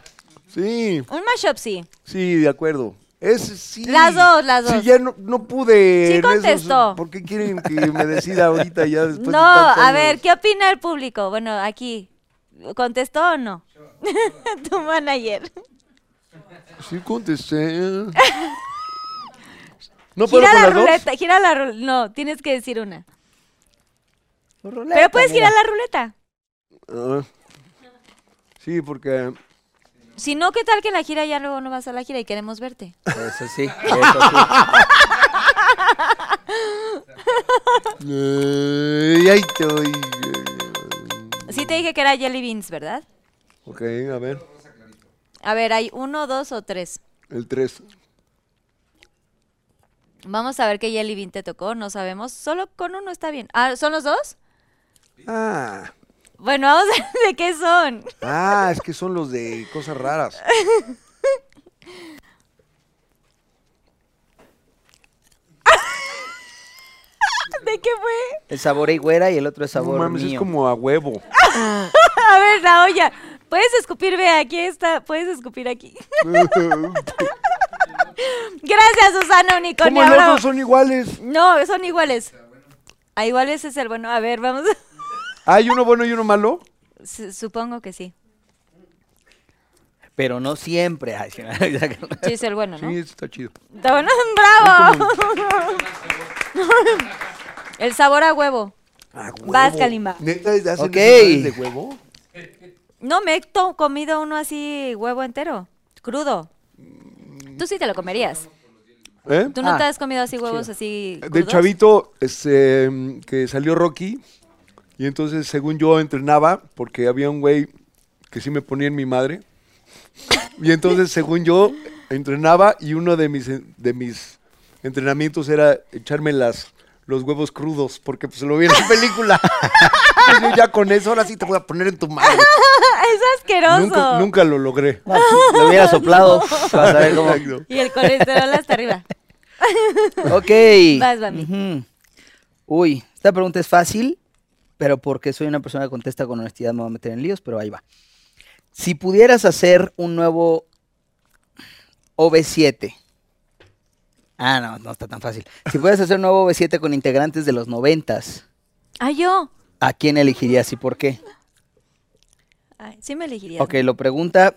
Sí, Un mashup, sí. sí, de acuerdo. Es, sí. Las dos, las dos. Sí, ya no, no pude. Sí contestó. ¿Por qué quieren que me decida ahorita ya después de No, a ver, ¿qué opina el público? Bueno, aquí. ¿Contestó o no? tu manager. Sí contesté. ¿No puedo gira con la las dos? ruleta, gira la ruleta. No, tienes que decir una. Ruleta, Pero puedes mira. girar la ruleta. Ah, sí, porque... Si no, ¿qué tal que la gira ya luego no vas a la gira y queremos verte? Eso sí, eso sí. Eh, ahí te voy. Sí te dije que era Jelly Beans, ¿verdad? Ok, a ver. A ver, hay uno, dos o tres. El 3. Vamos a ver qué Jelly Bean te tocó, no sabemos. Solo con uno está bien. Ah, ¿son los dos? Ah, Bueno, vamos a ver de qué son. ah, es que son los de cosas raras. ¿De qué fue? El sabor a güera y el otro es No sabor mames, mío. es como a huevo. A ver, la olla. Puedes escupir, ve, aquí está. Puedes escupir aquí. Gracias, Susana Unicornio. ¿Cómo los dos son iguales? No, son iguales. Ah, iguales es el bueno. A ver, vamos. ¿Hay uno bueno y uno malo? Su- Supongo que sí. Pero no siempre. Ay, sí, Sí, es el bueno, ¿no? Sí, está chido. Está bueno. ¡Bravo! el sabor a huevo. Ah, huevo. Vas, Kalimba. ¿Neta hacen Ok. esos de huevo? No, me he comido uno así, huevo entero, crudo. Tú sí te lo comerías. ¿Eh? ¿Tú no Ah, te has comido así huevos así De crudos? chavito, este, que salió Rocky, y entonces según yo entrenaba, porque había un güey que sí me ponía en mi madre, y entonces según yo entrenaba y uno de mis, de mis entrenamientos era echarme las, los huevos crudos, porque pues lo vi en la película. Entonces yo ya con eso, ahora sí te voy a poner en tu madre. es asqueroso. Nunca, nunca lo logré. No, lo hubiera soplado. Para saber cómo. Y el colesterol hasta arriba. Ok. Vas. Ujú. Uy, esta pregunta es fácil, pero porque soy una persona que contesta con honestidad me voy a meter en líos, pero ahí va. Si pudieras hacer un nuevo OV7. Ah, no, no está tan fácil. Si pudieras hacer un nuevo OV7 con integrantes de los noventas, Ah, yo. ¿a quién elegirías y por qué? Ay, sí me elegiría. Ok, lo pregunta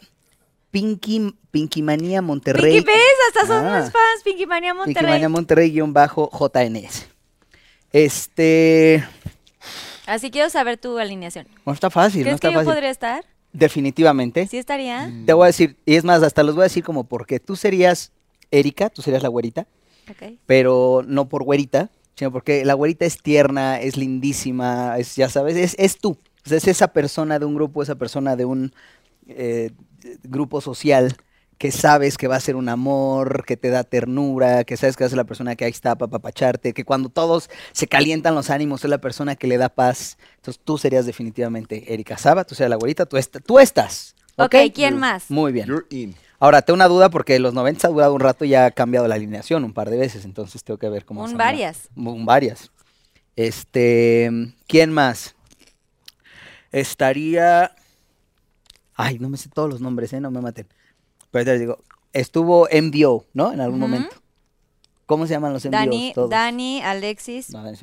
Pinky, Pinky Manía Monterrey. Pinky ves, hasta son Ah. fans. Pinky Mania Monterrey. Pinky Manía Monterrey guion bajo JNS. Este. Así quiero saber tu alineación. No está fácil, no ¿Crees está que yo fácil. podría estar? Definitivamente. ¿Sí estaría? Te voy a decir, y es más, hasta los voy a decir como porque tú serías Erika, tú serías la güerita, Ok. pero no por güerita, sino porque la güerita es tierna, es lindísima, es, ya sabes, es, es tú. Es esa persona de un grupo, esa persona de un eh, grupo social que sabes que va a ser un amor, que te da ternura, que sabes que es la persona que ahí está para papacharte, que cuando todos se calientan los ánimos es la persona que le da paz. Entonces tú serías definitivamente Erika Saba, tú serías la güerita, tú, est- tú estás. Ok, ¿ok? ¿quién más? Muy bien. You're in. Ahora, tengo una duda porque los 90 ha durado un rato y ya ha cambiado la alineación un par de veces, entonces tengo que ver cómo Un varias. Un varias. Este, ¿quién más? Estaría Ay, no me sé todos los nombres, eh, no me maten. Pero te digo, estuvo MDO, ¿no? En algún momento. ¿Cómo se llaman los MDOs Dani, todos? Dani, Alexis, No, Dani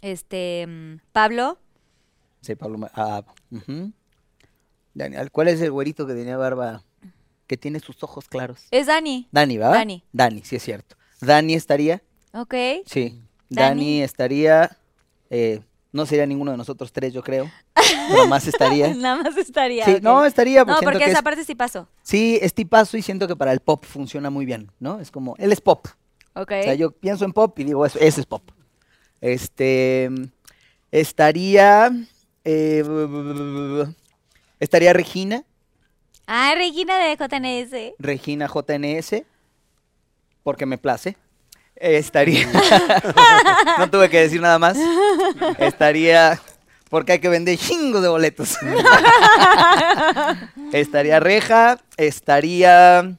este, mm, Pablo. Sí, Pablo. Ah, ujú. Dani, ¿cuál es el güerito que tenía barba? Que tiene sus ojos claros. Es Dani. Dani, ¿va? Dani. Dani, sí es cierto. Dani estaría, Ok. sí. Dani. Dani, estaría, eh, no sería ninguno de nosotros tres, yo creo. Pero más estaría. Nada más estaría. Sí, no, estaría. No, siento porque que esa es- parte sí pasó. Sí, es tipazo y siento que para el pop funciona muy bien, ¿no? Es como, él es pop. Ok. O sea, yo pienso en pop y digo, eso, ese es pop. Este, estaría, eh, estaría Regina, Ah, Regina de JNS. Regina JNS, porque me place. Estaría, no tuve que decir nada más. Estaría, porque hay que vender chingos de boletos. estaría Reja, estaría,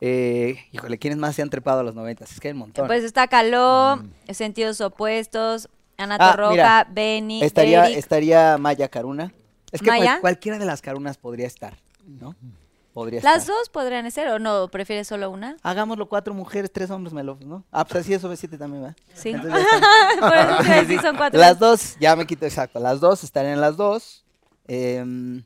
eh, híjole, ¿quiénes más se han trepado a los noventas? Es que hay un montón. Pues está Caló, Sentidos Opuestos, Ana Mm. Ah, Torroja, mira, Benny, estaría, Eric. estaría Maya Caruna. Es que cual- ¿Maya? cualquiera de las Carunas podría estar, ¿no? Podría Las estar. dos podrían ser, ¿o no? ¿Prefieres solo una? Hagámoslo cuatro mujeres, tres hombres, me lo, ¿no? Ah, pues así es OV7 también, ¿verdad? Sí. Por eso decir, son cuatro. Las dos, ya me quito exacto. Las dos estarían en las dos. Em,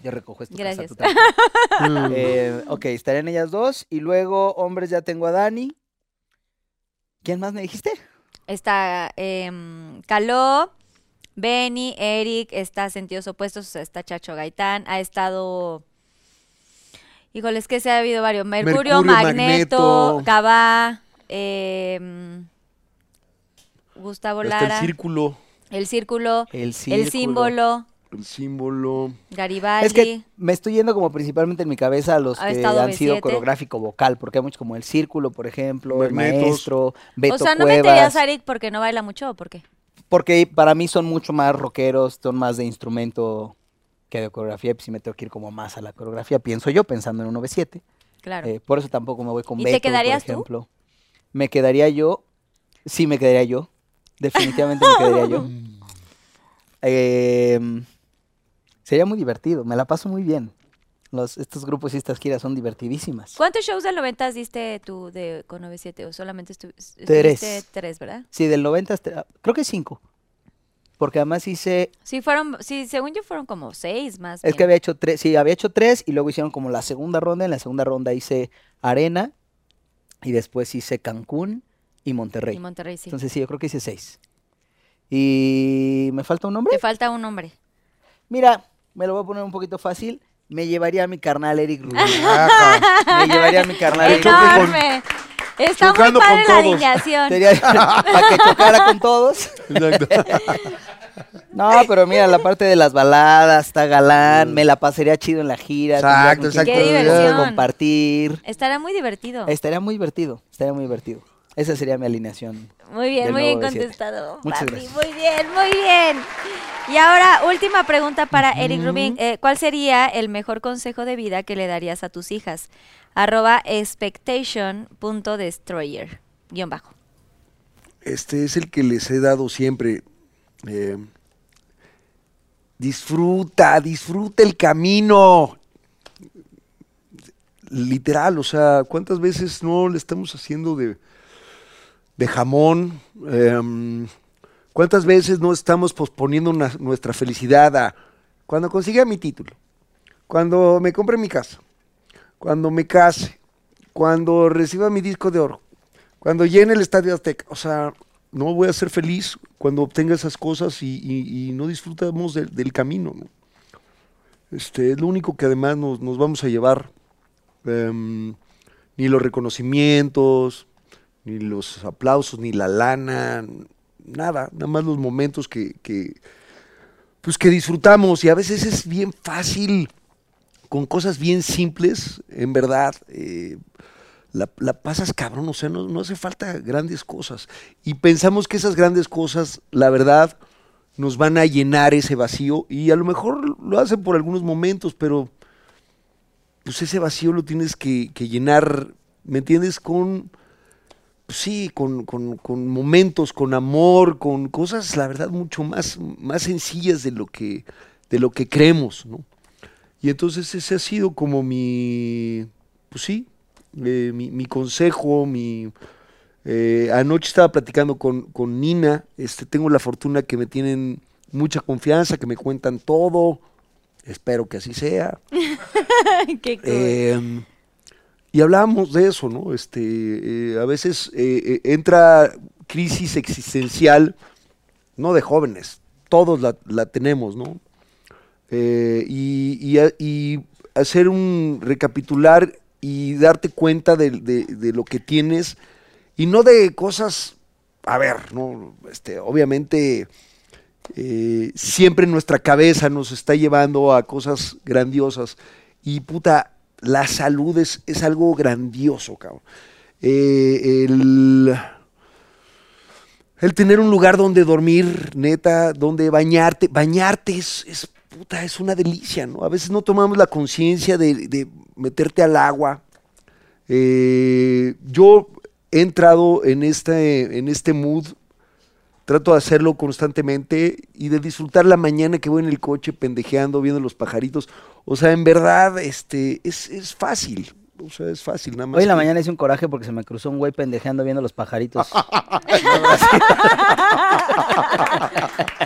yo recojo esto. casa, Gracias. tú tranquilo. Eh, ok, estarían ellas dos. Y luego, hombres, ya tengo a Dani. ¿Quién más me dijiste? Está em, Caló, Benny, Eric, está Sentidos Opuestos, o sea, está Chacho Gaitán, ha estado... Híjole, es que se ha habido varios. Mercurio, Mercurio, Magneto, Magneto. Cabá, em, Gustavo Hasta Lara, el círculo, El Círculo, El. Símbolo, el símbolo. Garibaldi. Es que me estoy yendo como principalmente en mi cabeza a los Ha que han sido B7. coreográfico vocal, porque hay muchos como El Círculo, por ejemplo, El. Maestro, Beto o sea, ¿no Cuevas. meterías a Eric porque no baila mucho o por qué? Porque para mí son mucho más rockeros, son más de instrumento que de coreografía, pues sí me tengo que ir como más a la coreografía, pienso yo, pensando en un 9-7. Claro. Eh, por eso tampoco me voy con ¿Y te Beto, quedarías por tú? ejemplo. Me quedaría yo, sí me quedaría yo, definitivamente me quedaría yo. Em, sería muy divertido, me la paso muy bien. Los, estos grupos y estas giras son divertidísimas. ¿Cuántos shows del 90 diste tú de, con 97 o solamente estu- estuviste Tres. tres, verdad? Sí, del 90 hasta, creo que cinco. Porque además hice, Sí, fueron, sí, según yo fueron como seis más. es que había hecho tres, sí, había hecho tres y luego hicieron como la segunda ronda. En la segunda ronda hice Arena y después hice Cancún y Monterrey. Y Monterrey, sí. Entonces sí, yo creo que hice seis. ¿Y me falta un nombre? Te falta un nombre. Mira, me lo voy a poner un poquito fácil. Me llevaría a mi carnal Eric Rubin. Ajá. me llevaría a mi carnal Eric Rubin. Está muy padre la todos. alineación. Sería para que chocara con todos. Exacto. No, pero mira, la parte de las baladas, está galán, me la pasaría chido en la gira. Exacto, exacto. Qué diversión. Compartir. Estará muy divertido. Estaría muy divertido, estaría muy divertido. Esa sería mi alineación. Muy bien, muy bien nuevo B7. contestado. Muchas papi, gracias. Muy bien, muy bien. Y ahora, última pregunta para Eric Rubin. Eh, ¿Cuál sería el mejor consejo de vida que le darías a tus hijas? Arroba expectation.destroyer. Guión bajo. Este es el que les he dado siempre. Eh, disfruta, disfruta el camino. Literal, o sea, ¿cuántas veces no le estamos haciendo de, de jamón? Em, ¿Cuántas veces no estamos posponiendo nuestra felicidad a cuando consiga mi título? Cuando me compre mi casa, cuando me case, cuando reciba mi disco de oro, cuando llene el Estadio Azteca. O sea, no voy a ser feliz cuando obtenga esas cosas y, no disfrutamos del, camino. ¿no? Este, es lo único que además nos, nos vamos a llevar. Em, ni los reconocimientos, ni los aplausos, ni la lana, nada, nada más los momentos que, pues que disfrutamos y a veces es bien fácil con cosas bien simples, en verdad, eh, la, pasas cabrón, o sea, no, no hace falta grandes cosas. Y pensamos que esas grandes cosas, la verdad, nos van a llenar ese vacío y a lo mejor lo hacen por algunos momentos, pero pues ese vacío lo tienes que, que llenar, ¿me entiendes? Con, sí, con, con- con momentos, con amor, con cosas, la verdad, mucho más, más sencillas de lo que, de lo que creemos, ¿no? Y entonces ese ha sido como mi, pues sí, eh, mi, mi consejo, mi... eh, anoche estaba platicando con, con Nina, este, tengo la fortuna que me tienen mucha confianza, que me cuentan todo, espero que así sea. Qué cool. Eh, y hablábamos de eso, ¿no? Este, eh, a veces eh, eh, entra crisis existencial, no de jóvenes, todos la, la tenemos, ¿no? Y, y hacer un recapitular y darte cuenta de, de- lo que tienes y no de cosas, a ver, ¿no? Este, obviamente siempre nuestra cabeza nos está llevando a cosas grandiosas. Y puta, la salud es, es algo grandioso, cabrón. Eh, el, tener un lugar donde dormir, neta, donde bañarte. Bañarte es, es, puta, es una delicia, ¿no? A veces no tomamos la conciencia de, de meterte al agua. Eh, yo he entrado en este, en este mood trato de hacerlo constantemente y de disfrutar la mañana que voy en el coche pendejeando, viendo los pajaritos. O sea, en verdad, este, es, es fácil. O sea, es fácil, nada más. Hoy en la mañana hice un coraje porque se me cruzó un güey pendejeando viendo los pajaritos.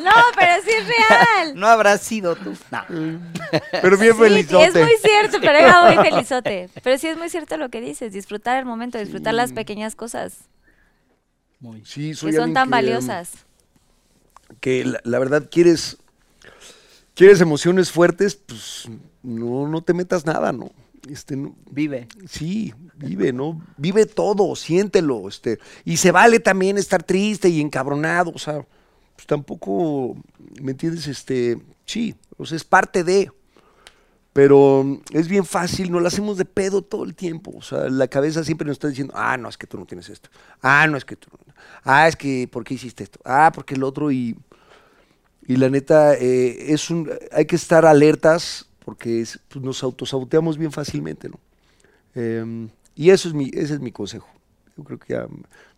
No, pero sí es real. no habrás sido tú. No. Pero bien Sí, felizote. es muy cierto, pero era muy felizote. Pero sí es muy cierto lo que dices, disfrutar el momento, disfrutar las pequeñas cosas Muy. Sí, soy que son tan que, valiosas. Que la, la verdad quieres, quieres emociones fuertes, pues no, no te metas nada, ¿no? Este, no- Vive. Sí, vive, ¿no? Vive todo, siéntelo, este. Y se vale también estar triste y encabronado, o sea, pues tampoco, ¿me entiendes? Este, sí, o sea, es parte de. Pero mm, es bien fácil, nos la hacemos de pedo todo el tiempo. O sea, la cabeza siempre nos está diciendo, ah, no, es que tú no tienes esto. Ah, no, es que tú no. Ah, es que, ¿por qué hiciste esto? Ah, porque el otro y... Y la neta, eh, es un, hay que estar alertas porque es- pues, nos autosaboteamos bien fácilmente, ¿no? Em, y eso es mi, ese es mi consejo. Yo creo que ya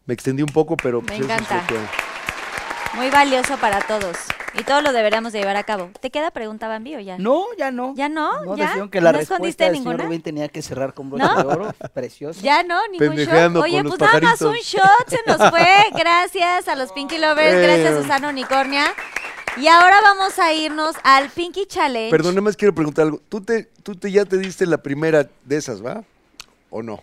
me extendí un poco, pero... Me pues, encanta. que- Muy valioso para todos. Y todos lo deberíamos de llevar a cabo. ¿Te queda pregunta, Bambi, o ya? No, ya no. ¿Ya no? No, ¿Ya? dijeron que la ¿No respuesta del señor ninguna? Rubén tenía que cerrar con broche ¿No? de oro. Precioso. Ya no, ningún shot. Oye, pues nada más un shot se nos fue. Gracias a los Pinky Lovers, Eh. gracias a Susana Unicornia. Y ahora vamos a irnos al Pinky Challenge. Perdón, nada más quiero preguntar algo. ¿Tú, te, tú te, ya te diste la primera de esas, va? ¿O no?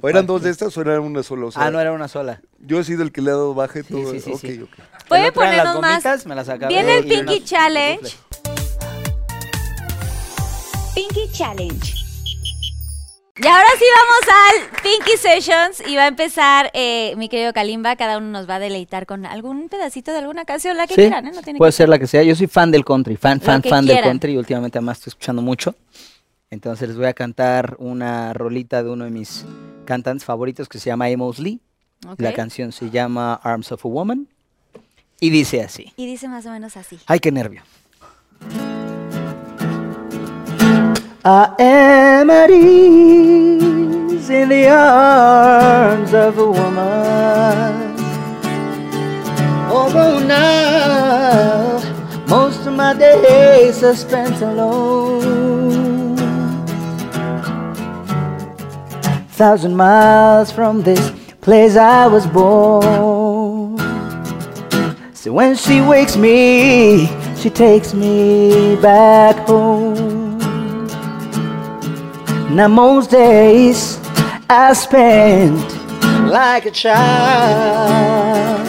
¿O eran dos de estas o era una sola? O sea, Ah, no, era una sola. Yo he sido el que le ha dado Sí, todo. sí, sí, ok, sí. Eran las ponernos más. gomitas, me las acabé Viene el Pinky Challenge. Pinky Challenge. Y ahora sí vamos al Pinky Sessions y va a empezar eh, mi querido Kalimba. Cada uno nos va a deleitar con algún pedacito de alguna canción, la que Sí, quieran, ¿eh? No tiene puede que ser la que sea. Yo soy fan del country, fan, fan, fan del country. Y últimamente además estoy escuchando mucho. Entonces les voy a cantar una rolita de uno de mis cantantes favoritos que se llama Amos Lee. La canción se llama Arms of a Woman. Y dice así. Y dice más o menos así. Ay, qué nervio. I am at ease in the arms of a woman. Although now most of my days are spent alone. Thousand miles from this place I was born. So when she wakes me, she takes me back home. Now most days I spend like a child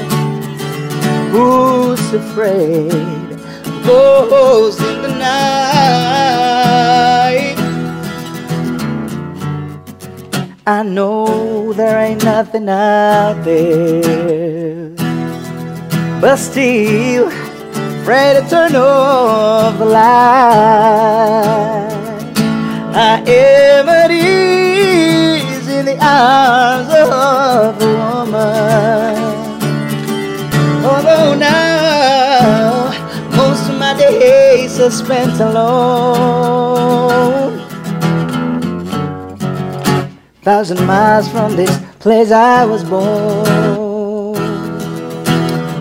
who's afraid goes in the night. I know there ain't nothing out there but still afraid to turn off the light. I am at ease in the arms of a woman. Although now most of my days are spent alone. Thousand miles from this place I was born.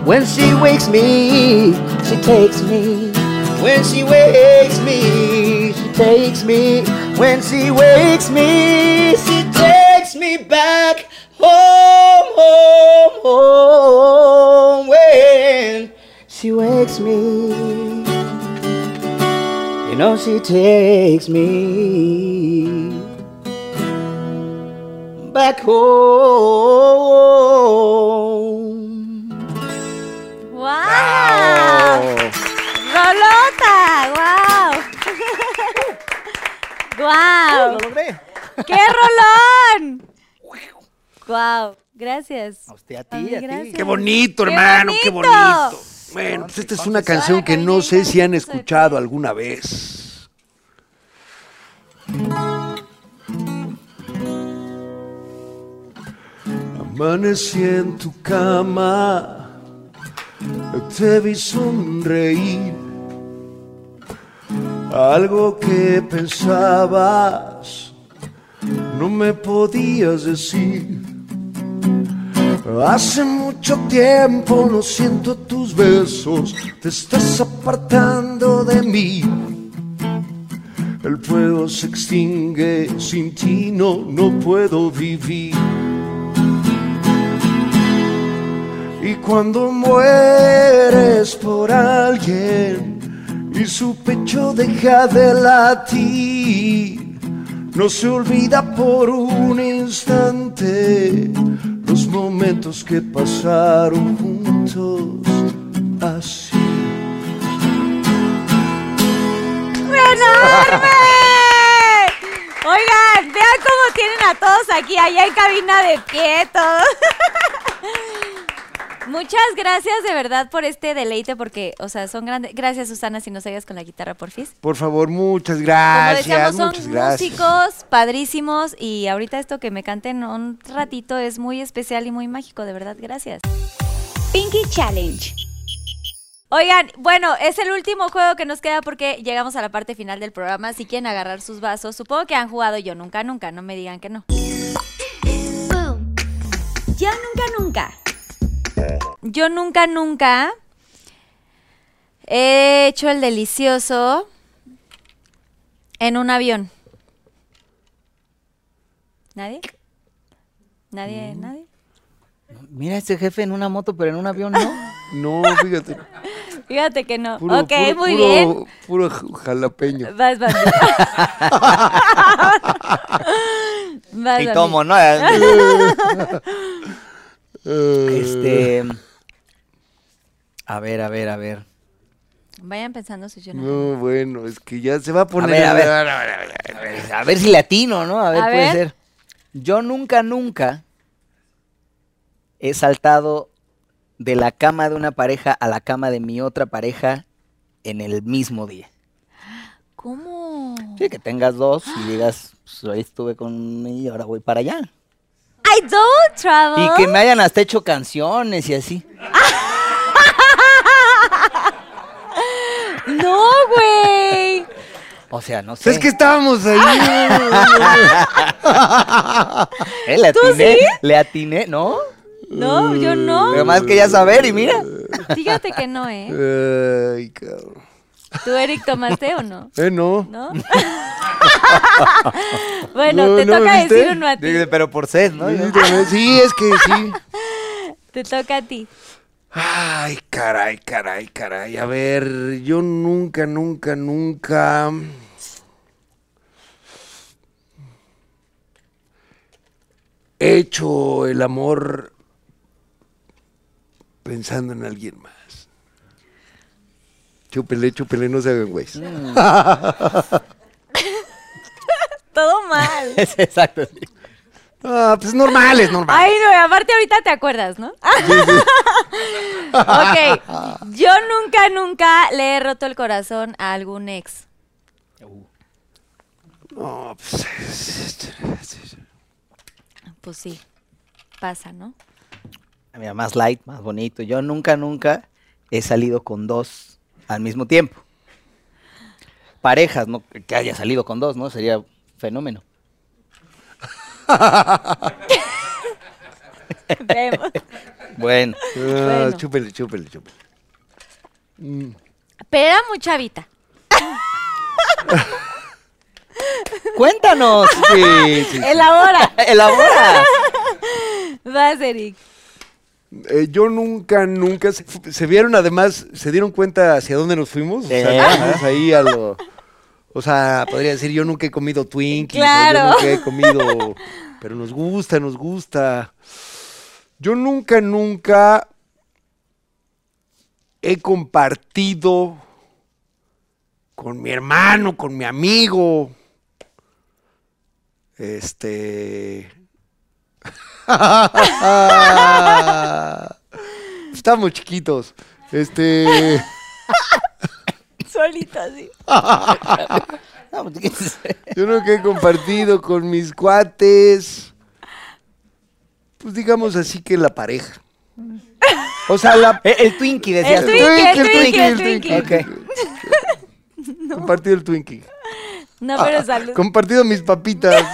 When she wakes me, she takes me. When she wakes me, she takes me. When she wakes me, she takes me back home, home, home. When she wakes me, you know she takes me back home. ¡Wow! ¡Rolota! ¡Wow! ¡Wow! logré. ¡Qué rolón! ¡Wow! Gracias. A usted, a ti, a ti. Qué bonito, ¡Qué hermano, qué bonito! bonito. Bueno, pues esta es una canción que no sé si han escuchado alguna vez. Amanecí en tu cama, te vi sonreír. Algo que pensabas no me podías decir. Hace mucho tiempo no siento tus besos, te estás apartando de mí. El fuego se extingue, sin ti no, no puedo vivir. Y cuando mueres por alguien y su pecho deja de latir, no se olvida por un instante los momentos que pasaron juntos así. ¡Enorme! Oigan, vean cómo tienen a todos aquí, allá en cabina de pie, todos. Muchas gracias de verdad por este deleite, porque, o sea, son grandes. Gracias, Susana, si nos ayudas con la guitarra, porfis. Por favor, muchas Como gracias. decíamos, son muchas gracias. músicos padrísimos y ahorita esto que me canten un ratito es muy especial y muy mágico, de verdad, gracias. Pinky Challenge. Oigan, bueno, es el último juego que nos queda porque llegamos a la parte final del programa. Si quieren agarrar sus vasos, supongo que han jugado yo nunca, nunca, no me digan que no. Yo nunca, nunca. Yo nunca, nunca he hecho el delicioso en un avión. ¿Nadie? ¿Nadie? Mm. ¿Nadie? Mira este jefe en una moto, pero en un avión no. No, fíjate. Fíjate que no. Puro, ok, puro- muy puro- bien. Puro jalapeño. Vas, vas. Vas, y tomo, ¿no? Eh, Este. A ver, a ver, a ver. Vayan pensando si yo no. No, bueno, es que ya se va a A poner. ver, a ver. A ver, a ver si latino, ¿no? A ver, A puede ver. ser. Yo nunca, nunca he saltado de la cama de una pareja a la cama de mi otra pareja en el mismo día. ¿Cómo? Sí, que tengas dos y digas, pues hoy estuve con y ahora voy para allá. I don't travel. Y que me hayan hasta hecho canciones y así. No, güey. O sea, no sé. Es que estábamos ahí. Eh, le atiné, le atiné, ¿no? No, yo no. Pero más quería saber y mira. Fíjate que no, ¿eh? Ay, cabrón. ¿Tú, Eric, tomaste o no? Eh, no. ¿No? bueno, No, te no, toca ¿viste? decir uno a ti. Dice, Pero por sed, ¿no? Sí, es que sí. Te toca a ti. Ay, caray, caray, caray. A ver, yo nunca, nunca, nunca. He hecho el amor pensando en alguien más. Chúpele, chúpele, no se hagan güeyes. Todo mal. Es exacto. sí. Ah, pues normal, es normal. Ay, no, aparte ahorita te acuerdas, ¿no? ok. Yo nunca, nunca le he roto el corazón a algún ex. No, pues, Pues sí, pasa, ¿no? Mira, más light, más bonito. Yo nunca, nunca he salido con dos al mismo tiempo. Parejas, ¿no? Que haya salido con dos, ¿no? Sería fenómeno. Vemos. Bueno. ah, Bueno. chúpele, chúpele, chúpele. Pero era muy chavita. Cuéntanos. Sí, sí. Elabora. Elabora. Vas, Eric. Eh, yo nunca, nunca. Se, vieron además, se dieron cuenta hacia dónde nos fuimos. O sea, nos ahí a lo. O sea, podría decir, yo nunca he comido Twinkies. Claro. Yo nunca he comido. Pero nos gusta, nos gusta. Yo nunca, nunca he compartido con mi hermano, con mi amigo. Este. Estamos chiquitos. Este. Solito así. Yo nunca he compartido con mis cuates. Pues digamos así que la pareja. O sea, la. Eh, el Twinkie, decías El. Twinkie, el Twinkie, el Twinkie. Ok. Compartido el Twinkie. No, pero salud. Compartido mis papitas.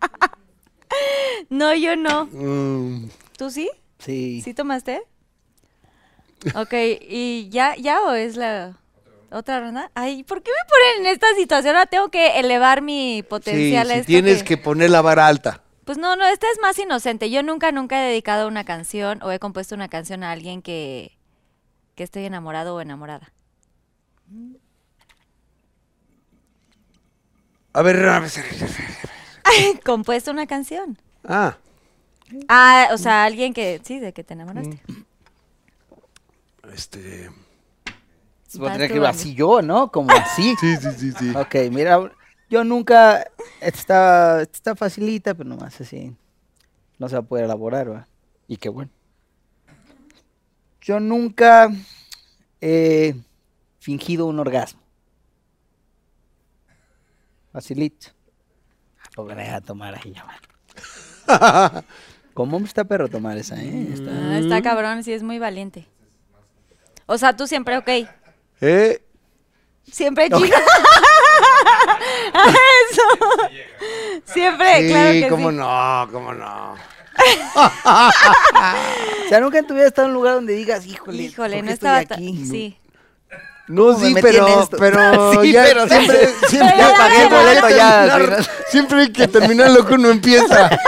No, yo no. Mm, ¿Tú sí? Sí. ¿Sí tomaste? Ok, ¿y ya, ya o es la otra ronda? Ay, ¿por qué me ponen en esta situación? Ahora tengo que elevar mi sí, potencial a sí, tienes que poner la vara alta. Pues no, no, esta es más inocente. Yo nunca, nunca he dedicado una canción o he compuesto una canción a alguien que, que estoy enamorado o enamorada. A ver, a ver. compuesto una canción. Ah, Ah, o sea, alguien que, sí, de que te enamoraste. este. Voy a tener que ir así yo, ¿no? Como así. Sí, sí, sí, sí. Ok, mira, yo nunca. Está, está facilita, pero nomás así. No se va a poder elaborar, ¿va? Y qué bueno. Yo nunca he fingido un orgasmo. Facilito. Voy a tomar ahí, ya va. ¿Cómo está perro tomar esa, eh? Está- Ah, está cabrón, sí, es muy valiente. O sea, tú siempre, ok. ¿Eh? Siempre chido. Eso. Siempre, Sí, claro que cómo sí. no, cómo no. O sea, nunca en tu vida estado en un lugar donde digas, híjole, Híjole, ¿por no qué estaba estoy tan... aquí? Sí. No, ¿Cómo me sí, pero, esto? pero Sí, ya pero siempre, siempre, Ya pagué el siempre hay boleto, que ya, terminar- sí, siempre hay que terminar lo que uno empieza.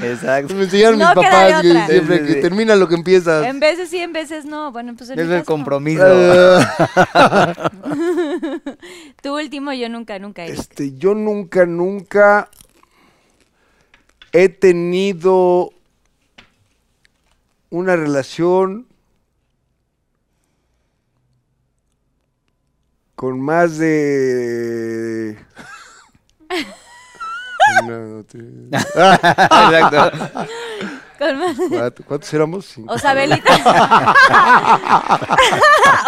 Exacto. Me enseñaron No mis papás que siempre Sí, sí, que termina lo que empiezas. En veces sí, en veces no. Bueno, pues en Es el no. compromiso. Eh, Tu último, yo nunca, nunca. Eric. este, yo nunca, nunca he tenido una relación con más de Una, dos, tres. Exacto. Con más- ¿Cuánto- ¿Cuántos éramos? Cinco. O sea, velitas.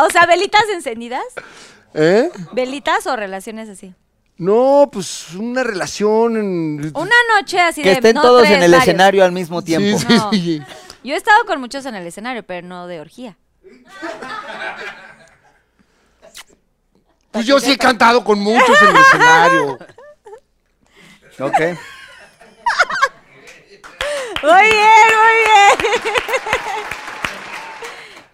o sea, velitas encendidas. ¿Eh? ¿Velitas o relaciones así? No, pues una relación. en- Una noche así Que de. estén no todos tres, en el varios. escenario al mismo tiempo. Sí, sí, No. sí. Yo he estado con muchos en el escenario, pero no de orgía. Pues yo sí he cantado con muchos en el escenario. Ok. Muy bien, muy bien.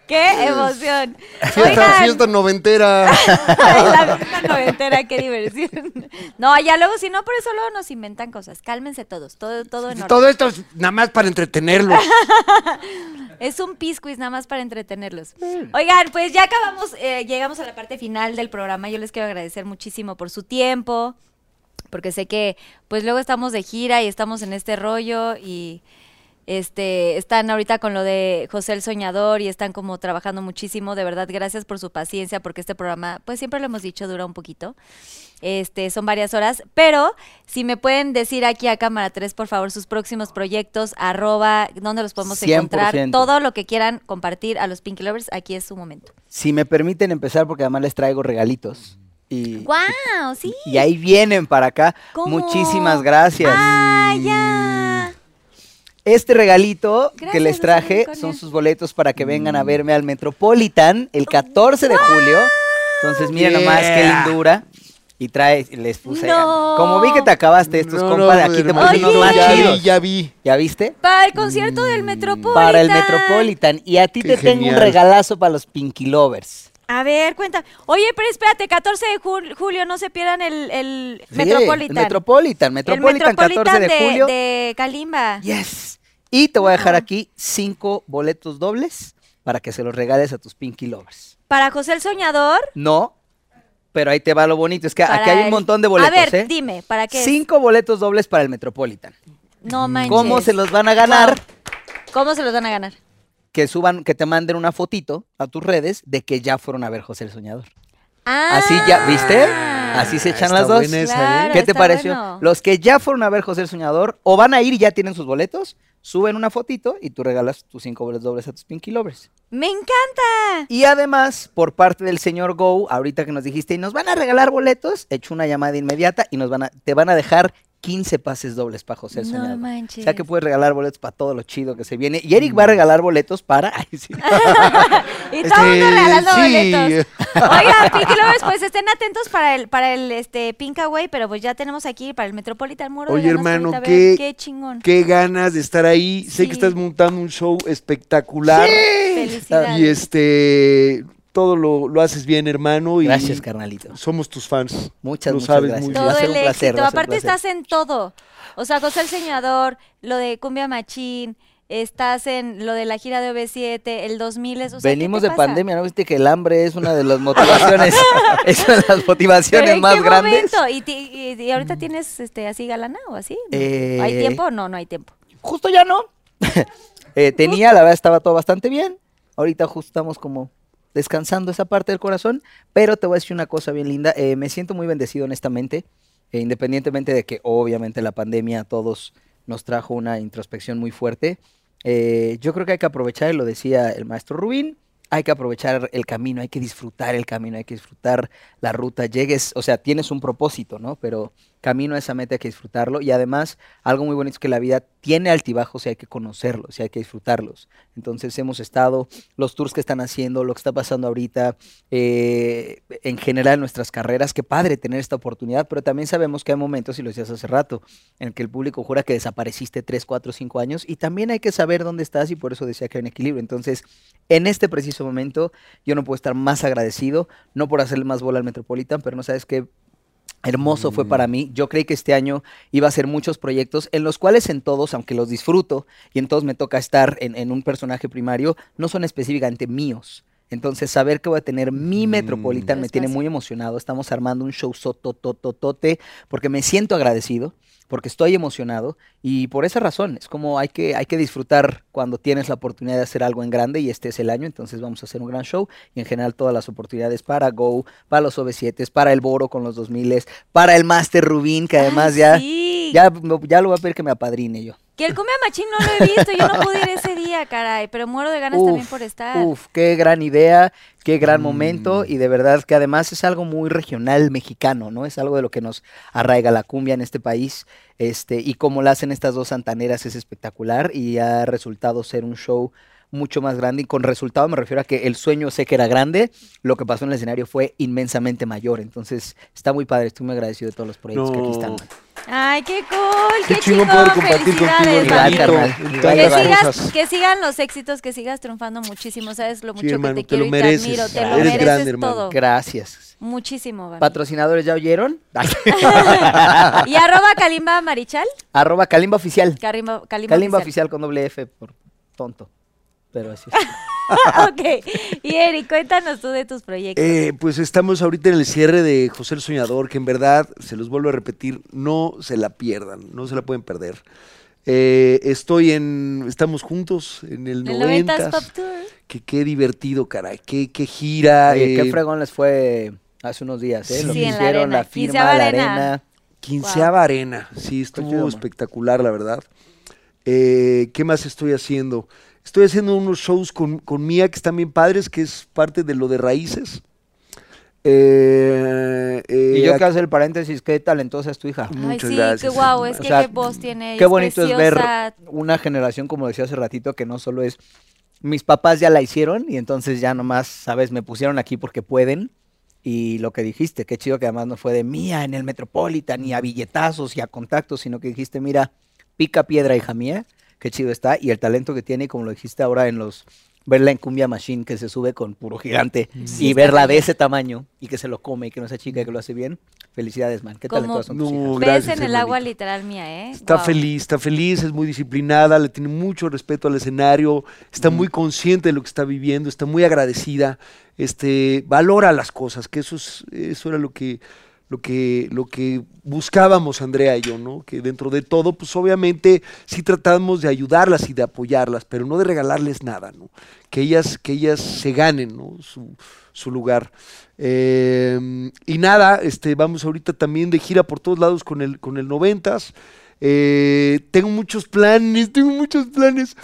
¡Qué emoción! Fiesta, fiesta noventera. la fiesta noventera, qué diversión. No, ya luego, si no, por eso luego nos inventan cosas. Cálmense todos, todo, todo en orden. Todo esto es nada más para entretenerlos. Es un pisquiz nada más para entretenerlos. Oigan, pues ya acabamos, eh, llegamos a la parte final del programa. Yo les quiero agradecer muchísimo por su tiempo, porque sé que pues luego estamos de gira y estamos en este rollo y este están ahorita con lo de José el Soñador y están como trabajando muchísimo. De verdad, gracias por su paciencia, porque este programa, pues siempre lo hemos dicho, dura un poquito. Este, son varias horas, pero si me pueden decir aquí a cámara 3, por favor, sus próximos proyectos, arroba, dónde los podemos encontrar, 100%. todo lo que quieran compartir a los Pinky Lovers, aquí es su momento. Si me permiten empezar, porque además les traigo regalitos. Y, ¡Guau! Sí. y ahí vienen para acá. ¿Cómo? Muchísimas gracias. ¡Ah, ya! Este regalito que les traje son sus boletos para que vengan a verme al Metropolitan el 14 de julio. Entonces, miren nomás qué lindura. Y trae, les puse. No. Como vi que te acabaste estos, No, compa, de no, aquí te puse unos más ya chidos. vi, ya vi. ¿Ya viste? Para el concierto del Metropolitan. Para el Metropolitan. Y a ti Qué te tengo un regalazo para los Pinky Lovers. A ver, cuenta. Oye, pero espérate, 14 de jul- julio, no se pierdan el, el Sí, Metropolitan. el Metropolitan. Metropolitan, El Metropolitan 14 de, julio. de Kalimba. Yes. Y te voy a dejar Ah. aquí cinco boletos dobles para que se los regales a tus Pinky Lovers. Para José el Soñador. No, pero ahí te va lo bonito. Es que para aquí hay un montón de boletos. A ver, ¿eh? dime, ¿para qué? es? Cinco boletos dobles para el Metropolitan. No manches. ¿Cómo se los van a ganar? Wow. ¿Cómo se los van a ganar? Que suban, que te manden una fotito a tus redes de que ya fueron a ver José el Soñador. Ah, Así ya, ¿viste? Así se Ah, echan está las dos. buena esa, ¿eh? ¿Qué te pareció? bueno. Los que ya fueron a ver José el Soñador o van a ir y ya tienen sus boletos, suben una fotito y tú regalas tus cinco boletos dobles a tus Pinky Lovers. Me encanta. Y además, por parte del señor Go, ahorita que nos dijiste, y nos van a regalar boletos, hecho una llamada inmediata y nos van a, te van a dejar 15 pases dobles para José No Soñador. manches. O sea que puedes regalar boletos para todo lo chido que se viene. Y Eric va a regalar boletos para. Ay, sí. Y todo el mundo Este, regalando sí. boletos. Oigan, Pinky Lovers, pues estén atentos para el, para el este Pinkaway, pero pues ya tenemos aquí para el Metropolitan Muro. Oye, hermano, qué- ver, qué chingón. Qué ganas de estar ahí. Sé Sí. que estás montando un show espectacular. Felicidades. Y este, todo lo, lo haces bien, hermano. Y Gracias, carnalito. Somos tus fans. Muchas, Lo muchas sabes gracias. muy todo a ser el un placer, éxito. un Aparte placer. estás en todo. O sea, José el Señador, lo de Cumbia Machín, estás en lo de la gira de OV7, el 2000 es, o sea, ¿qué Venimos de pasa? pandemia, ¿no viste que el hambre es una de las motivaciones, es una de las ¿Pero motivaciones en más qué grandes? momento? ¿Y, ti- y- y ahorita tienes este así galana o así? Eh, ¿Hay tiempo? No, no hay tiempo. Justo ya no. Eh, tenía, la verdad estaba todo bastante bien. Ahorita justo estamos como descansando esa parte del corazón, pero te voy a decir una cosa bien linda. eh, me siento muy bendecido honestamente, eh, independientemente de que obviamente la pandemia a todos nos trajo una introspección muy fuerte. eh, yo creo que hay que aprovechar, lo decía el maestro Rubín, hay que aprovechar el camino, hay que disfrutar el camino, hay que disfrutar la ruta. Llegues, o sea, tienes un propósito, ¿no? Pero camino a esa meta hay que disfrutarlo. Y además, algo muy bonito es que la vida tiene altibajos y hay que conocerlos y hay que disfrutarlos. Entonces hemos estado, los tours que están haciendo, lo que está pasando ahorita, eh, en general en nuestras carreras, qué padre tener esta oportunidad, pero también sabemos que hay momentos, y lo decías hace rato, en que el público jura que desapareciste 3, 4, 5 años y también hay que saber dónde estás y por eso decía que hay un equilibrio. Entonces, en este preciso momento, yo no puedo estar más agradecido, no por hacerle más bola al Metropolitan, pero no sabes qué hermoso fue para mí. Yo creí que este año iba a ser muchos proyectos en los cuales en todos, aunque los disfruto y en todos me toca estar en, en un personaje primario, no son específicamente míos. Entonces, saber que voy a tener mi Metropolitan Tu me tiene muy emocionado. Estamos armando un show sotototote porque me siento agradecido, porque estoy emocionado y por esa razón es como hay que, hay que disfrutar cuando tienes la oportunidad de hacer algo en grande y este es el año, entonces vamos a hacer un gran show y en general todas las oportunidades para Go, para los OV7, para el Boro con los 2000, para el Master Rubín, que además Ay, ya, sí. ya, ya lo voy a pedir que me apadrine yo. Que el Cumbia Machín no lo he visto, yo no pude ir ese día, caray, pero muero de ganas también por estar. Uf, qué gran idea, qué gran momento y de verdad que además es algo muy regional mexicano, ¿no? Es algo de lo que nos arraiga la cumbia en este país, este y como la hacen estas dos santaneras es espectacular y ha resultado ser un show mucho más grande y con resultado me refiero a que el sueño sé que era grande, lo que pasó en el escenario fue inmensamente mayor, entonces está muy padre, estoy muy agradecido de todos los proyectos que aquí están. Ay, qué cool, Qué qué, chingón poder compartir contigo, Que sigas, que sigan los éxitos, que sigas triunfando muchísimo, sabes lo mucho hermano, que te te quiero lo y mereces. te admiro, te lo mereces grande, hermano. todo. Gracias. Muchísimo. Patrocinadores, ¿ya oyeron? y arroba Kalimba Marichal, Arroba Kalimba Oficial. Kalimba, Kalimba, Kalimba Oficial. oficial con doble F por tonto. Pero así es. ok, y Eric, cuéntanos tú de tus proyectos. Eh, pues estamos ahorita en el cierre de José el Soñador, que en verdad, se los vuelvo a repetir, no se la pierdan, no se la pueden perder. Eh, estoy en, estamos juntos en el el 90 90s Pop Tour. que qué divertido, caray, qué, qué gira. Oye, qué eh, fregón les fue hace unos días, ¿eh? Lo Sí, que en la hicieron, arena. la firma, la arena. arena. Quinceava arena, sí, estuvo espectacular, la verdad. Eh, ¿Qué más estoy haciendo? Estoy haciendo unos shows con, con Mía que están bien padres, que es parte de lo de Raíces. Eh, eh, Y yo quiero hacer el paréntesis, qué talentosa es tu hija. Ay, Muchas sí, gracias, qué guau, es O que sea, qué voz tiene. ella, Qué bonito es ver una generación, como decía hace ratito, que no solo es mis papás ya la hicieron y entonces ya nomás, sabes, me pusieron aquí porque pueden. Y lo que dijiste, qué chido que además no fue de mía en el Metropolitan y a billetazos y a contactos, sino que dijiste, mira, pica piedra, hija mía, qué chido está. Y el talento que tiene, y como lo dijiste ahora en los, verla en Cumbia Machine que se sube con puro gigante Sí, y verla de ese tamaño y que se lo come y que no sea chica y que lo hace bien. Felicidades, man. Qué talentosos son tus No. Ves gracias, en el agua literal mía, ¿eh? Está feliz, está feliz, es muy disciplinada, le tiene mucho respeto al escenario, está muy consciente de lo que está viviendo, está muy agradecida, este, valora las cosas, que eso es, eso era lo que, lo que, lo que buscábamos Andrea y yo, ¿no? Que dentro de todo, pues obviamente sí tratamos de ayudarlas y de apoyarlas, pero no de regalarles nada, ¿no? Que ellas, que ellas se ganen, ¿no? Su, su lugar. Eh, y nada, este, vamos ahorita también de gira por todos lados con el, con el noventas. Eh, tengo muchos planes, tengo muchos planes.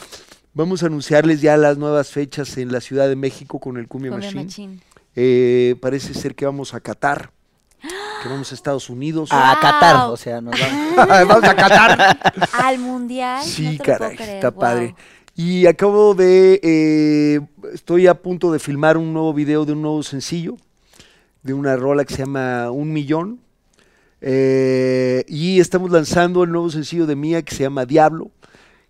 Vamos a anunciarles ya las nuevas fechas en la Ciudad de México con el Cumbia Cumbia Machine. Eh, parece ser que vamos a Qatar. Que vamos a Estados Unidos. A Wow. Qatar, o sea, nos vamos. vamos a Qatar. Al mundial. Sí, no caray, está wow. padre. Y acabo de, eh, estoy a punto de filmar un nuevo video de un nuevo sencillo, de una rola que se llama Un Millón. Eh, y estamos lanzando el nuevo sencillo de Mía que se llama Diablo,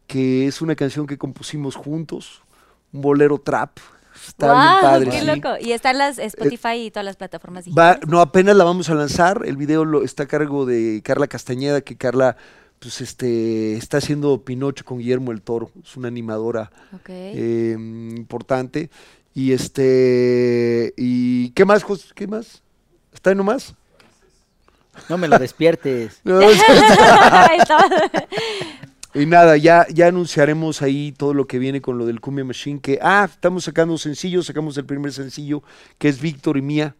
que es una canción que compusimos juntos, un bolero trap. Está bien Guau, padre. qué sí. loco. Y está en las Spotify y todas las plataformas Va- no, apenas la vamos a lanzar. El video lo, está a cargo de Carla Castañeda, que Carla pues, este, está haciendo Pinocho con Guillermo el Toro. Es una animadora eh, importante. Y este. ¿Y qué más, Jos- ¿Qué más? ¿Está ahí nomás? No me lo despiertes. No, Ahí estaba. Y nada, ya, ya anunciaremos ahí todo lo que viene con lo del Cumbia Machine. Que, ah, estamos sacando sencillos. Sacamos el primer sencillo, que es Víctor y Mía,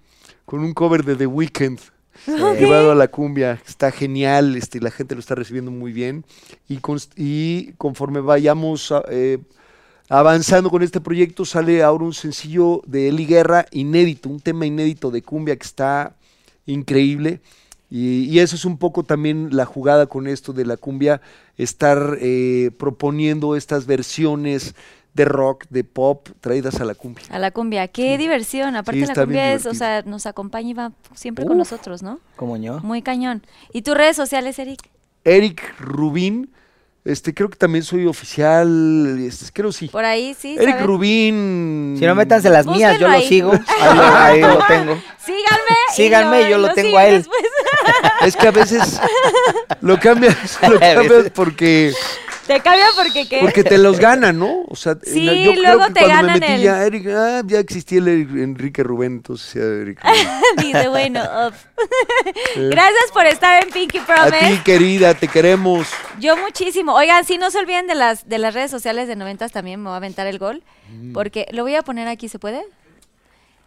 con un cover de The Weeknd. llevado a la cumbia. Está genial, este, la gente lo está recibiendo muy bien. Y, conforme vayamos a- eh, avanzando con este proyecto, sale ahora un sencillo de Eli Guerra inédito, un tema inédito de cumbia que está increíble. Y, y eso es un poco también la jugada con esto de la cumbia, estar eh, proponiendo estas versiones de rock, de pop, traídas a la cumbia. A la cumbia. Qué diversión. Aparte la cumbia es, o sea, nos acompaña y va siempre con nosotros, ¿no? Como yo. Muy cañón. ¿Y tus redes sociales, Eric? Eric Rubín, este, creo que también soy oficial, este, creo sí. Por ahí, sí. Eric ¿saben? Rubín. Si no métanse las mías, yo lo sigo. Ahí lo, ahí lo tengo. Síganme. y Síganme, yo lo tengo a él. después. Es que a veces lo cambias, lo cambias porque, Te cambia porque qué. porque te los ganan, ¿no? O sea, Sí, la- yo creo luego que te cuando me ganan metí el- ya, Eric, ah, ya existía el Eric- Enrique Rubén, entonces ya Eric Rubén. Dice, bueno, off. Gracias por estar en Pinky A Promise. ti, querida, te queremos. Yo muchísimo. Oigan, si no se olviden de las de las redes sociales de noventas también me voy a aventar el gol. Mm. Porque lo voy a poner aquí, ¿se puede?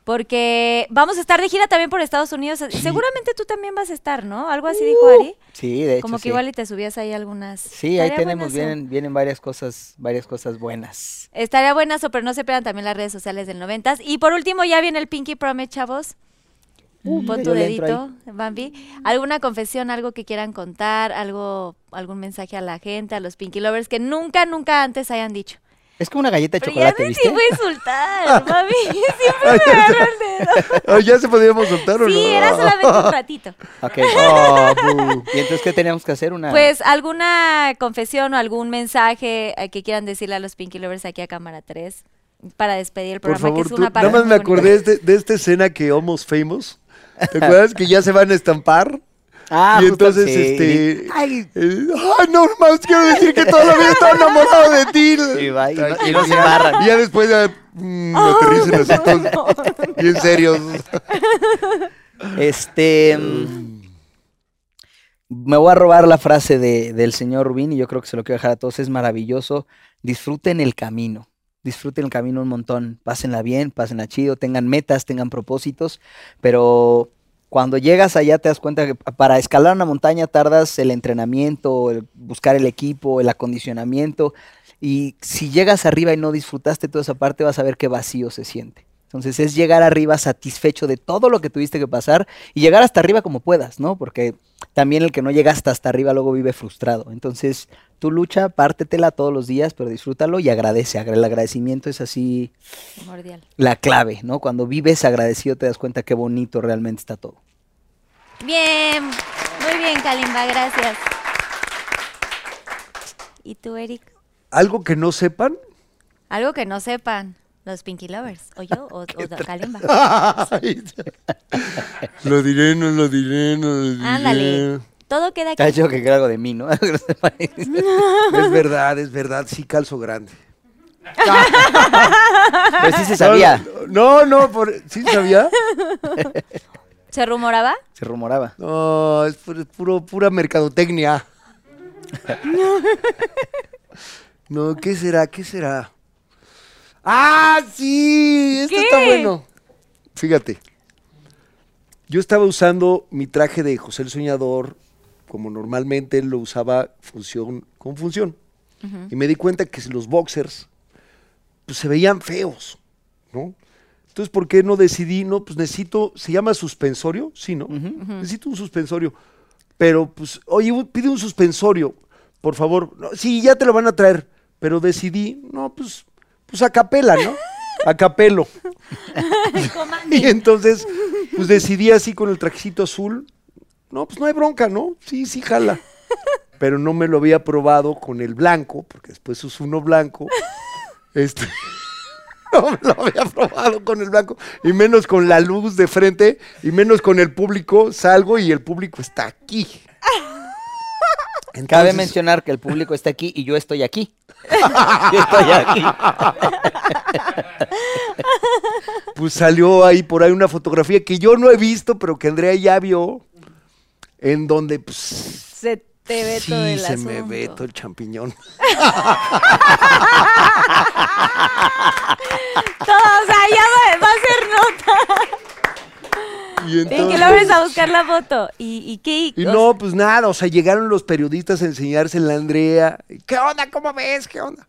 Porque vamos a estar de gira también por Estados Unidos. Seguramente tú también vas a estar, ¿no? Algo así dijo Ari. Sí, de hecho. Como que sí. igual y te subías ahí algunas. Sí, ahí tenemos, vienen, vienen varias cosas, varias cosas buenas. Estaría buenazo, pero no se pierdan también las redes sociales del noventas. Y por último, ya viene el Pinky Promise, chavos. Pon tu dedito, Bambi. ¿Alguna confesión, algo que quieran contar, algo, algún mensaje a la gente, a los Pinky Lovers que nunca, nunca antes hayan dicho? Es como una galleta de Pero ya chocolate, me ¿viste? sí voy a insultar, mami. Siempre me agarra el dedo. ¿Ya se podíamos soltar o no? Sí, era solamente un ratito. Ok. Bu. ¿Y entonces qué teníamos que hacer? Una... Pues alguna confesión o algún mensaje eh, que quieran decirle a los Pinky Lovers aquí a Cámara 3 para despedir el Por programa, favor, que es tú- una parte nada más me acordé de, de esta escena que Almost Famous. ¿Te acuerdas que ya se van a estampar? Ah, y entonces, sí. este. Ay. eh, Ay, no, más quiero decir que todavía estoy enamorado de ti. Y va, y no- y no se ya. embarran. Y ya después ya. Mm, aterricen así todos, Bien serios. Este. mm, me voy a robar la frase de- del señor Rubín y yo creo que se lo quiero dejar a todos. Es maravilloso. Disfruten el camino. Disfruten el camino un montón. Pásenla bien, pásenla chido. Tengan metas, tengan propósitos. Pero cuando llegas allá te das cuenta que pa- para escalar una montaña tardas el entrenamiento, el buscar el equipo, el acondicionamiento. Y si llegas arriba y no disfrutaste toda esa parte, vas a ver qué vacío se siente. Entonces es llegar arriba satisfecho de todo lo que tuviste que pasar y llegar hasta arriba como puedas, ¿no? Porque también el que no llega hasta, hasta arriba luego vive frustrado. Entonces tú lucha, pártetela todos los días, pero disfrútalo y agradece. Agra- El agradecimiento es así Primordial. la clave, ¿no? Cuando vives agradecido te das cuenta qué bonito realmente está todo. Bien, muy bien, Kalimba, gracias. ¿Y tú, Eric? Algo que no sepan. Algo que no sepan los Pinky Lovers, o yo, o, o Kalimba. Lo diré, no lo diré, no lo diré. Ándale. Todo queda aquí. dicho que algo de mí, ¿no? Es verdad, es verdad, sí calzo grande. Pero sí se sabía, No, no, por, ¿sí sabía? ¿Se rumoraba? se rumoraba. No, es puro, puro- pura mercadotecnia. No, ¿qué será? ¿Qué será? ¡Ah, sí! Esto ¿Qué? está bueno. Fíjate. Yo estaba usando mi traje de José el Soñador, como normalmente él lo usaba función con función. Y me di cuenta que los boxers pues, se veían feos, ¿no? Entonces, ¿por qué no decidí? No, pues necesito, se llama suspensorio, sí, ¿no? Necesito un suspensorio. Pero, pues, oye, pide un suspensorio, por favor. No, sí, ya te lo van a traer. Pero decidí, no, pues, pues a capela, ¿no? A capelo. Y entonces, pues decidí así con el trajecito azul. No, pues no hay bronca, ¿no? Sí, sí, jala. Pero no me lo había probado con el blanco, porque después uso uno blanco. Este. No me lo había probado con el blanco, y menos con la luz de frente, y menos con el público. Salgo y el público está aquí. Cabe mencionar que el público está aquí y yo estoy aquí. yo estoy aquí. Pues salió ahí por ahí una fotografía que yo no he visto, pero que Andrea ya vio, en donde pues Se te ve sí, todo el se me ve todo el champiñón. Todo, o sea, ya va, va a ser nota. Y Pinky entonces- Lovers a buscar la foto. ¿Y, y qué? Y no, pues nada, o sea, llegaron los periodistas a enseñársela a Andrea. ¿Qué onda? ¿Cómo ves? ¿Qué onda?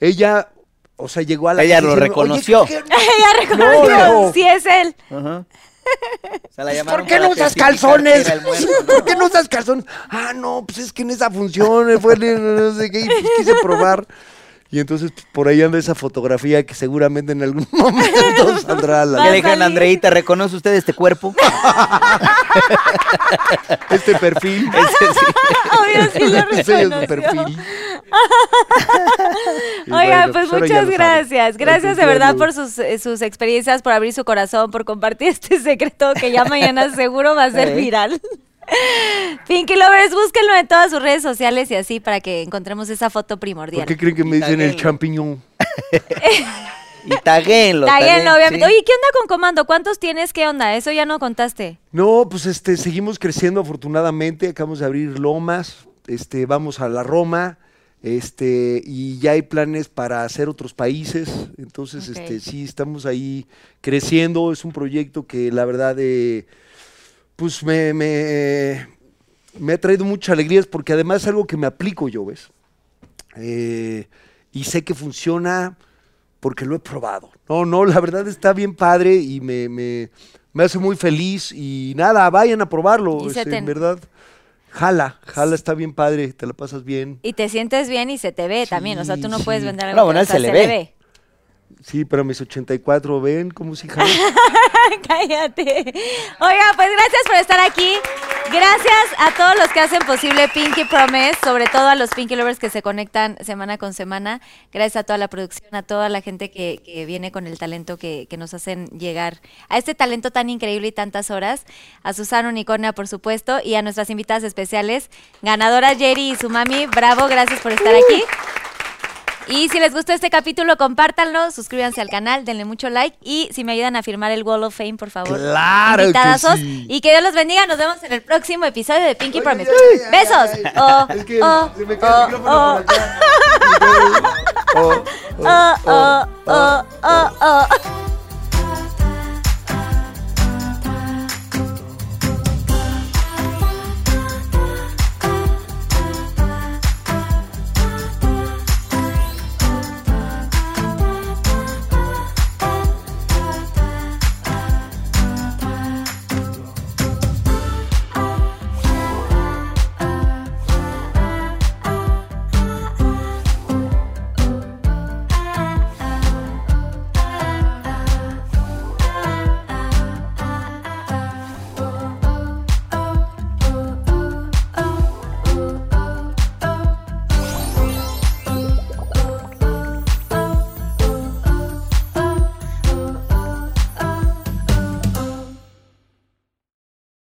Ella, o sea, llegó a la Ella lo diciendo, "Oye, reconoció. ¿qué- Ella reconoció, no. sí es él. Ajá. Se la ¿Por qué no usas calzones? que muerto, ¿no? ¿Por qué no usas calzones? Ah, no, pues es que en esa función fue el- no sé qué, y pues quise probar. Y entonces pues, por ahí anda esa fotografía que seguramente en algún momento saldrá a la, a ¿Qué le salir. Andreita? ¿Reconoce usted este cuerpo? este perfil. Ese sí. Obvio, sí lo reconoció. perfil. Bueno, pues ya muchas gracias. Gracias de verdad por sus, eh, sus experiencias, por abrir su corazón, por compartir este secreto que ya mañana seguro va a ser Eh. viral. Pinky Lovers, búsquenlo en todas sus redes sociales y así para que encontremos esa foto ¿Por primordial. qué creen que me dicen el Taguenlo. champiñón? Y taguenlo. Taguén, obviamente. sí. Oye, ¿qué onda con Comando? ¿Cuántos tienes? ¿Qué onda? Eso ya no contaste. No, pues este, seguimos creciendo afortunadamente. Acabamos de abrir Lomas, este, vamos a la Roma, este, y ya hay planes para hacer otros países. Entonces, este, sí, estamos ahí creciendo. Es un proyecto que la verdad, eh, pues me, me, me ha traído muchas alegrías porque además es algo que me aplico yo, ¿ves? Eh, y sé que funciona porque lo he probado. No, no, la verdad está bien padre y me, me, me hace muy feliz. Y nada, vayan a probarlo. Y se este, te- en verdad, jala, jala, está bien padre, te la pasas bien. Y te sientes bien y se te ve también. O sea, tú no Sí, puedes vender algo. No, que, bueno, o sea, se le ve. Sí, pero mis 84, ¿ven cómo si? Cállate. Oiga, pues gracias por estar aquí. Gracias a todos los que hacen posible Pinky Promise, sobre todo a los Pinky Lovers que se conectan semana con semana. Gracias a toda la producción, a toda la gente que, que viene con el talento que, que nos hacen llegar a este talento tan increíble y tantas horas. A Susana Unicornia, por supuesto, y a nuestras invitadas especiales, ganadora Jerry y su mami. Bravo, gracias por estar aquí. Y si les gustó este capítulo, compártanlo, suscríbanse al canal, denle mucho like y si me ayudan a firmar el Wall of Fame, por favor. Claro que Invitadazos. sí. Y que Dios los bendiga. Nos vemos en el próximo episodio de Pinky Oye, Promise. ay, ay, Besos. ay. Oh, es que oh, se me queda el micrófono por acá. Oh, oh, oh, oh, oh, oh, oh.